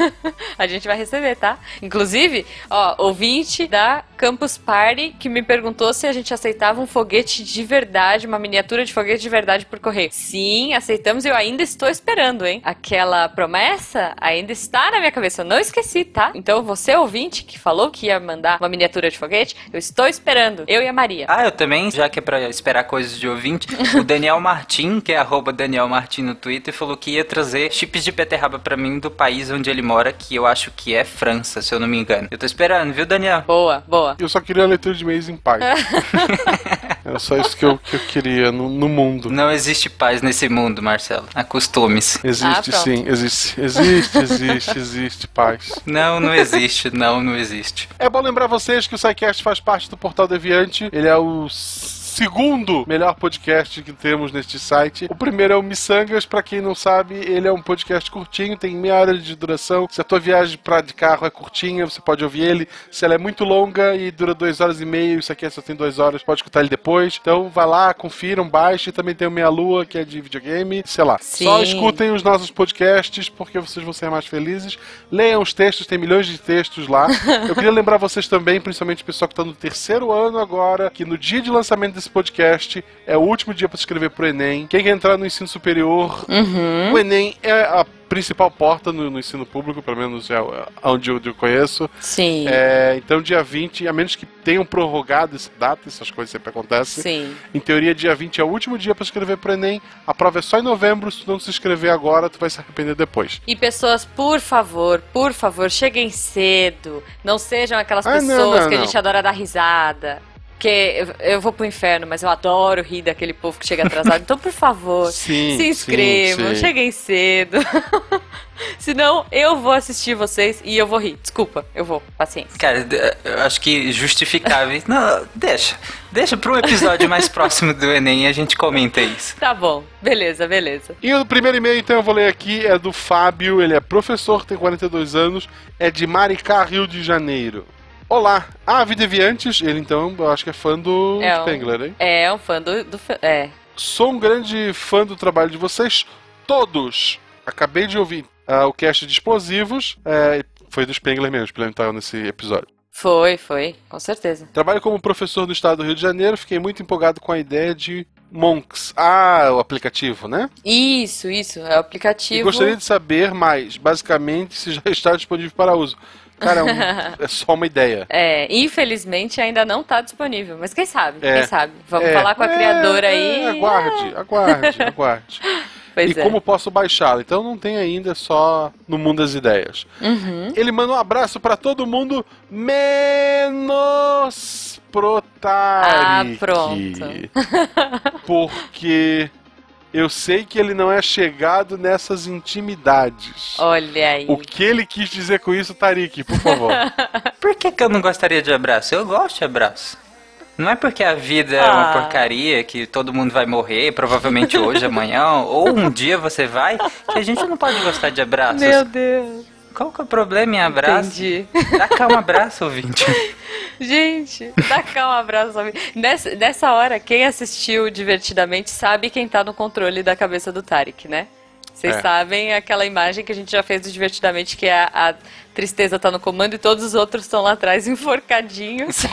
A gente vai receber, tá? Inclusive, ó, ouvinte da Campus Party que me perguntou se a gente aceitava um foguete de verdade, uma miniatura de foguete de verdade por correio. Sim, aceitamos e eu ainda estou esperando, hein? Aquela promessa ainda está na minha cabeça, eu não esqueci, tá? Então, você ouvinte que falou que ia mandar uma miniatura de foguete, eu estou esperando. Eu e a Maria. Ah, eu também, já que é pra esperar coisas de ouvinte, o Daniel Martin, que é arroba Daniel Martin no Twitter, falou que ia trazer chips de beterraba pra mim do país onde ele mora, que eu acho que é França, se eu não me engano. Eu tô esperando, viu, Daniel? Boa, boa. Eu só queria a leitura de e-mails em paz. Era só isso que eu, que eu queria no, no mundo. Não existe paz nesse mundo, Marcelo. Acostume-se. Ah, Existe pronto. sim, existe, existe, existe, existe paz. Não, não existe. Não, não existe. É bom lembrar vocês que o SciCast faz parte do Portal Deviante. Ele é o segundo melhor podcast que temos neste site. O primeiro é o Missangas, pra quem não sabe, ele é um podcast curtinho, tem meia hora de duração. Se a tua viagem pra de carro é curtinha, você pode ouvir ele. Se ela é muito longa e dura duas horas e meia, isso aqui só tem duas horas, pode escutar ele depois. Então vai lá, confiram, baixe. Também tem o Meia Lua, que é de videogame, sei lá. Sim. Só escutem os nossos podcasts, porque vocês vão ser mais felizes. Leiam os textos, tem milhões de textos lá. Eu queria lembrar vocês também, principalmente o pessoal que está no terceiro ano agora, que no dia de lançamento desse podcast é o último dia para se inscrever pro Enem. Quem quer entrar no ensino superior, Uhum. o Enem é a principal porta no, no ensino público, pelo menos é onde eu, eu conheço. Sim. É, então, dia 20, a menos que tenham prorrogado essa data, essas coisas sempre acontecem. Sim. Em teoria, dia 20 é o último dia para escrever pro Enem. A prova é só em novembro. Se tu não se inscrever agora, tu vai se arrepender depois. E pessoas, por favor, por favor, cheguem cedo. Não sejam aquelas Ah, não, pessoas não, que a não. gente adora dar risada. Porque eu, eu vou pro inferno, mas eu adoro rir daquele povo que chega atrasado. Então, por favor, Sim, se inscrevam, sim, sim. cheguem cedo. Senão, eu vou assistir vocês e eu vou rir. Desculpa, eu vou. Paciência. Cara, eu acho que justificável. Não, deixa. Deixa para um episódio mais próximo do Enem e a gente comenta isso. Tá bom, beleza, beleza. E o primeiro e-mail, então, eu vou ler aqui, é do Fábio, ele é professor, tem 42 anos, é de Maricá, Rio de Janeiro. Olá, ah, Videviantes, ele então, eu acho que é fã do É um- Spengler, hein? É um fã do. do é. Sou um grande fã do trabalho de vocês, todos. Acabei de ouvir ah, o cast de explosivos, é, foi do Spengler mesmo, implementaram nesse episódio. Foi, foi, com certeza. Trabalho como professor no estado do Rio de Janeiro, fiquei muito empolgado com a ideia de Monks. Ah, o aplicativo, né? Isso, isso. É o E aplicativo. gostaria de saber mais, basicamente, se já está disponível para uso. Cara, é, um- é só uma ideia. É, infelizmente ainda não tá disponível, mas quem sabe? É. Quem sabe? Vamos É, falar com a é, criadora é, aí. aguarde, aguarde, aguarde. Pois e é. como posso baixá-lo? Então não tem ainda, é só no mundo das ideias. Uhum. Ele manda um abraço para todo mundo, menos pro Tarek. Ah, pronto. Porque eu sei que ele não é chegado nessas intimidades. Olha aí. O que ele quis dizer com isso, Tarik, por favor? Por que, que eu não gostaria de abraço? Eu gosto de abraço. Não é porque a vida é uma Ah. porcaria, que todo mundo vai morrer, provavelmente hoje, amanhã, ou um dia você vai, que a gente não pode gostar de abraços. Meu Deus. Qual que é o problema em abraço? Entendi. Dá cá um abraço, ouvinte. Gente, dá cá um abraço. Nessa, nessa hora, quem assistiu divertidamente sabe quem tá no controle da cabeça do Tarek, né? Vocês É. sabem aquela imagem que a gente já fez do divertidamente, que é a, a tristeza tá no comando e todos os outros estão lá atrás enforcadinhos.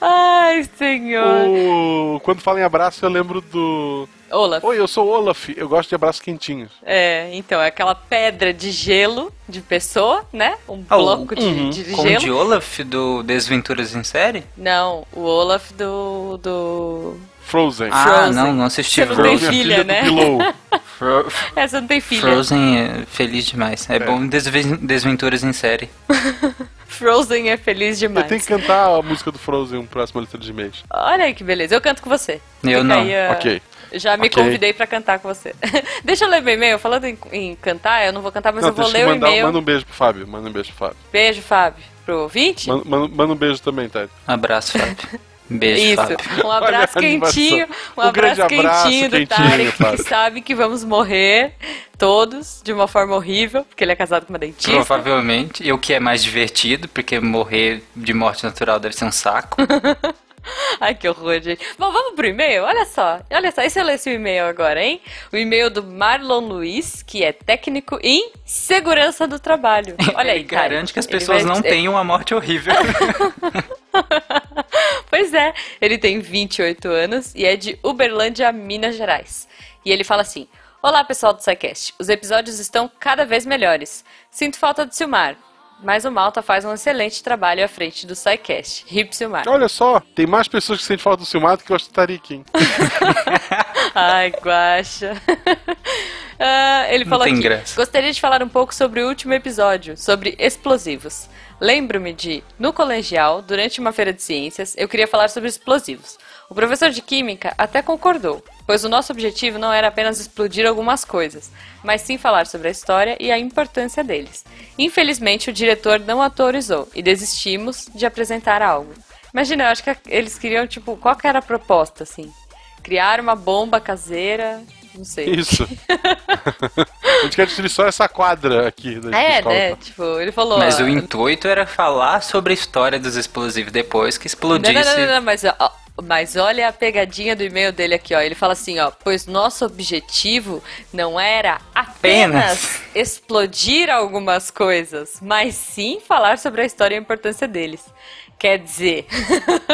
Ai, senhor. O- Quando fala em abraço, eu lembro do. Olaf. Oi, eu sou o Olaf, eu gosto de abraços quentinhos. É, então, é aquela pedra de gelo de pessoa, né? Um bloco de, uhum. de Como gelo. de Olaf do Desventuras em Série? Não, o Olaf do. do. Frozen. Ah, Frozen. não, não assisti Você não tem Frozen, a filha, né? do Pillow. Fro- Essa não tem filha. Frozen é feliz demais. É, bom Desven- Desventuras em Série. Frozen é feliz Eu demais. tenho que cantar a música do Frozen um próximo letra de mês. Olha aí que beleza. Eu canto com você. Eu Fica não. aí, ah, Ok. Já me Ok. convidei pra cantar com você. Deixa eu ler meu e-mail. Falando em, em cantar, eu não vou cantar, mas Não, eu vou ler eu o mandar, e-mail. manda um beijo pro Fábio. Manda um beijo pro Fábio. Beijo, Fábio. Pro ouvinte? Manda, manda- manda um beijo também, Ted. Abraço, Fábio. Beijo, Isso, Fábio. um abraço quentinho, um, Um grande abraço abraço quentinho do quentinho, Tarek, que sabe que vamos morrer todos de uma forma horrível, porque ele é casado com uma dentista. Provavelmente. E o que é mais divertido, porque morrer de morte natural deve ser um saco. Ai, que horror, gente. Bom, vamos pro e-mail? Olha só, olha só, e se eu lesse o e-mail agora, hein? O e-mail do Marlon Luiz, que é técnico em segurança do trabalho. Olha aí, Ele cara. garante que as pessoas vai- não tenham uma morte horrível. Pois é, ele tem 28 anos e é de Uberlândia, Minas Gerais. E ele fala assim: Olá, pessoal do SciCast. Os episódios estão cada vez melhores. Sinto falta do Silmar, mas o Malta faz um excelente trabalho à frente do SciCast. Hip Silmar. Olha só, tem mais pessoas que sentem falta do Silmar do que gostam do Tarik, hein? Ai, guacha. Ah, ele Não falou tem aqui, graça. gostaria de falar um pouco sobre o último episódio, sobre explosivos. Lembro-me de, no colegial, durante uma feira de ciências, eu queria falar sobre explosivos. O professor de química até concordou, pois o nosso objetivo não era apenas explodir algumas coisas, mas sim falar sobre a história e a importância deles. Infelizmente, o diretor não autorizou e desistimos de apresentar algo. Imagina, eu acho que eles queriam, tipo, qual que era a proposta, assim? Criar uma bomba caseira, não sei. Isso. A gente quer destruir só essa quadra aqui da É, escola. né? Tipo, ele falou. Mas ó, o intuito era falar sobre a história dos explosivos depois que explodisse. Não, não, não, não, mas, ó, mas olha a pegadinha do e-mail dele aqui, ó. Ele fala assim, ó, pois nosso objetivo não era apenas, Apenas. explodir algumas coisas, mas sim falar sobre a história e a importância deles. Quer dizer,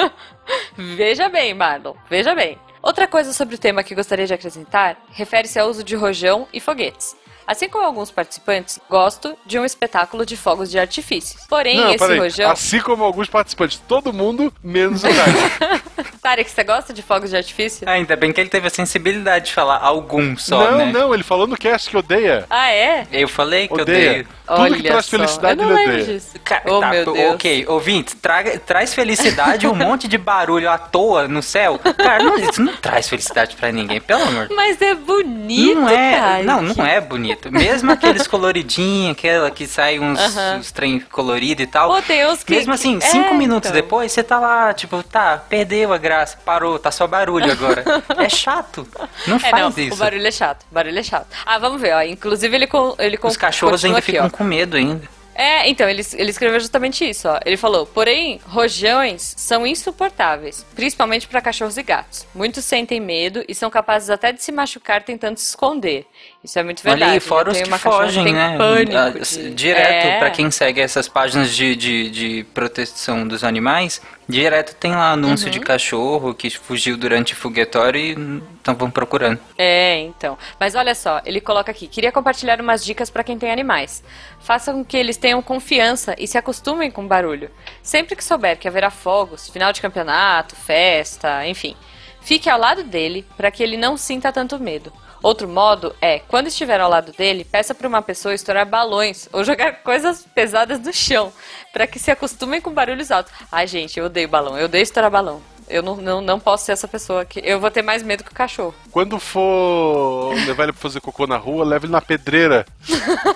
veja bem, Marlon, veja bem. Outra coisa sobre o tema que gostaria de acrescentar refere-se ao uso de rojão e foguetes. Assim como alguns participantes, gosto de um espetáculo de fogos de artifícios. Porém, Não, esse rojão. Assim como alguns participantes, todo mundo, menos o Tarek. Tarek, você gosta de fogos de artifício? Ah, ainda bem que ele teve a sensibilidade de falar algum só, não, né? não, ele falou no cast que odeia. Ah, é? Eu falei que Odeia. odeio. Tudo que traz só, felicidade eu não ele odeia. disso. Ca- Oh, tá, meu Deus. ok, ouvinte, traga- traz felicidade um monte de barulho à toa no céu. Cara, não, isso não traz felicidade pra ninguém, pelo amor de Mas é bonito, não é, Tarek. não, não é bonito. Mesmo aqueles coloridinhos, aquela que sai uns, Aham. uns trem colorido e tal. Pô, tem uns que- Mesmo assim, que- cinco é, minutos então. depois, você tá lá, tipo, tá, perdeu a graça, parou, tá só barulho agora. é chato. Não É, faz não, isso. o barulho é chato, o barulho é chato. Ah, vamos ver, ó. Inclusive ele com, ele com, Os cachorros ainda aqui, ficam ó. com medo ainda. É, então, ele, ele escreveu justamente isso, ó. Ele falou, porém, rojões são insuportáveis, principalmente para cachorros e gatos. Muitos sentem medo e são capazes até de se machucar tentando se esconder. Isso é muito verdade. Olha aí, Eu fora os que fogem, né? Ah, de- Direto, É. pra quem segue essas páginas de, de, de proteção dos animais, direto tem lá anúncio Uhum. de cachorro que fugiu durante foguetório e estavam procurando. É, então. Mas olha só, ele coloca aqui: queria compartilhar umas dicas para quem tem animais. Façam com que eles tenham confiança e se acostumem com o barulho. Sempre que souber que haverá fogos, final de campeonato, festa, enfim, fique ao lado dele para que ele não sinta tanto medo. Outro modo é, quando estiver ao lado dele, peça para uma pessoa estourar balões ou jogar coisas pesadas no chão, para que se acostumem com barulhos altos. Ai, gente, eu odeio balão, eu odeio estourar balão. Eu não, não, não posso ser essa pessoa que. Eu vou ter mais medo que o cachorro. Quando for levar ele pra fazer cocô na rua, leve ele na pedreira.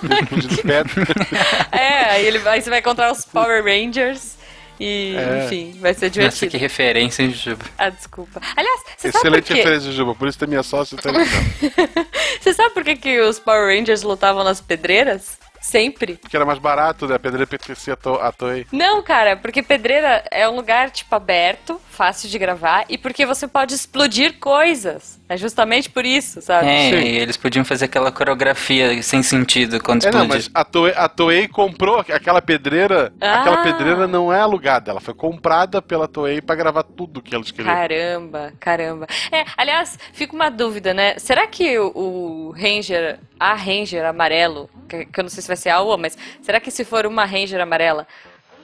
Ele explode de pedra. É, aí, ele, aí você vai encontrar os Power Rangers e, É. enfim, vai ser Nossa, divertido. que referência, hein, Juba? Ah, desculpa. Aliás, você sabe por Excelente quê? referência, Juba. Por isso tem minha sócia e tá. Você sabe por que, que os Power Rangers lutavam nas pedreiras? Sempre? Porque era mais barato, né? A pedreira pertencia a, to Toei. Não, cara, porque pedreira é um lugar, tipo, aberto, fácil de gravar, e porque você pode explodir coisas. É justamente por isso, sabe? É, e eles podiam fazer aquela coreografia sem sentido quando É, não, explodir. mas a Toei, a Toei comprou aquela pedreira. Ah. Aquela pedreira não é alugada, ela foi comprada pela Toei pra gravar tudo que eles queriam. Caramba, caramba. É, aliás, fica uma dúvida, né? Será que o, o Ranger, a Ranger amarelo, que, que eu não sei se vai ser a mas será que se for uma Ranger amarela,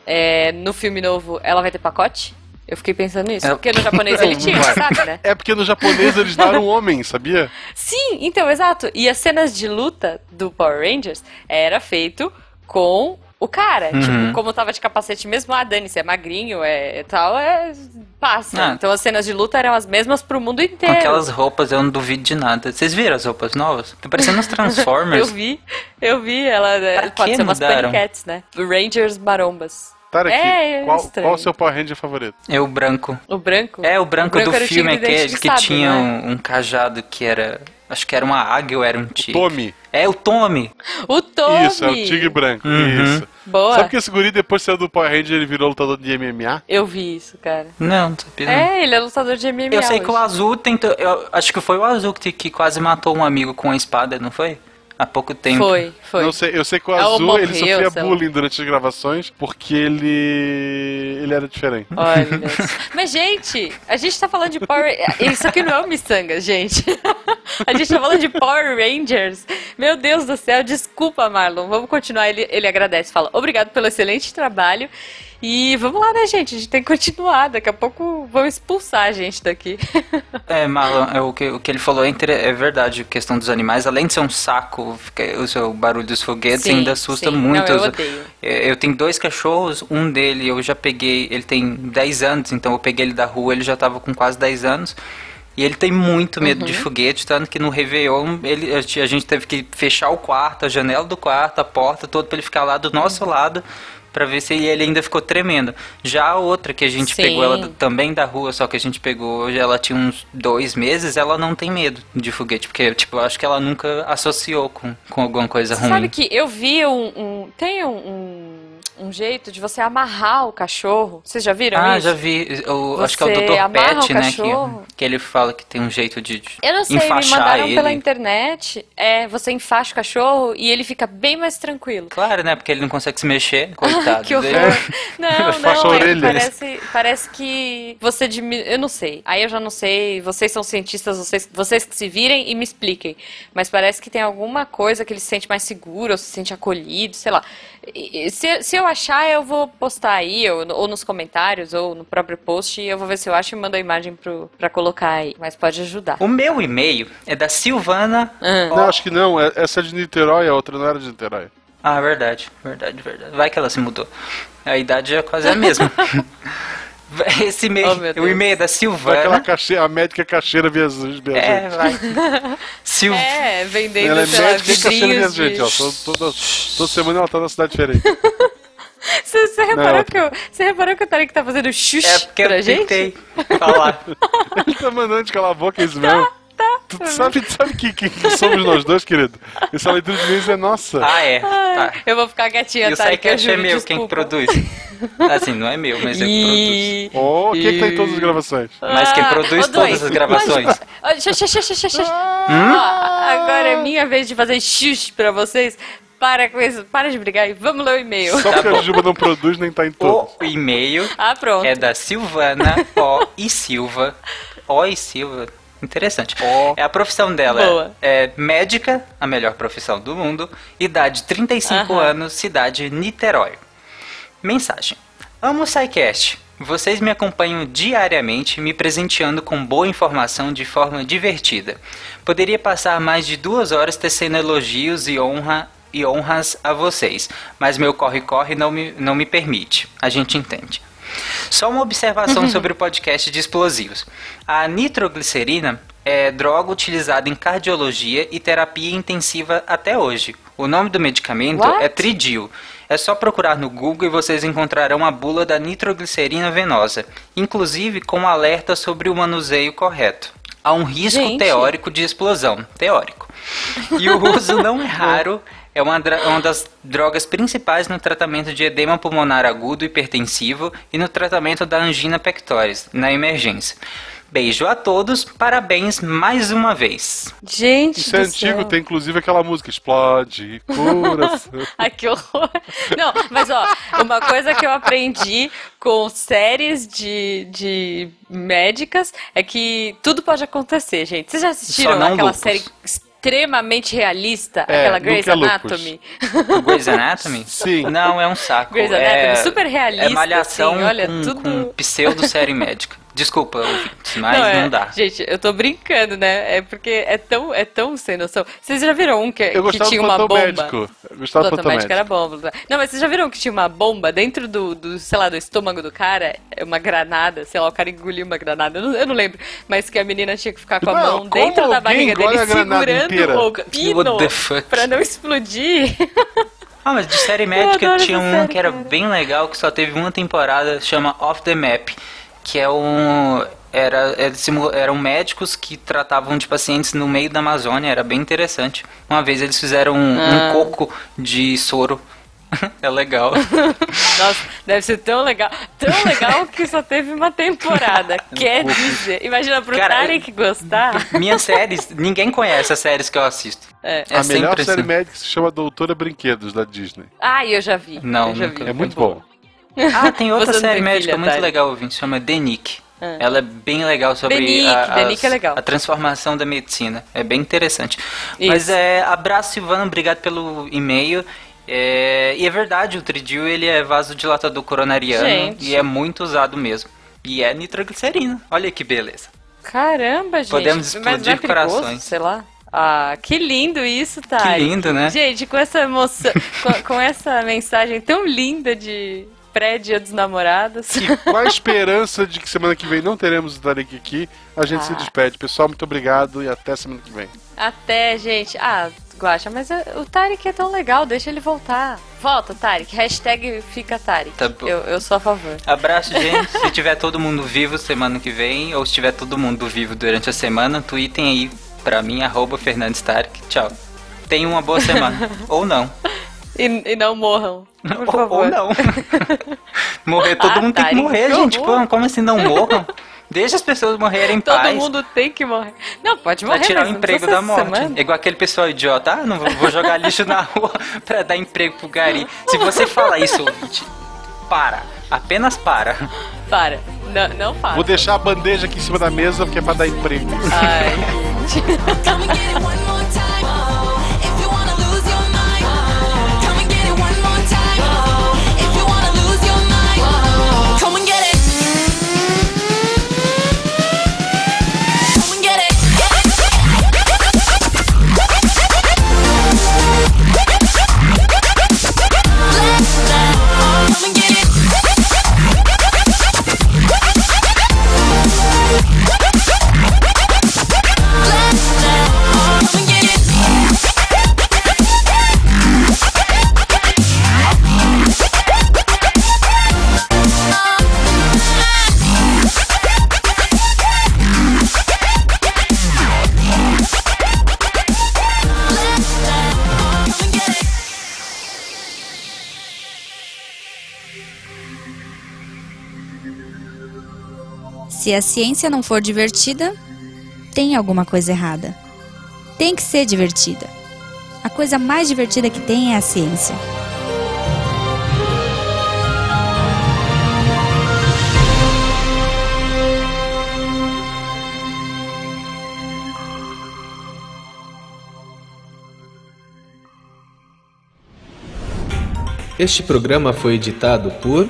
é, no filme novo, ela vai ter pacote? Eu fiquei pensando nisso. É. Porque no japonês ele tinha, sabe, né? É porque no japonês eles daram homem, sabia? Sim, então, exato. E as cenas de luta do Power Rangers era feito com o cara. Uhum. Tipo, como tava de capacete mesmo, ah, Dani, se é magrinho, é, tal, é. passa. Ah. Então as cenas de luta eram as mesmas pro mundo Com inteiro. aquelas roupas eu não duvido de nada. Vocês viram as roupas novas? Tá parecendo uns Transformers. eu vi, eu vi. Ela é, pode que ser umas paniquetes, né? Rangers marombas. Tarek, É, qual, estranho. qual o seu Power Ranger favorito? É o branco. O branco? É, o branco, do o filme, tigre dente aquele de que sabre, tinha não é? um, um cajado que era. Acho que era uma águia ou era um tigre. Tommy. É, o Tommy. O Tommy! Isso, é o tigre branco. Uhum. Isso. Boa. Sabe que esse guri depois saiu do Power Ranger ele virou lutador de MMA? Eu vi isso, cara. Não, não sabia. não. É, ele é lutador de MMA Eu sei que o hoje. azul tentou. Eu acho que foi o azul que, que quase matou um amigo com a espada, não foi? Há pouco tempo. Foi, foi. Não sei, eu sei que o Azul ele morreu, sofria sei lá. bullying durante as gravações porque ele ele era diferente. Olha. Mas, gente, a gente tá falando de Power... Isso aqui não é um miçanga, gente. A gente tá falando de Power Rangers. Meu Deus do céu, desculpa, Marlon. Vamos continuar. Ele, ele agradece, fala, obrigado pelo excelente trabalho. E vamos lá, né, gente? A gente tem que continuar. Daqui a pouco vão expulsar a gente daqui. É, Marlon, é, o, que, o que ele falou é, é verdade, a questão dos animais. Além de ser um saco, fica- o seu barulho dos foguetes Sim, ainda assusta sim. muito. Não, eu odeio. É, Eu tenho dois cachorros, um dele eu já peguei, ele tem 10 anos, então eu peguei ele da rua, ele já tava com quase 10 anos. E ele tem muito medo Uhum. de foguete, tanto que no Réveillon ele, a gente- teve que fechar o quarto, a janela do quarto, a porta toda pra ele ficar lá do nosso lado, pra ver se ele, ainda ficou tremendo. Já a outra que a gente Sim. pegou ela também da rua, só que a gente pegou hoje, ela tinha uns dois meses, ela não tem medo de foguete, porque tipo, eu acho que ela nunca associou com, com alguma coisa Você ruim. sabe que eu vi um... um- tem um, um um jeito de você amarrar o cachorro. Vocês já viram Ah, isso? já vi. O, acho que é o Dr. Pet, o né? Que, que ele fala que tem um jeito de, de Eu não sei, me mandaram ele. pela internet. É, você enfaixa o cachorro e ele fica bem mais tranquilo. Claro, né? Porque ele não consegue se mexer, coitado que horror. dele. Não, não, é parece, parece que você diminui. Eu não sei. Aí eu já não sei. Vocês são cientistas, vocês, vocês que se virem e me expliquem. Mas parece que tem alguma coisa que ele se sente mais seguro, ou se sente acolhido, sei lá. Se, se eu achar, eu vou postar aí, ou, ou nos comentários, ou no próprio post, e eu vou ver se eu acho e mando a imagem pro, pra colocar aí. Mas pode ajudar. O meu e-mail é da Silvana. Ah. Não, acho que não. é- Essa é de Niterói, a outra não era de Niterói. Ah, verdade, verdade, verdade. Vai que ela se mudou. A idade é quase a mesma. Esse e-mail, Oh, o e-mail é da Vai aquela Silvana. cache... A médica cacheira viajante. É, vai. Sil... É, vendendo, Ela é médica e vidrinhos viajante, de... ó. Toda, toda, toda semana ela tá numa cidade diferente. Você, você reparou Não. que eu, você reparou que o Tarek tá fazendo xuxa É porque pra eu gente? tentei falar. Ele tá mandando de calar a boca, é isso mesmo. Tu sabe, tu sabe que, que, que somos nós dois, querido? Essa leitura de e-mails é nossa. Ah, é. Tá. Eu vou ficar quietinha, E o Tarek, eu é meu, quem que desculpa. produz. Assim, não é meu, mas eu que E... Oh, quem é que tá em todas as gravações? produzo. Mas quem Ah, produz ô, dois, todas as gravações. xxa, xxa. Hum? Ó, agora é minha vez de fazer xux pra vocês. Para com isso, para de brigar e vamos ler o e-mail. Só porque a Juba não produz, nem tá em todas. O e-mail Ah, pronto. é da Silvana O. e Silva. O. e Silva. Interessante. É a profissão dela. Boa. É médica, a melhor profissão do mundo. Idade 35 Aham. anos, cidade Niterói. Mensagem. Amo o SciCast. Vocês me acompanham diariamente, me presenteando com boa informação de forma divertida. Poderia passar mais de duas horas tecendo elogios e honra e honras a vocês, mas meu corre-corre não me, não me permite. A gente entende. Só uma observação sobre o podcast de explosivos. A nitroglicerina é droga utilizada em cardiologia e terapia intensiva até hoje. O nome do medicamento What? é Tridil. É só procurar no Google e vocês encontrarão a bula da nitroglicerina venosa, inclusive com alerta sobre o manuseio correto. Há um risco Gente. teórico de explosão, teórico. E o uso não é raro, é uma, dra- uma das drogas principais no tratamento de edema pulmonar agudo hipertensivo e no tratamento da angina pectoris, na emergência. Beijo a todos, parabéns mais uma vez. Gente Isso é antigo, céu. tem inclusive aquela música Explode, coração. Ai, que horror. Não, mas ó, uma coisa que eu aprendi com séries de, de médicas é que tudo pode acontecer, gente. Vocês já assistiram aquela lupus. série extremamente realista? É, aquela Grey's é. Anatomy? Grey's Anatomy? Sim. Não, é um saco. Grey's é, Anatomy, super realista, É malhação assim, olha, com, tudo- com pseudo-série médica. Desculpa, ouvintes, mas não, é, dá. Gente, eu tô brincando, né? É porque é tão, é tão sem noção. Vocês já viram um que, que tinha uma bomba? médico. Eu gostava do médico era médico. bomba. Não, mas vocês já viram que tinha uma bomba dentro do, do, sei lá, do estômago do cara? É Uma granada, sei lá, o cara engoliu uma granada. Eu não, eu não lembro. Mas que a menina tinha que ficar com a Não, mão como dentro da barriga dele, segurando o pino What the fuck? pra não explodir. Ah, mas de série médica tinha um série, que era cara. bem legal, que só teve uma temporada, chama Off the Map, que é um... Era, simu- eram médicos que tratavam de pacientes no meio da Amazônia, era bem interessante. Uma vez eles fizeram um, um Ah. coco de soro. é legal. Nossa, deve ser tão legal. Tão legal que só teve uma temporada. Quer dizer, imagina pro Cara, Tarek gostar. Minhas séries, ninguém conhece as séries que eu assisto. É. É a melhor série assim. médica se chama Doutora Brinquedos, da Disney. Ah, eu já vi. Não, eu já vi. É muito bom. Ah, tem outra série médica filha, muito Tari? legal, ouvinte, chama The Nick. Ah. Ela é bem legal sobre a, Nick é legal. a transformação da medicina. É bem interessante. Isso. Mas é, abraço, Silvana, obrigado pelo e-mail. É, e é verdade, o Tridil ele é vasodilatador coronariano Gente. e é muito usado mesmo. E é nitroglicerina. Olha que beleza. Caramba, gente. Podemos é explodir perigoso, corações. Sei lá. Ah, que lindo isso, Tarek. Que lindo, né? Gente, com essa emoção, com, com essa mensagem tão linda de pré-dia dos namorados. E com a esperança de que semana que vem não teremos o Tarek aqui, a gente se Ah. despede. Pessoal, muito obrigado e até semana que vem. Até, gente. Ah, Guaxa, mas eh, o Tarek é tão legal, deixa ele voltar. Volta, Tarek. Hashtag fica Tarek. Tá bom. Eu, eu sou a favor. Abraço, gente. se tiver todo mundo vivo semana que vem, ou se tiver todo mundo vivo durante a semana, tweetem aí pra mim, arroba Fernandes Tarek. Tchau. Tenha uma boa semana. ou não. E, e não morram. Por Ou, favor. ou não. morrer, todo Ah, mundo tem que morrer, que gente. Pô, como assim não morram? Deixa as pessoas morrerem em Todo paz. mundo tem que morrer. Não, pode Pra morrer. tirar o emprego da morte. semana. É igual aquele pessoal idiota. Ah, não vou, jogar lixo na rua pra dar emprego pro gari. Se você fala isso, ouvinte, para. Apenas para. Para. Não, não fala. Vou deixar a bandeja aqui em cima da mesa porque é pra dar emprego. Ai, Come Se a ciência não for divertida, tem alguma coisa errada. Tem que ser divertida. A coisa mais divertida que tem é a ciência. Este programa foi editado por